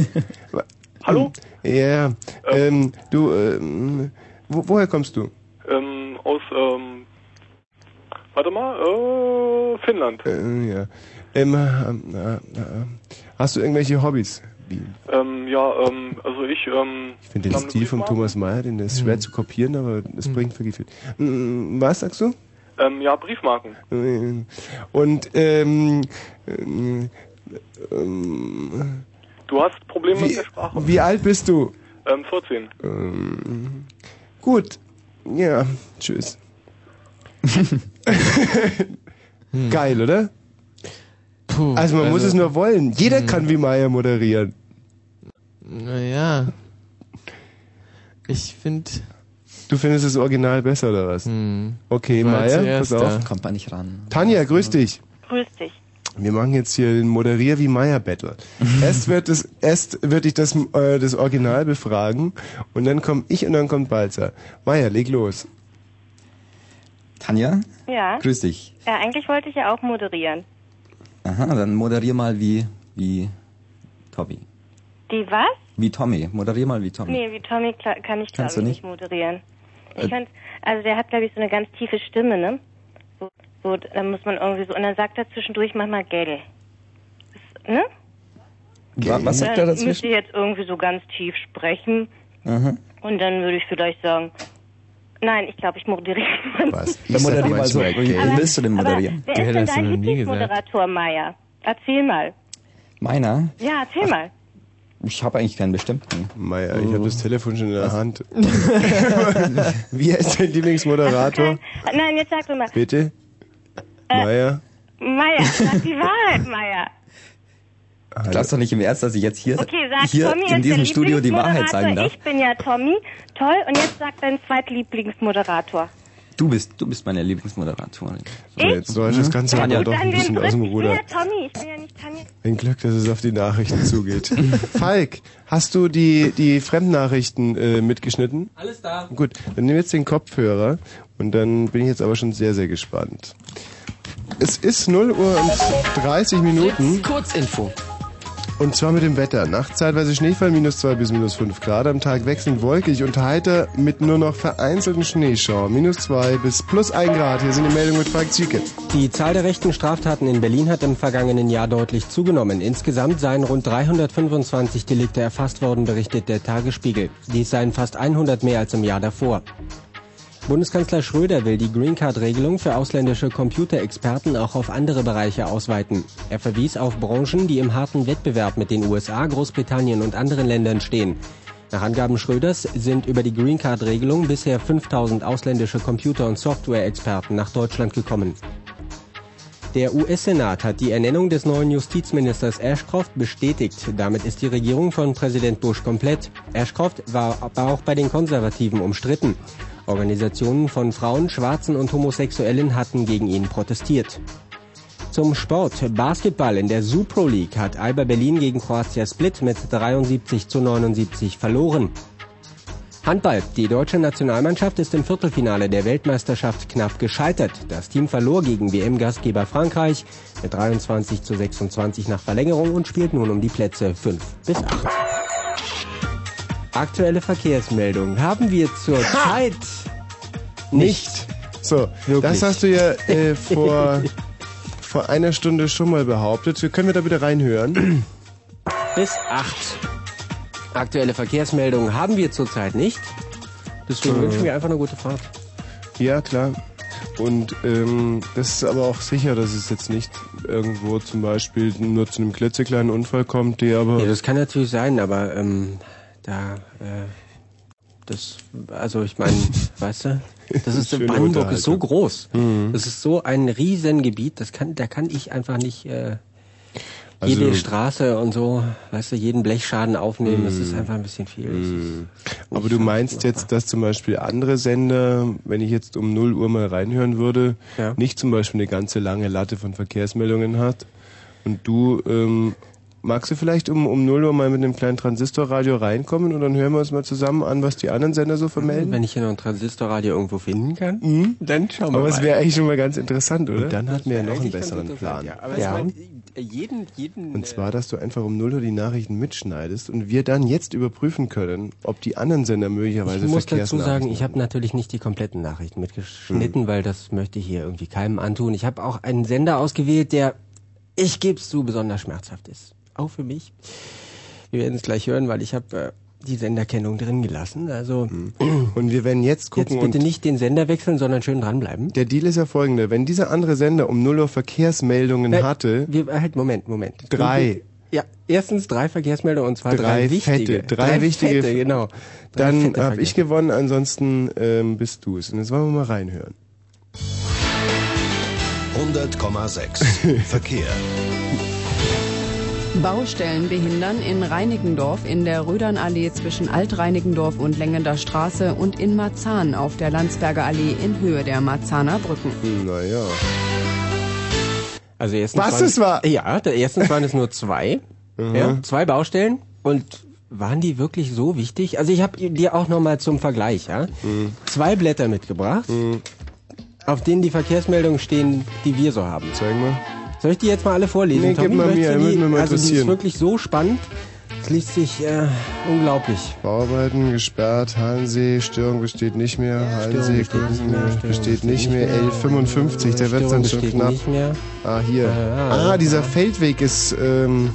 Hallo? Ja, ähm, du, ähm, wo, woher kommst du? Ähm, aus, ähm, warte mal, äh, Finnland. Äh, ja. Ähm, ähm, äh, äh, hast du irgendwelche Hobbys? Ähm, ja, ähm, also ich, ähm, Ich finde den Stil von. Thomas Mayer, den ist schwer zu kopieren, aber es bringt wirklich viel. Mm, Was sagst du? Ähm, ja, Briefmarken. Und ähm, ähm, ähm, Du hast Probleme mit wie, der Sprache. wie alt bist du? Ähm, 14. Ähm, gut. Ja, tschüss. Geil, oder? Puh, Also man muss also- es nur wollen. Jeder kann wie Meier moderieren. Naja. Ich finde. Du findest das Original besser oder was? Okay, War Meier, zuerst pass auf. Kommt man nicht ran. Tanja, grüß dich. Grüß dich. Wir machen jetzt hier den Moderier wie Meier Battle. erst wird es, erst wird ich das, äh, das Original befragen und dann komme ich und dann kommt Balzer. Meier, leg los. Tanja? Ja. Grüß dich. Ja, eigentlich wollte ich ja auch moderieren. Aha, dann moderier mal wie, wie Tommy. Die was? Wie Tommy. Moderier mal wie Tommy. Nee, wie Tommy kann ich glaube ich nicht? nicht moderieren. Ich fand, also der hat glaube ich so eine ganz tiefe Stimme, ne? So, so, da muss man irgendwie so, und dann sagt er zwischendurch manchmal Gell. Das, ne? Wa- Was sagt er müsste dazwischen? ich jetzt irgendwie so ganz tief sprechen Aha. und dann würde ich vielleicht sagen, nein, ich glaube, ich moderiere. Was? Dann moderier mal so. Du, Wie okay. willst du denn moderieren? Wer ist denn dein Lieblingsmoderator, Meier? Erzähl mal. Meiner? Ja, erzähl mal. Ich habe eigentlich keinen bestimmten. Meier, ich habe das Telefon schon in der Hand. Wie heißt dein Lieblingsmoderator? Nein, jetzt sag doch mal. Bitte? Äh, Meier? Meier, sag die Wahrheit, Meier. Du glaubst doch nicht im Ernst, dass ich jetzt hier, Okay, sag hier Tommy in diesem Studio die Wahrheit sagen darf? Ich bin ja Tommy. Toll. Und jetzt sag dein zweitlieblingsmoderator. Du bist, du bist meine Lieblingsmoderatorin. So, jetzt läuft das Ganze Tanja, aber doch ein bisschen aus dem dritten. Ich bin Ruder. ja Tommy. Ich bin ja nicht Tanja. Ein Glück, dass es auf die Nachrichten zugeht. Falk, hast du die, die Fremdnachrichten äh, mitgeschnitten? Alles da. Gut, dann wir jetzt den Kopfhörer und dann bin ich jetzt aber schon sehr, sehr gespannt. Es ist 0 Uhr und 30 Minuten. Kurzinfo. Und zwar mit dem Wetter. Nacht zeitweise Schneefall minus 2 bis minus 5 Grad. Am Tag wechselnd wolkig und heiter mit nur noch vereinzelten Schneeschauern. Minus 2 bis plus 1 Grad. Hier sind die Meldungen mit Frank Zieke. Die Zahl der rechten Straftaten in Berlin hat im vergangenen Jahr deutlich zugenommen. Insgesamt seien rund 325 Delikte erfasst worden, berichtet der Tagesspiegel. Dies seien fast 100 mehr als im Jahr davor. Bundeskanzler Schröder will die Green Card Regelung für ausländische Computerexperten auch auf andere Bereiche ausweiten. Er verwies auf Branchen, die im harten Wettbewerb mit den USA, Großbritannien und anderen Ländern stehen. Nach Angaben Schröders sind über die Green Card Regelung bisher 5000 ausländische Computer- und Software-Experten nach Deutschland gekommen. Der US-Senat hat die Ernennung des neuen Justizministers Ashcroft bestätigt. Damit ist die Regierung von Präsident Bush komplett. Ashcroft war aber auch bei den Konservativen umstritten. Organisationen von Frauen, Schwarzen und Homosexuellen hatten gegen ihn protestiert. Zum Sport. Basketball in der Supro League hat Alba Berlin gegen Croatia Split mit 73 zu 79 verloren. Handball. Die deutsche Nationalmannschaft ist im Viertelfinale der Weltmeisterschaft knapp gescheitert. Das Team verlor gegen WM-Gastgeber Frankreich mit 23 zu 26 nach Verlängerung und spielt nun um die Plätze 5 bis 8. Aktuelle Verkehrsmeldung haben wir zur Zeit nicht. So, Wirklich. das hast du ja äh, vor, vor einer Stunde schon mal behauptet. Wir können wir da bitte reinhören? bis 8. Aktuelle Verkehrsmeldung haben wir zurzeit nicht. Deswegen Äh. wünschen wir einfach eine gute Fahrt. Ja, klar. Und ähm, das ist aber auch sicher, dass es jetzt nicht irgendwo zum Beispiel nur zu einem klitzekleinen Unfall kommt, der aber... Ja, das kann natürlich sein, aber ähm, da, äh, das, also ich meine, weißt du, das ist Schöne Brandenburg ist so groß, Mhm. das ist so ein Riesengebiet, das kann, da kann ich einfach nicht äh, jede Also- Straße und so, weißt du, jeden Blechschaden aufnehmen, das ist Mhm. einfach ein bisschen viel. Mhm. Aber du meinst jetzt, dass zum Beispiel andere Sender, wenn ich jetzt um 0 Uhr mal reinhören würde, Ja. nicht zum Beispiel eine ganze lange Latte von Verkehrsmeldungen hat und du ähm, magst du vielleicht um, um 0 Uhr mal mit einem kleinen Transistorradio reinkommen und dann hören wir uns mal zusammen an, was die anderen Sender so vermelden? Wenn ich hier noch ein Transistorradio irgendwo finden kann, dann schauen wir Aber mal. es wäre eigentlich schon mal ganz interessant, oder? Und dann hatten wir ja noch einen besseren Plan. Ja, aber ich meine, jeden, jeden, Und zwar, dass du einfach um 0 Uhr die Nachrichten mitschneidest und wir dann jetzt überprüfen können, ob die anderen Sender möglicherweise Ich muss dazu sagen, ich habe natürlich nicht die kompletten Nachrichten mitgeschnitten, weil das möchte ich hier irgendwie keinem antun. Ich habe auch einen Sender ausgewählt, der, ich gebe es zu, besonders schmerzhaft ist. Auch für mich. Wir werden es gleich hören, weil ich habe äh, die Senderkennung drin gelassen. Also Und wir werden jetzt gucken jetzt bitte und nicht den Sender wechseln, sondern schön dranbleiben. Der Deal ist ja folgender. Wenn dieser andere Sender um 0 Uhr Verkehrsmeldungen Äh, hatte, Wir, halt, Moment, Moment. Drei. Ja, erstens drei Verkehrsmeldungen und zwar drei, drei, wichtige. fette, drei, wichtige, Fette, genau. Drei dann habe ich gewonnen, ansonsten ähm, bist du es. Und jetzt wollen wir mal reinhören. 100,6 Verkehr. Baustellen behindern in Reinickendorf in der Rödernallee zwischen Altreinickendorf und Längender Straße und in Marzahn auf der Landsberger Allee in Höhe der Marzahner Brücken. Naja. Also erstens Was waren, es war? Ja, erstens waren es nur zwei. Mhm. ja, zwei Baustellen und waren die wirklich so wichtig? Also ich habe dir auch nochmal zum Vergleich, ja, Mhm. zwei Blätter mitgebracht, auf denen die Verkehrsmeldungen stehen, die wir so haben. Zeig mal. Soll ich die jetzt mal alle vorlesen? Nee, gib mal mir, die? mal Also die ist wirklich so spannend. Es liest sich äh, unglaublich. Bauarbeiten gesperrt, Hallensee, Störung besteht nicht mehr, Hallensee besteht nicht mehr, Störung besteht nicht mehr, L55, der wird dann schon besteht knapp. Ah, hier. Ah, Ah, dieser Feldweg ist, ähm,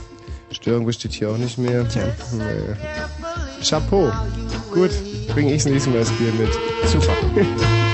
Störung besteht hier auch nicht mehr. Tja. Chapeau. Gut, bringe ich das nächste Mal das Bier mit. Super.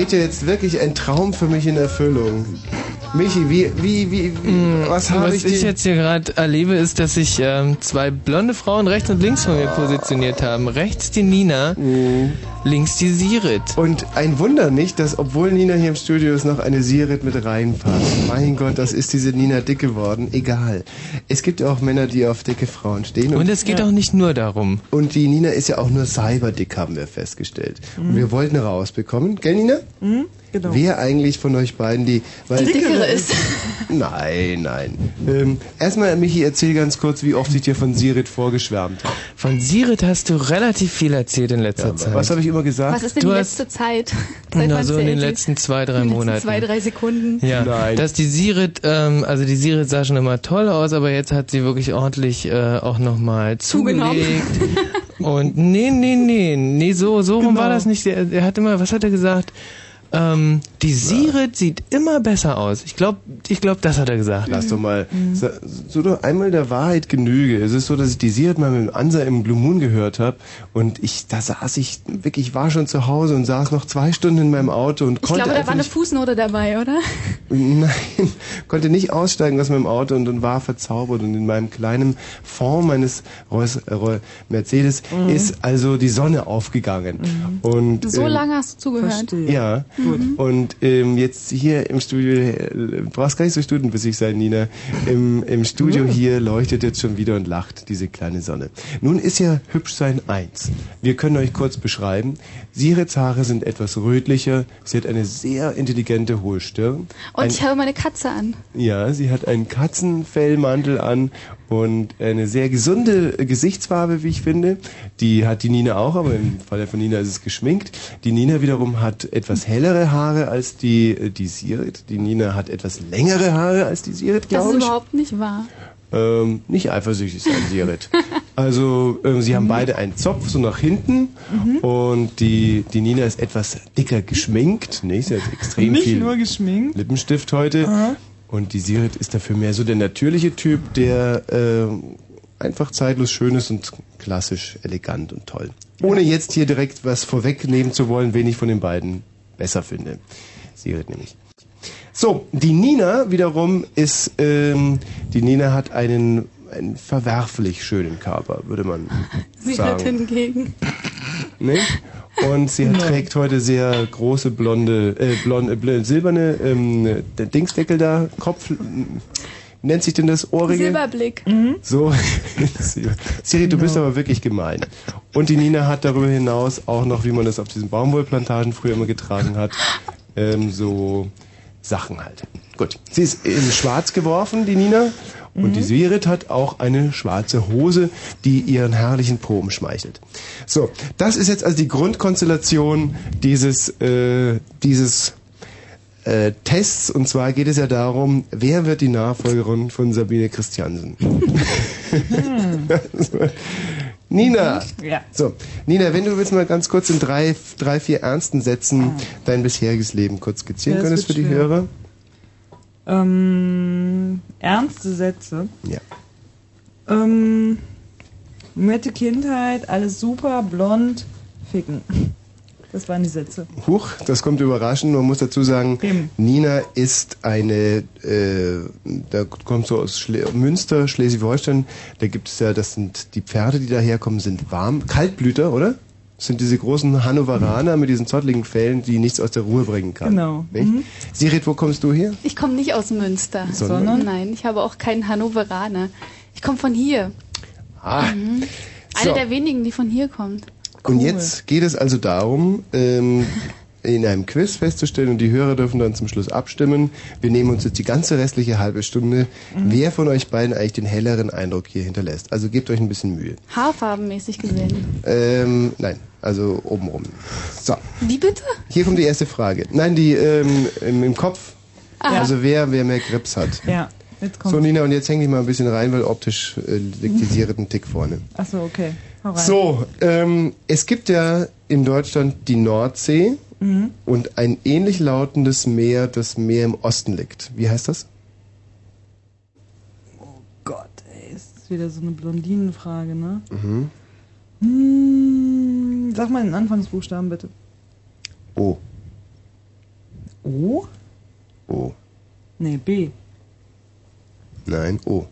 geht ja jetzt wirklich ein Traum für mich in Erfüllung. Michi, wie, wie, wie, wie was habe Was ich ich dir... jetzt hier gerade erlebe, ist, dass sich ähm, zwei blonde Frauen rechts und links von mir positioniert haben. Rechts die Nina, links die Sirit. Und ein Wunder nicht, dass obwohl Nina hier im Studio ist, noch eine Sirit mit reinpasst. Mein Gott, das ist diese Nina dick geworden. Egal. Es gibt ja auch Männer, die auf dicke Frauen stehen. Und es geht auch nicht nur darum. Und die Nina ist ja auch nur cyberdick, haben wir festgestellt. Und wir wollten rausbekommen, gell Nina? Mhm, genau. Wer eigentlich von euch beiden die... Weil Die dickere ist. Nein, nein. Ähm, erstmal, Michi, erzähl ganz kurz, wie oft ich dir von Sirit vorgeschwärmt habe. Von Sirit hast du relativ viel erzählt in letzter Ja, Zeit. was habe ich immer gesagt? Was ist denn Du die letzte Zeit? Seit Na, so in den letzten zwei, drei In den letzten Monaten. Zwei, drei Sekunden. Ja, dass die Sirit, ähm, also die Sirit sah schon immer toll aus, aber jetzt hat sie wirklich ordentlich äh, auch nochmal Zugenommen. zugelegt. Und nee, nee, nee, nee, so, so rum war das nicht. Er, er hat immer, was hat er gesagt? Ähm, die Sirit sieht immer besser aus. Ich glaube, ich glaub, das hat er gesagt. Lass doch mal, so, so doch einmal der Wahrheit Genüge. Es ist so, dass ich die Sirit mal mit dem Ansa im Blue Moon gehört habe und ich, da saß ich wirklich, ich war schon zu Hause und saß noch zwei Stunden in meinem Auto und Ich konnte glaube, da war eine nicht, Fußnote dabei, oder? nein, konnte nicht aussteigen aus meinem Auto und, und war verzaubert und in meinem kleinen Fond meines Rolls, äh, Mercedes Mhm. ist also die Sonne aufgegangen und So ähm, lange hast du zugehört. ja, Mhm. und ähm, jetzt hier im Studio, äh, brauchst gar nicht so stutenbissig sein, Nina. Im, im Studio hier leuchtet jetzt schon wieder und lacht diese kleine Sonne. Nun ist ja hübsch sein eins. Wir können euch kurz beschreiben. Sirets Haare sind etwas rötlicher. Sie hat eine sehr intelligente hohe Stirn. Und Ein- ich habe meine Katze an. ja, sie hat einen Katzenfellmantel an und eine sehr gesunde äh, Gesichtsfarbe, wie ich finde. Die hat die Nina auch, aber im Fall von Nina ist es geschminkt. Die Nina wiederum hat etwas hellere Haare als die, äh, die Sirit. Die Nina hat etwas längere Haare als die Sirit, Das glaube ist ich. überhaupt nicht wahr. Ähm, nicht eifersüchtig sein, Sirit. Also, ähm, sie haben beide einen Zopf so nach hinten und die, die Nina ist etwas dicker geschminkt. Nee, sie hat extrem Nicht viel nur geschminkt. Lippenstift heute. Aha. Und die Sirit ist dafür mehr so der natürliche Typ, der äh, einfach zeitlos schön ist und klassisch elegant und toll. Ohne jetzt hier direkt was vorwegnehmen zu wollen, wen ich von den beiden besser finde. Sirit nämlich. So, die Nina wiederum ist, ähm, die Nina hat einen, einen verwerflich schönen Körper, würde man Sie sagen. hat hingegen. Nicht? Und sie No. trägt heute sehr große blonde, äh, blonde, bl silberne ähm, Dingsdeckel da, Kopf, nennt sich denn das Ohrringe? Silberblick. So, Siri, du bist aber wirklich gemein. Und die Nina hat darüber hinaus auch noch, wie man das auf diesen Baumwollplantagen früher immer getragen hat, ähm, so Sachen halt. Gut. Sie ist in schwarz geworfen, die Nina. Und die Sirit hat auch eine schwarze Hose, die ihren herrlichen Po umschmeichelt. So, das ist jetzt also die Grundkonstellation dieses, äh, dieses äh, Tests. Und zwar geht es ja darum, wer wird die Nachfolgerin von Sabine Christiansen? Nina! Ja. So, Nina, wenn du jetzt mal ganz kurz in drei, drei vier ernsten Sätzen dein bisheriges Leben kurz skizzieren Ja, könntest für die schwer. Hörer. Ähm, ernste Sätze. Ja. Ähm, nette Kindheit, alles super, blond, ficken. Das waren die Sätze. Huch, das kommt überraschend. Man muss dazu sagen, Nina ist eine, äh, da kommt so aus Schle Münster, Schleswig-Holstein. Da gibt es ja, das sind die Pferde, die daherkommen, sind warm, Kaltblüter, oder? Das sind diese großen Hannoveraner mit diesen zottligen Fällen, die nichts aus der Ruhe bringen kann. Genau. Nicht? Mhm. Sirit, wo kommst du her? Ich komme nicht aus Münster. Sondern? Nein, ich habe auch keinen Hannoveraner. Ich komme von hier. Ah. Mhm. Eine So. der wenigen, die von hier kommt. Und jetzt geht es also darum, ähm, in einem Quiz festzustellen und die Hörer dürfen dann zum Schluss abstimmen. Wir nehmen uns jetzt die ganze restliche halbe Stunde, wer von euch beiden eigentlich den helleren Eindruck hier hinterlässt. Also gebt euch ein bisschen Mühe. Haarfarbenmäßig gesehen. Ähm, nein, also obenrum. So, Wie bitte? hier kommt die erste Frage. Nein, die ähm, im, im Kopf. Aha. Also wer, wer mehr Grips hat. Ja, jetzt kommt. So Nina, und jetzt häng dich mal ein bisschen rein, weil optisch äh, liegt die Sirit einen Tick vorne. Achso, okay. So, ähm, es gibt ja in Deutschland die Nordsee Mhm. und ein ähnlich lautendes Meer, das mehr im Osten liegt. Wie heißt das? Gott, ey, ist das wieder so eine Blondinenfrage, ne? Mhm. Hm, sag mal den Anfangsbuchstaben bitte. O. O? O. Nee, B. Nein, O.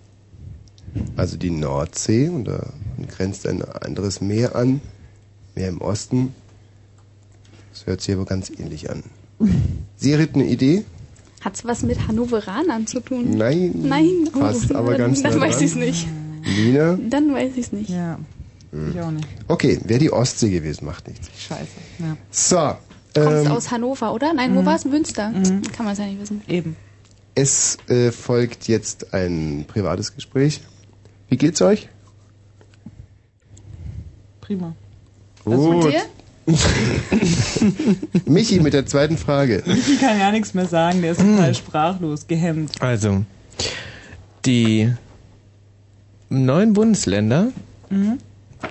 Also die Nordsee und da grenzt ein anderes Meer an, Meer im Osten. Das hört sich aber ganz ähnlich an. Sirit, eine Idee? Hat's was mit Hannoveranern zu tun? Nein. Nein. Oh, Fast, aber dann, ganz Dann weiß dran. ich's nicht. Nina? Dann weiß ich's nicht. Ja, Hm. ich auch nicht. Okay, wäre die Ostsee gewesen, macht nichts. Scheiße. Ja. So, Kommst ähm, aus Hannover, oder? Nein, wo Mhm. war's? Münster. Kann man es ja nicht wissen. Eben. es äh, folgt jetzt ein privates Gespräch. Wie geht's euch? Prima. Gut. dir? Michi mit der zweiten Frage. Michi kann ja nichts mehr sagen, der ist total sprachlos, gehemmt. Also, die neuen Bundesländer Mhm.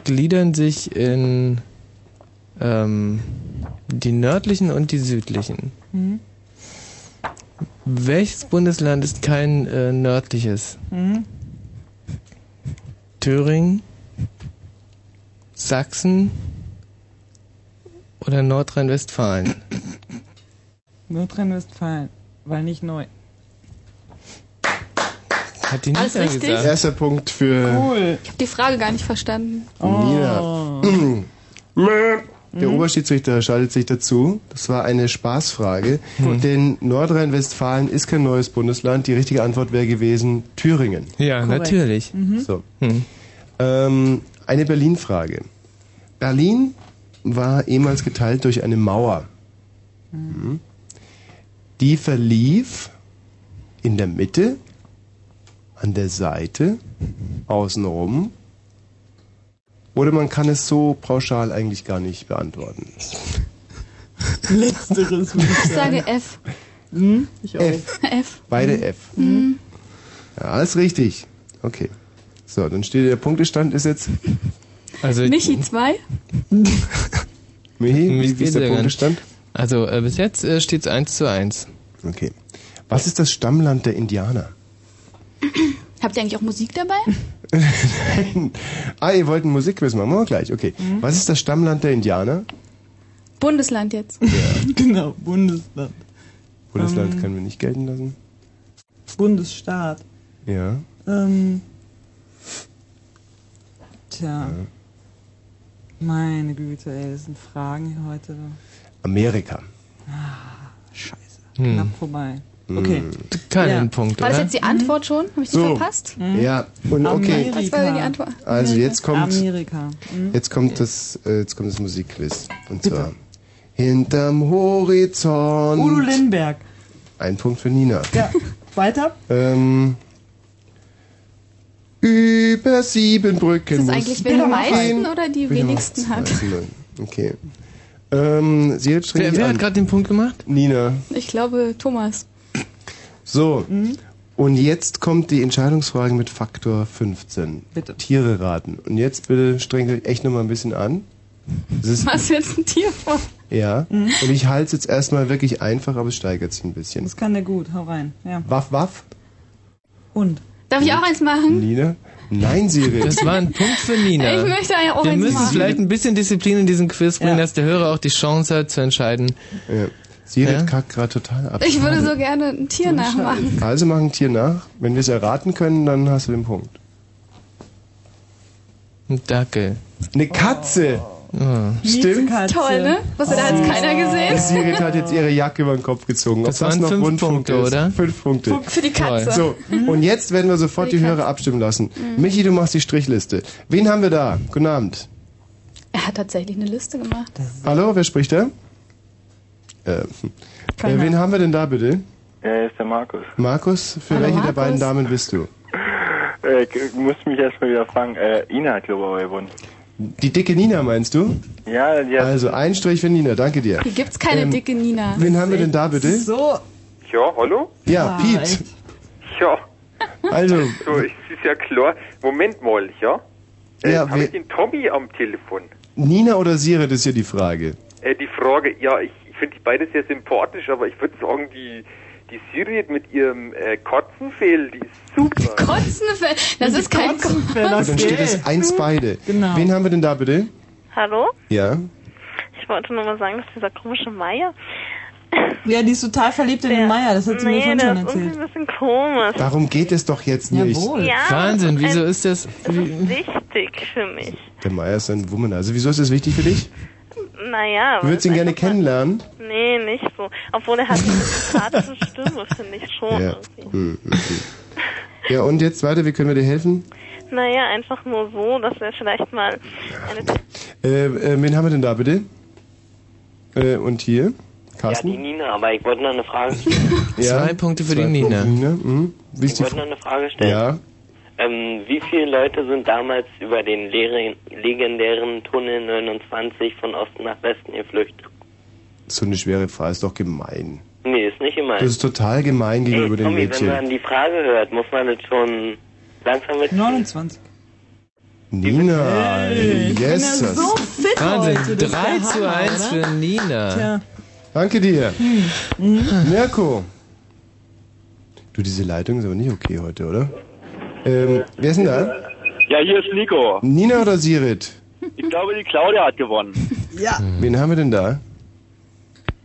gliedern sich in ähm, die nördlichen und die südlichen. Mhm. Welches Bundesland ist kein äh, nördliches? Mhm. Thüringen, Sachsen oder Nordrhein-Westfalen? Nordrhein-Westfalen, weil nicht neu. Hat die Alles Nina richtig? gesagt? Erster Punkt für Cool. Ich habe die Frage gar nicht verstanden. Nina. Der Oberschiedsrichter schaltet sich dazu. Das war eine Spaßfrage, denn Nordrhein-Westfalen ist kein neues Bundesland. Die richtige Antwort wäre gewesen Thüringen. Ja, Korrekt. natürlich. Mhm. So. Hm. Ähm, eine Berlin-Frage. Berlin war ehemals geteilt durch eine Mauer. Mhm. Die verlief in der Mitte, an der Seite, außenrum. Oder man kann es so pauschal eigentlich gar nicht beantworten. Letzteres ich sage F. Hm? Ich auch. F. F. Beide F. Mhm. Ja, alles richtig. Okay. So, dann steht der Punktestand ist jetzt. Also, Michi 2. Michi, Mich wie, wie ist der ja Punktestand? Also äh, bis jetzt äh, steht es 1 zu 1. Okay. Was ist das Stammland der Indianer? Habt ihr eigentlich auch Musik dabei? ah, ihr wollt einen Musikquiz machen? Machen wir gleich. Okay. Mhm. Was ist das Stammland der Indianer? Bundesland jetzt. genau, Bundesland. Bundesland Ähm. können wir nicht gelten lassen. Bundesstaat. Ja. Ähm, tja. Meine Güte, ey, das sind Fragen hier heute. Amerika. Ah, scheiße. Hm. Knapp vorbei. Okay. Keinen Ja. Punkt, War das jetzt die Antwort schon? Habe ich die So. verpasst? Ja. Und okay. Was war denn die Antwort? Also jetzt kommt Amerika. Mhm. jetzt kommt das äh, jetzt kommt das Musikquiz und zwar hinterm Horizont. Udo Lindenberg. Ein Punkt für Nina. Ja, weiter? Ähm, über sieben Brücken. Ist das eigentlich, wer die meisten oder die wenigsten hat? meisten? Okay. Ähm, sie hat Wer, wer hat gerade den Punkt gemacht? Nina. Ich glaube, Thomas. So. Und jetzt kommt die Entscheidungsfrage mit Faktor 15. Bitte. Tiere raten. Und jetzt bitte strengt euch echt nochmal ein bisschen an. Ist, Was jetzt ein Tier vor? ja. Mhm. Und ich halte es jetzt erstmal wirklich einfach, aber es steigert sich ein bisschen. Das kann der gut, hau rein. Ja. Waff, waff. Und? Darf ich auch eins machen? Nina? Nein, Siri. Das war ein Punkt für Nina. Ich möchte ja auch Wir eins müssen machen. vielleicht ein bisschen Disziplin in diesen Quiz bringen, Ja. dass der Hörer auch die Chance hat zu entscheiden. Ja. Siri Ja? kackt gerade total ab. Ich würde so gerne ein Tier nachmachen. Also mach ein Tier nach. Wenn wir es erraten können, dann hast du den Punkt. Ein Dackel. Eine Katze! Oh. Stimmt. Miezekatze. Toll, ne? Was hat jetzt keiner gesehen? Siri hat jetzt ihre Jacke über den Kopf gezogen. Ob Das waren fünf Rundfunk Punkte, ist. oder? Fünf Punkte. Für die Katze. So, und jetzt werden wir sofort die die Hörer abstimmen lassen. Michi, du machst die Strichliste. Wen haben wir da? Guten Abend. Er hat tatsächlich eine Liste gemacht. Hallo, wer spricht da? Äh, äh, Keiner. wen haben wir denn da bitte? Ja, ist der Markus. Markus, für Hallo, welche der Markus. beiden Damen bist du? Äh, ich muss mich erstmal wieder fangen. Äh, Ina hat, glaube ich, gewonnen. Die dicke Nina meinst du? Ja, die hat... Also ein Strich für Nina, danke dir. Hier gibt's keine Ähm, dicke Nina. Wen haben wir denn da bitte? So. Ja, hallo? Ja, Piet. echt? Ja, Also, so, es ist ja klar. Moment mal, ja? Äh, Ja, Habe wer- ich den Tommy am Telefon? Nina oder Sirit ist hier die Frage. Äh, die Frage, ja, ich, ich finde die beide sehr sympathisch, aber ich würde sagen, die, die Siri mit ihrem äh, Kotzenfehl, die ist super. Kotzenfell. Das ist kein Kotzenfell, Kotz. Dann steht es eins beide. Genau. Wen haben wir denn da bitte? Hallo? Ja. Ich wollte nur mal sagen, dass dieser komische Meier. Ja, die ist total verliebt in den Meier, das hat sie mir nee, vorhin der schon ist irgendwie erzählt. ein bisschen komisch. Darum geht es doch jetzt nicht. Ja, Wahnsinn, wieso ist das? Das ist wichtig für mich. Der Meier ist ein Woman. Also wieso ist das wichtig für dich? Naja. Du würdest ihn gerne kennenlernen? Nee, nicht so. Obwohl er hat eine sympathische Stimme, finde ich schon. Ja. Hm, okay. Ja, und jetzt weiter, wie können wir dir helfen? Naja, einfach nur so, dass wir vielleicht mal eine Äh, äh, wen haben wir denn da bitte? Äh, und hier? Ja, Carsten? die Nina, aber ich wollte noch eine Frage stellen. Zwei Punkte für die zwei Nina. Punkte, Nina. Mhm. Wie Ich ist die wollte noch eine Frage stellen. Ja. Ähm, wie viele Leute sind damals über den legendären Tunnel 29 von Osten nach Westen geflüchtet? So eine schwere Frage, ist doch gemein. Nee, ist nicht gemein. Das ist total gemein Ey, gegenüber den Tommy, wenn Mädchen. man die Frage hört, muss man das schon langsam mit... 29. Nina, yes. fit Wahnsinn, heute, das ist 3 der zu Hammer, 1 oder? für Nina. Tja. Danke dir. Mhm. Mirko. Du, diese Leitung ist aber nicht okay heute, oder? Ähm, wer ist denn da? Ja, hier ist Nico. Nina oder Sirit? Ich glaube, die Claudia hat gewonnen. Ja. Wen haben wir denn da?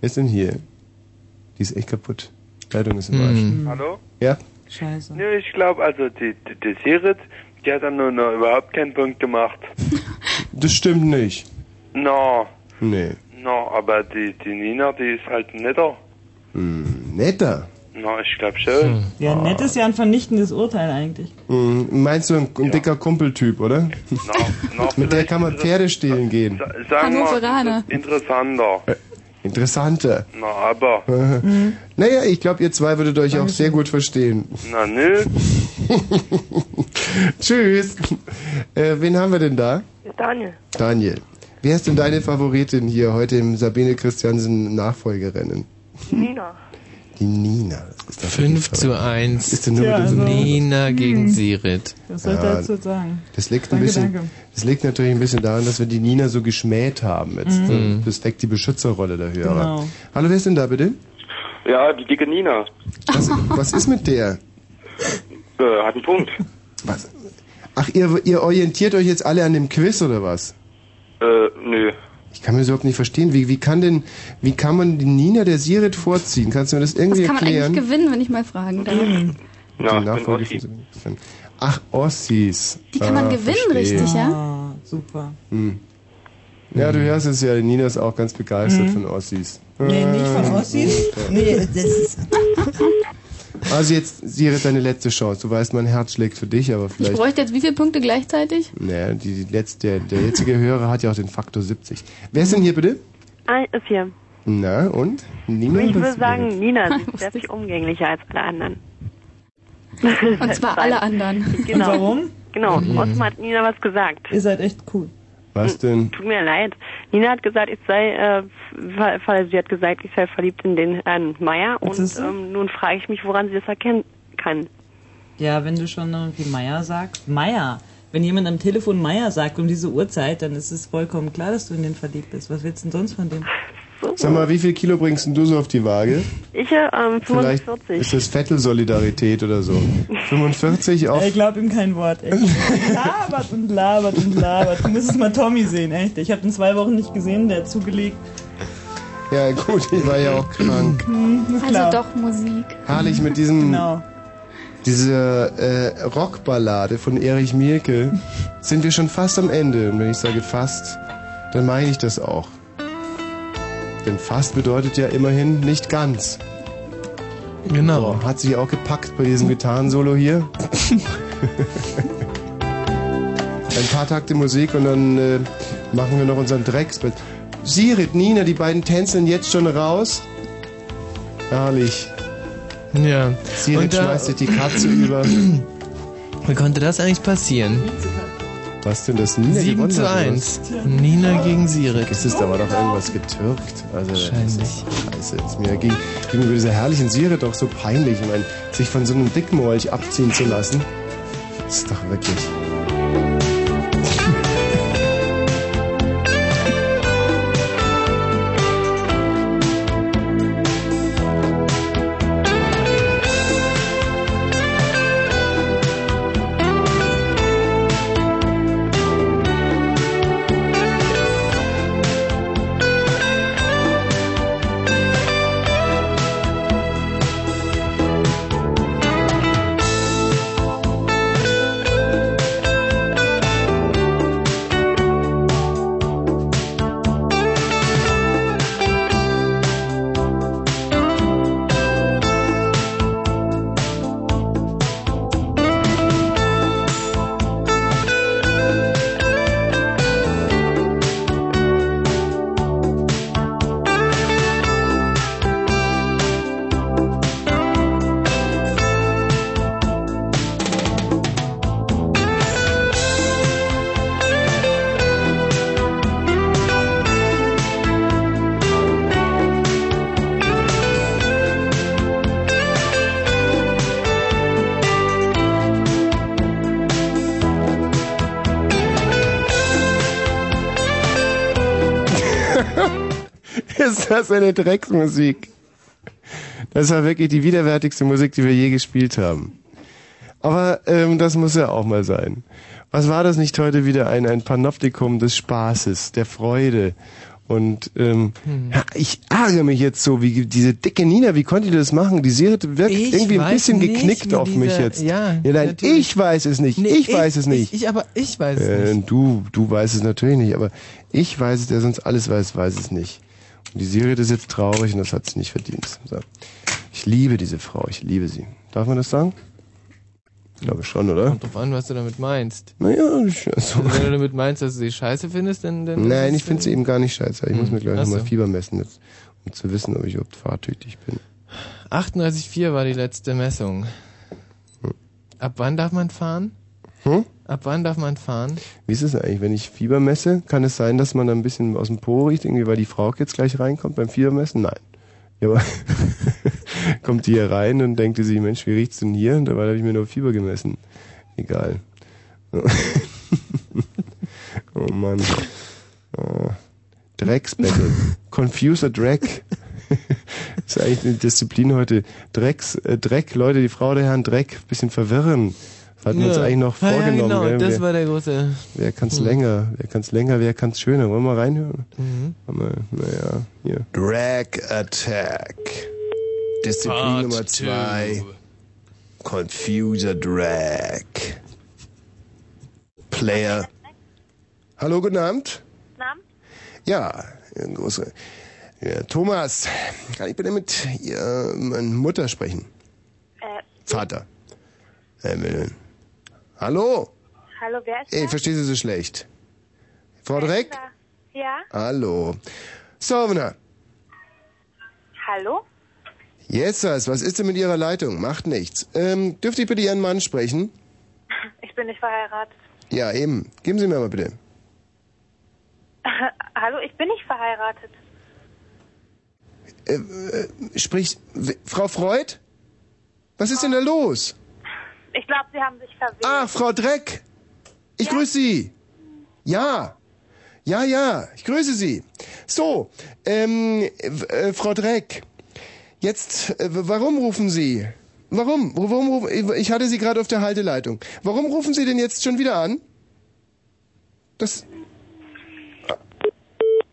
Wer ist denn hier? Die ist echt kaputt. Leitung ist im Arsch. Hallo? Ja? Scheiße. Nö, ich glaube, also die, die, die Sirit, die hat dann nur noch überhaupt keinen Punkt gemacht. Das stimmt nicht. No, Nee. no, aber die, die Nina, die ist halt netter. Hm, netter. No, ich glaube schon. Ja, nett ist ja ein vernichtendes Urteil eigentlich. Hm, meinst du ein, ein dicker Kumpeltyp, oder? no, Mit der kann man Pferde stehlen gehen. Sagen wir, Hannoveraner. interessanter. Interessanter. Na, aber. Naja, ich glaube, ihr zwei würdet euch auch sehr gut verstehen. Na, nö. Tschüss. Äh, wen haben wir denn da? Daniel. Daniel. Wer ist denn deine Favoritin hier heute im Sabine Christiansen Nachfolgerennen? Nina. Die Nina. Das ist doch 5 zu 1. Ist denn nur diesem- also- Nina gegen Hm. Sirit. Was soll ich Ja, dazu sagen? Das liegt ein Danke, bisschen, danke. das liegt natürlich ein bisschen daran, dass wir die Nina so geschmäht haben jetzt. Mhm. Das deckt die Beschützerrolle der Hörer. Genau. Hallo, wer ist denn da bitte? Ja, die dicke Nina. Was, was ist mit der? Äh, hat einen Punkt. Was? Ach, ihr, ihr orientiert euch jetzt alle an dem Quiz oder was? Äh, nö. Ich kann mir das überhaupt nicht verstehen. Wie, wie kann denn, wie kann man die Nina der Sirit vorziehen? Kannst du mir das irgendwie Was kann man erklären? eigentlich gewinnen, wenn ich mal fragen darf? Ja, die Nachfolge von Sebastian. Ach, Ossis. Die kann man Ah, gewinnen, verstehe. richtig, ja? Ah, super. Hm. Ja, du hörst es ja, die Nina ist auch ganz begeistert Mhm. von Ossis. Nee, nicht von Ossis. Nee, das ist... Also jetzt, Sirit, deine letzte Chance. Du weißt, mein Herz schlägt für dich, aber Ich vielleicht... bräuchte jetzt wie viele Punkte gleichzeitig? Naja, die, die letzte, der, der jetzige Hörer hat ja auch den Faktor 70. Wer ist denn hier bitte? Ah, ist hier. Na, und? Nina? Ich würde sagen, Nina, sie ist viel umgänglicher als alle anderen. Und zwar alle anderen. Genau. Und warum? Genau. Mhm. Außerdem hat Nina was gesagt. Ihr seid echt cool. Was denn? Tut mir leid. Nina hat gesagt, ich sei, äh, sie hat gesagt, ich sei verliebt in den Herrn Meier und ähm, nun frage ich mich, woran sie das erkennen kann. Ja, wenn du schon irgendwie Meier sagst. Meier. Wenn jemand am Telefon Meier sagt um diese Uhrzeit, dann ist es vollkommen klar, dass du in den verliebt bist. Was willst du denn sonst von dem? Sag mal, wie viel Kilo bringst denn du so auf die Waage? Ich, äh, ähm, Vielleicht 45. ist das Vettel-Solidarität oder so. 45 auf... Ich glaub ihm kein Wort, echt. labert und labert und labert. Du müsstest mal Tommy sehen, echt. Ich habe ihn zwei Wochen nicht gesehen, der hat zugelegt. Ja gut, ich war ja auch krank. Hm, klar. Also doch Musik. Herrlich mit diesem... Genau. Diese äh, Rockballade von Erich Mielke sind wir schon fast am Ende. Und wenn ich sage fast, dann meine ich das auch. Denn fast bedeutet ja immerhin nicht ganz. Genau. So, hat sich auch gepackt bei diesem Gitarrensolo hier. Ein paar Takte Musik und dann äh, machen wir noch unseren Drecksbett. Sirit, Nina, die beiden tänzeln jetzt schon raus. Herrlich. Ja. Sirit schmeißt sich die Katze über. Wie konnte das eigentlich passieren? Was denn das Nina 7 gewonnen zu hat, oder 1. was? Nina gegen Sirit. Es ist aber doch irgendwas getürkt. Also Wahrscheinlich. Das ist scheiße. Das ist mir gegen, gegenüber dieser herrlichen Sirit doch so peinlich. Ich meine, sich von so einem Dickmolch abziehen zu lassen. Ist doch wirklich. Das eine Drecksmusik? Das war wirklich die widerwärtigste Musik, die wir je gespielt haben. Aber ähm, das muss ja auch mal sein. Was war das nicht heute wieder ein, ein Panoptikum des Spaßes, der Freude? Und ähm, Hm. ja, ich ärgere mich jetzt so, wie diese dicke Nina, wie konnte die das machen? Die Serie wirkt Ich irgendwie ein bisschen nicht, geknickt auf mich dieser- jetzt. ja, nein, natürlich. ich weiß es nicht. Nee, ich weiß es nicht. Ich, ich aber ich weiß es Äh, nicht. Du, du weißt es natürlich nicht, aber ich weiß es, der sonst alles weiß, weiß es nicht. Und die Serie ist jetzt traurig und das hat sie nicht verdient. So. Ich liebe diese Frau, ich liebe sie. Darf man das sagen? Ich glaube schon, oder? Kommt drauf an, was du damit meinst. Naja, ich, also, Also wenn du damit meinst, dass du sie scheiße findest, dann... dann Nein, ich finde sie eben gar nicht scheiße. Ich muss mir gleich nochmal so. Fieber messen, jetzt, um zu wissen, ob ich überhaupt fahrtüchtig bin. 38,4 war die letzte Messung. Ab wann darf man fahren? Hm? Ab wann darf man fahren? Wie ist es eigentlich, wenn ich Fieber messe? Kann es sein, dass man da ein bisschen aus dem Po riecht, irgendwie, weil die Frau jetzt gleich reinkommt beim Fiebermessen? Nein. Ja, aber kommt die hier rein und denkt sie, Mensch, wie riecht's denn hier? Und dabei habe ich mir nur Fieber gemessen. Egal. oh Mann. Oh. Drecksbattle. Confuser Dreck. ist eigentlich eine Disziplin heute. Drecks, äh, Dreck, Leute, die Frau der Herren Dreck, bisschen verwirren. Hatten wir uns Ja. eigentlich noch Ja, ja, vorgenommen. genau, gell? das wer, war der große- Wer kann's Hm. länger? Wer kann's länger? Wer kann's schöner? Wollen wir mal reinhören? Mhm. Mal, naja, hier. Drag Attack. Disziplin Part Nummer zwei. Confuser Drag. Player. Hallo, guten Abend. Abend. Ja, ein großer. Ja, Thomas, kann ich bitte mit Ihrer Mutter sprechen? Äh, Vater. Evelyn. Hallo? hallo, wer ist Ey, ich verstehe Sie so schlecht. Frau Dreck? Ja? Hallo. Sovna. Hallo? Jesus, was ist denn mit Ihrer Leitung? Macht nichts. Ähm, dürfte ich bitte Ihren Mann sprechen? Ich bin nicht verheiratet. Ja, eben. Geben Sie mir mal bitte. hallo, ich bin nicht verheiratet. Äh, äh, sprich, w- Frau Freud? Was ist denn da los? Ich glaube, Sie haben sich verwählt. Ah, Frau Dreck. Ich grüße Sie. Ja. Ja, ja, ich grüße Sie. So, ähm, äh, Frau Dreck. Jetzt, äh, warum rufen Sie? Warum? Warum rufen, ich hatte Sie gerade auf der Halteleitung. Warum rufen Sie denn jetzt schon wieder an? Das.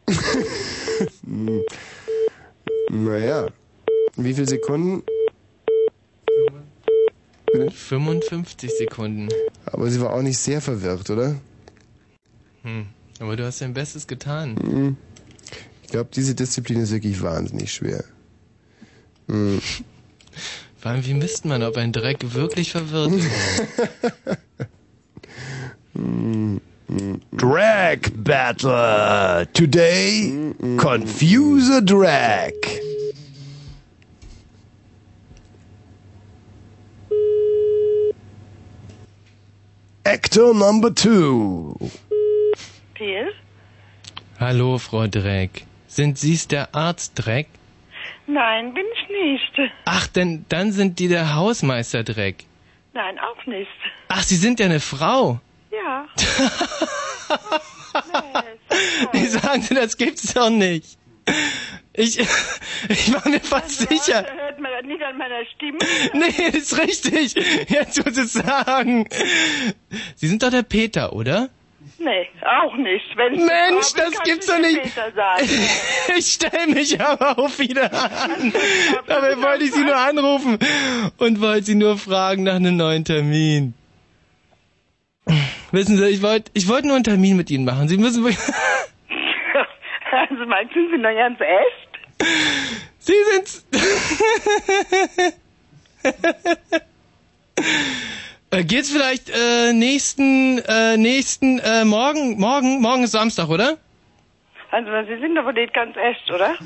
Hm. naja. Wie viele Sekunden? 55 Sekunden. Aber sie war auch nicht sehr verwirrt, oder? Hm. Aber du hast dein Bestes getan. Hm. Ich glaube, diese Disziplin ist wirklich wahnsinnig schwer. Hm. Vor allem, wie misst man, ob ein Dreck wirklich verwirrt ist? Hm. Drag Battle. Today, Confuser Drag. Actor number two. Peel? Hallo, Frau Dreck. Sind Sie's der Arzt Dreck? Nein, bin ich nicht. Ach, denn dann sind die der Hausmeister Dreck. Nein, auch nicht. Ach, Sie sind ja eine Frau. Ja. Wie sagen Sie, das gibt's doch nicht. Ich, ich war mir fast sicher. Hört man das nicht an meiner Stimme? Nee, ist richtig. Jetzt muss ich sagen. Sie sind doch der Peter, oder? Nee, auch nicht. Wenn Mensch, das gibt's doch nicht. Ich stell mich aber auch wieder an. Dabei wollte ich Sie nur anrufen und wollte Sie nur fragen nach einem neuen Termin. Wissen Sie, ich wollte ich wollte nur einen Termin mit Ihnen machen. Sie müssen... Also meinst du, Sie sind doch ganz echt? Sie sind's. Äh, geht's vielleicht äh, nächsten, äh, nächsten, äh, morgen, morgen, morgen ist Samstag, oder? Also Sie sind doch wohl nicht ganz echt, oder?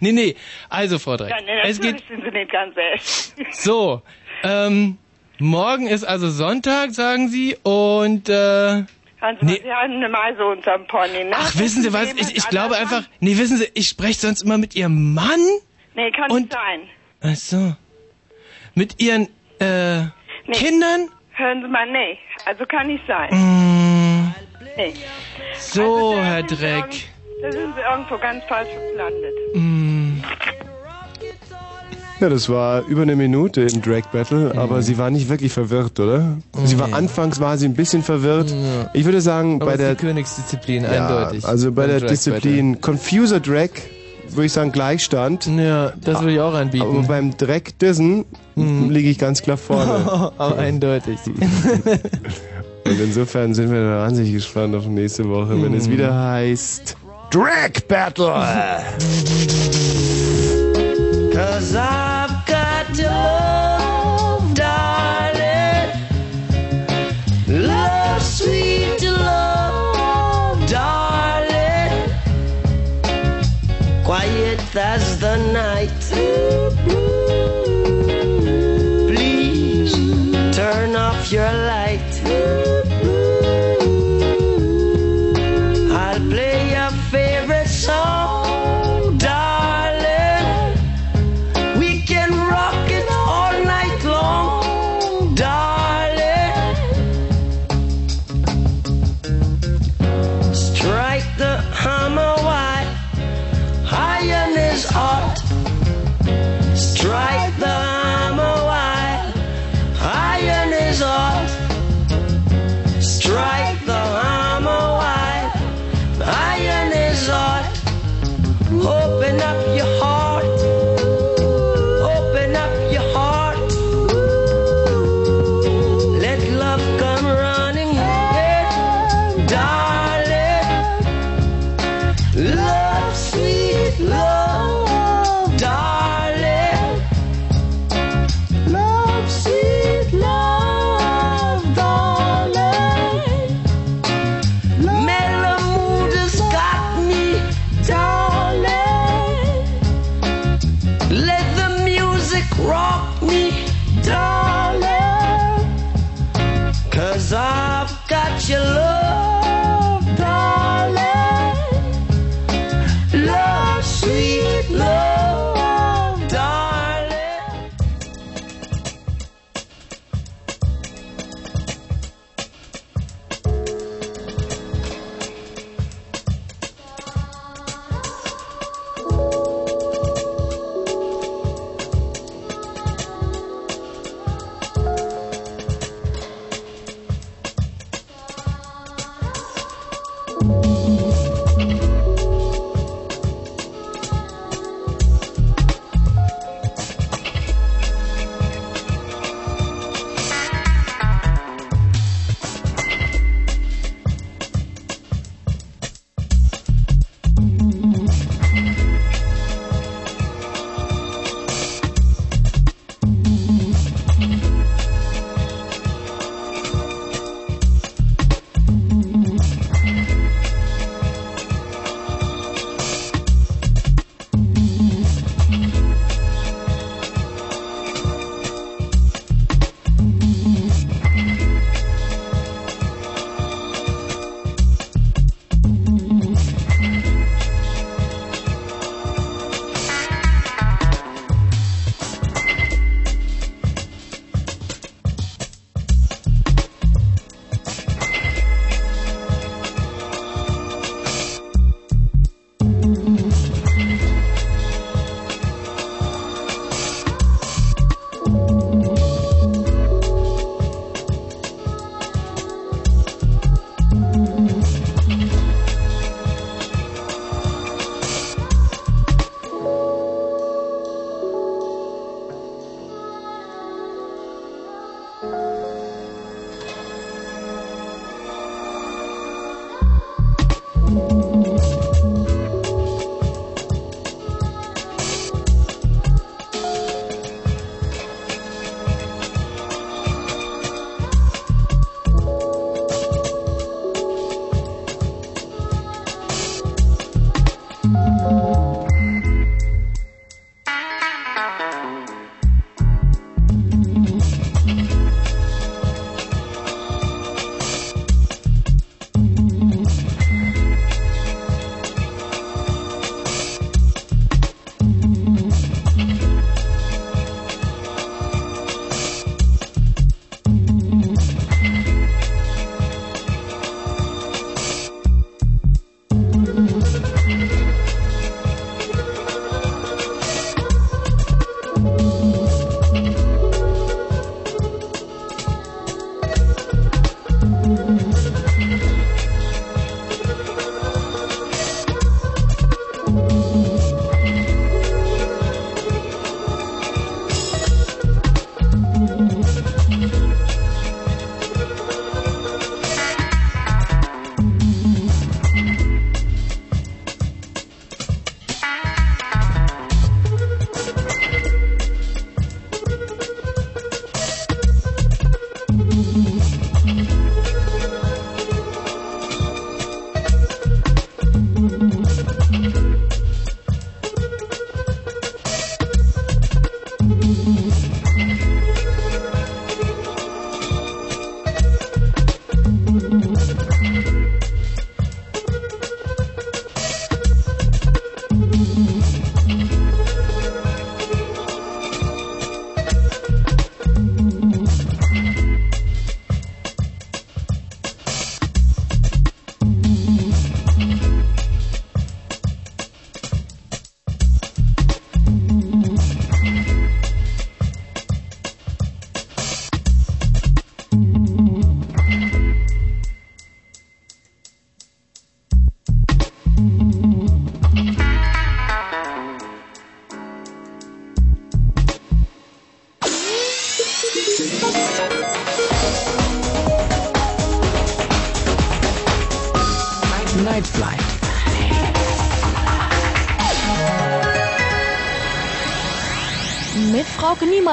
Nee, nee. Also, Frau Dreck. Ja, nee, es geht sind Sie nicht ganz echt. so. Ähm, morgen ist also Sonntag, sagen Sie, und äh, Also Nee. Sie haben eine Meise unterm Pony, ne? ach, wissen Sie was? Ich, ich glaube einfach, nee, wissen Sie, ich spreche sonst immer mit Ihrem Mann. Nee, kann Und- nicht sein. Ach so. Mit Ihren äh, Kindern? Hören Sie mal, nee. Also kann nicht sein. Mm, Nee. so, Also, Herr Dreck. Da sind sie irgendwo ganz falsch gelandet. Mm. Ja, das war über eine Minute im Drag Battle, aber sie war nicht wirklich verwirrt, oder? Sie war anfangs war sie ein bisschen verwirrt. Ich würde sagen, Aber bei der die Königsdisziplin, ja, eindeutig. Also bei der Drag Disziplin Confuser Drag würde ich sagen Gleichstand. Ja, das würde ich auch anbieten. Aber beim Drag Dissen Mhm. liege ich ganz klar vorne. Aber eindeutig. Und insofern sind wir wahnsinnig gespannt auf nächste Woche, wenn es Mhm. wieder heißt Drag Battle. Cause I've got to love, darling. Love, sweet love, darling. Quiet as the night. Please turn off your light.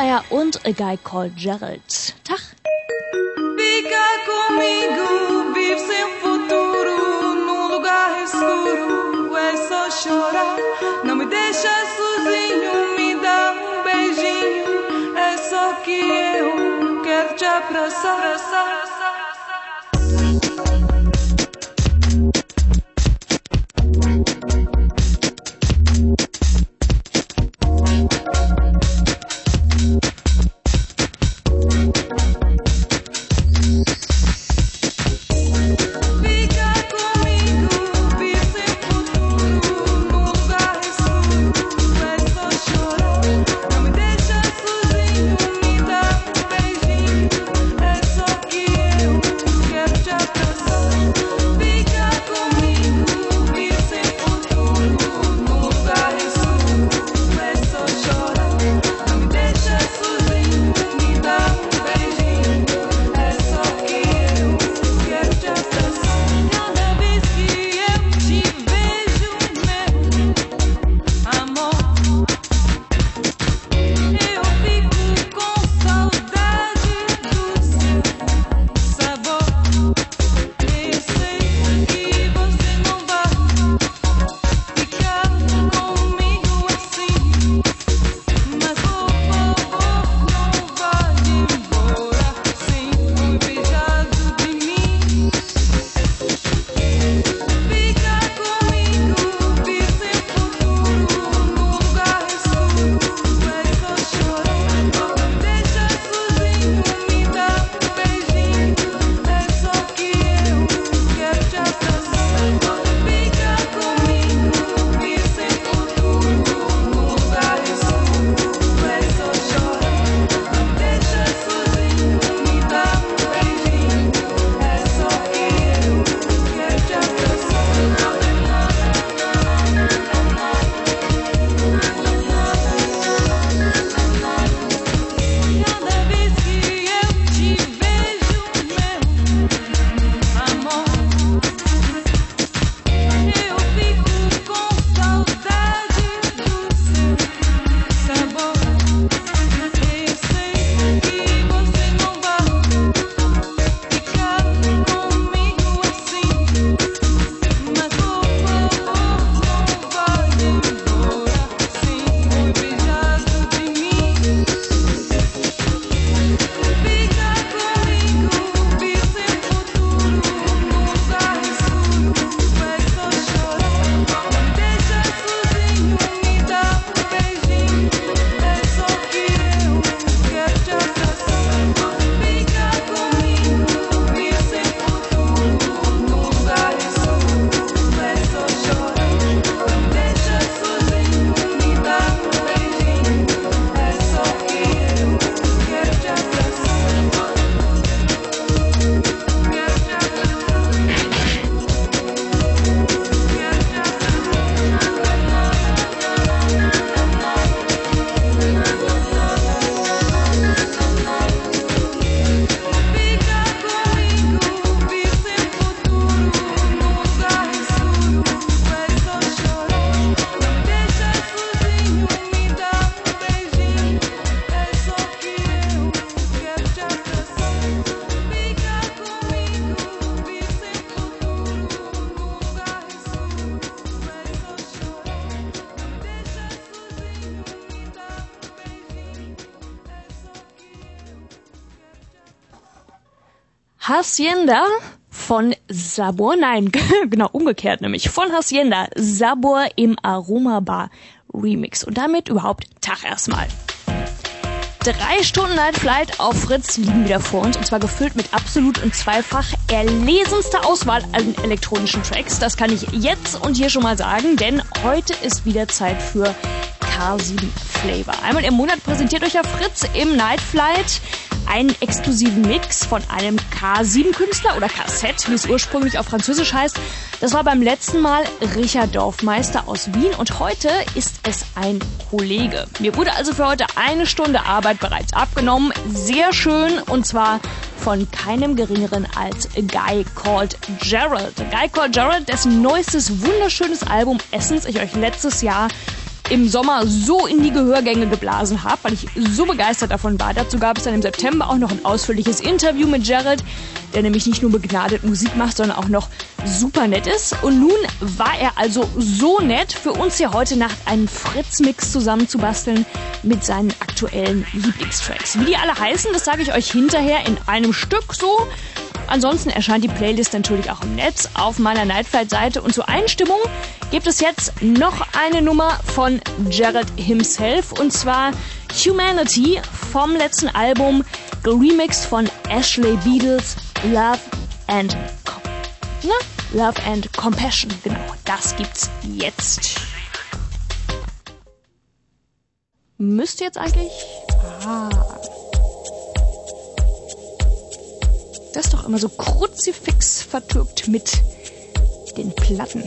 Wire und A Guy Called Gerald. Hacienda von Sabor, nein, genau umgekehrt nämlich, von Hacienda Sabor im Aroma Bar Remix und damit überhaupt Tag erstmal. Drei Stunden Night Flight auf Fritz liegen wieder vor uns und zwar gefüllt mit absolut und zweifach erlesenster Auswahl an elektronischen Tracks. Das kann ich jetzt und hier schon mal sagen, denn heute ist wieder Zeit für K7 Flavor. Einmal im Monat präsentiert euch ja Fritz im Night Flight einen exklusiven Mix von einem K7-Künstler oder Kassett, wie es ursprünglich auf Französisch heißt. Das war beim letzten Mal Richard Dorfmeister aus Wien und heute ist es ein Kollege. Mir wurde also für heute eine Stunde Arbeit bereits abgenommen. Sehr schön und zwar von keinem geringeren als Guy Called Gerald. Guy Called Gerald, dessen neuestes wunderschönes Album Essence ich euch letztes Jahr im Sommer so in die Gehörgänge geblasen habe, weil ich so begeistert davon war. Dazu gab es dann im September auch noch ein ausführliches Interview mit Jared, der nämlich nicht nur begnadet Musik macht, sondern auch noch super nett ist. Und nun war er also so nett, für uns hier heute Nacht einen Fritz-Mix zusammenzubasteln mit seinen aktuellen Lieblingstracks. Wie die alle heißen, das sage ich euch hinterher in einem Stück so. Ansonsten erscheint die Playlist natürlich auch im Netz auf meiner Nightflight-Seite. Und zur Einstimmung gibt es jetzt noch eine Nummer von Jared himself und zwar Humanity vom letzten Album, geremixed von Ashley Beatles, Love and Com Na? Love and Compassion. Genau, das gibt's jetzt. Müsste jetzt eigentlich. Ah. Das ist doch immer so kruzifix vertürkt mit den Platten.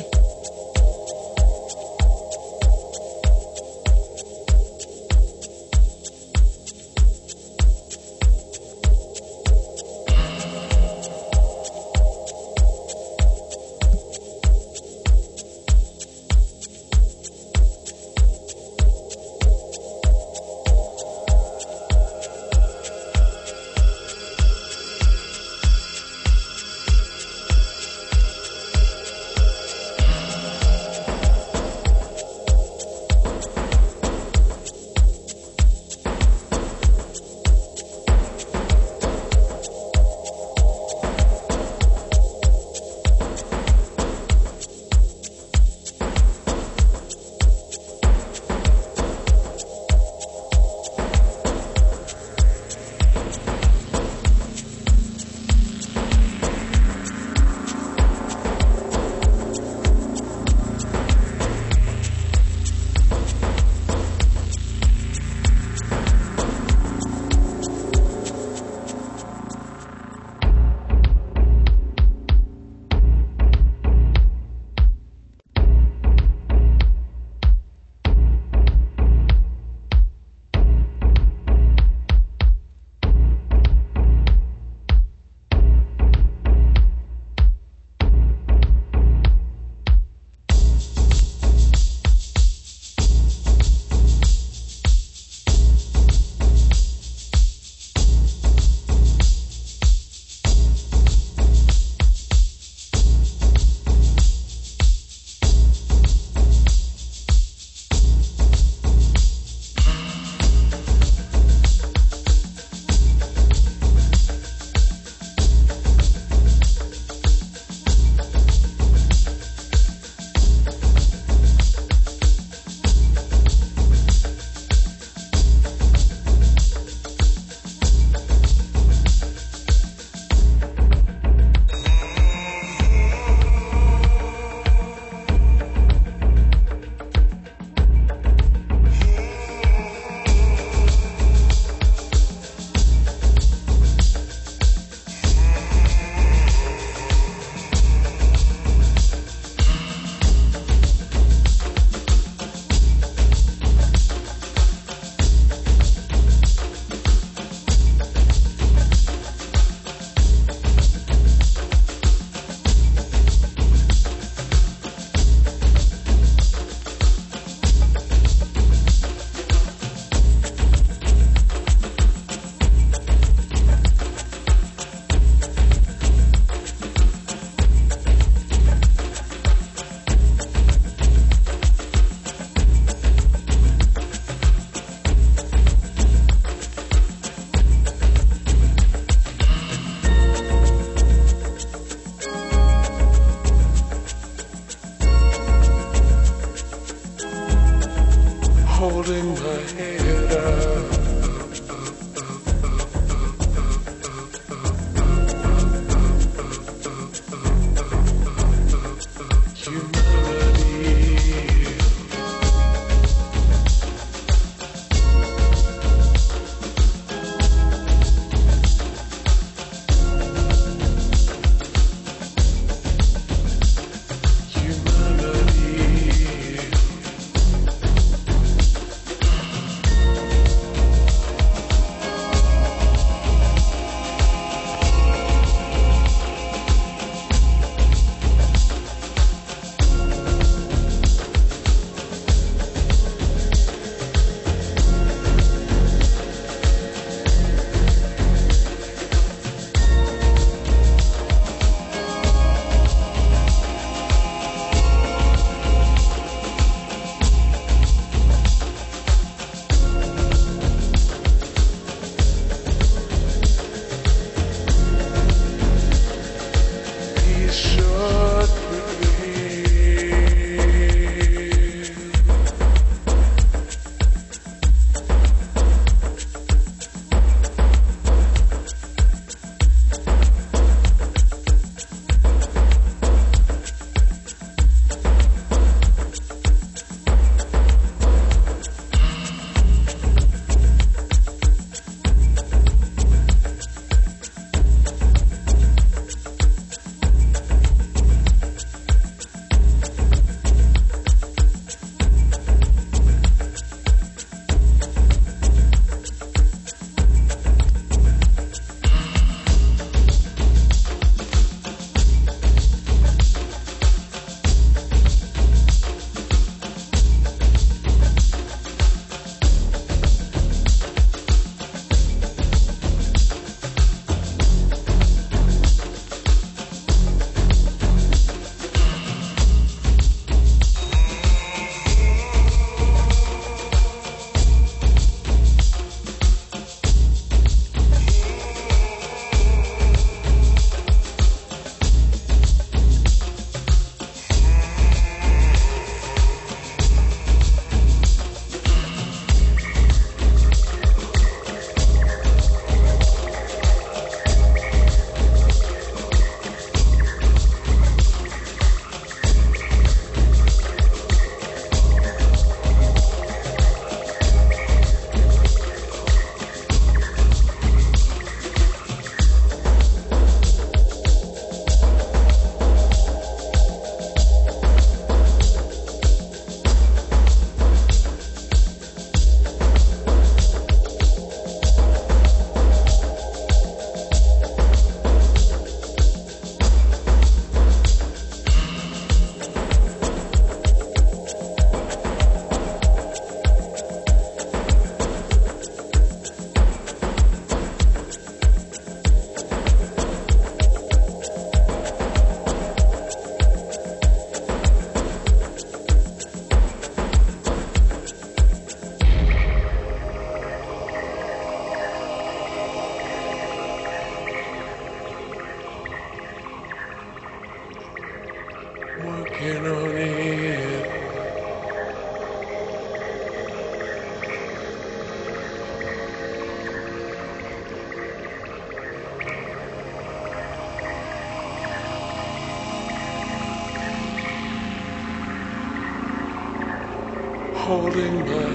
holding back.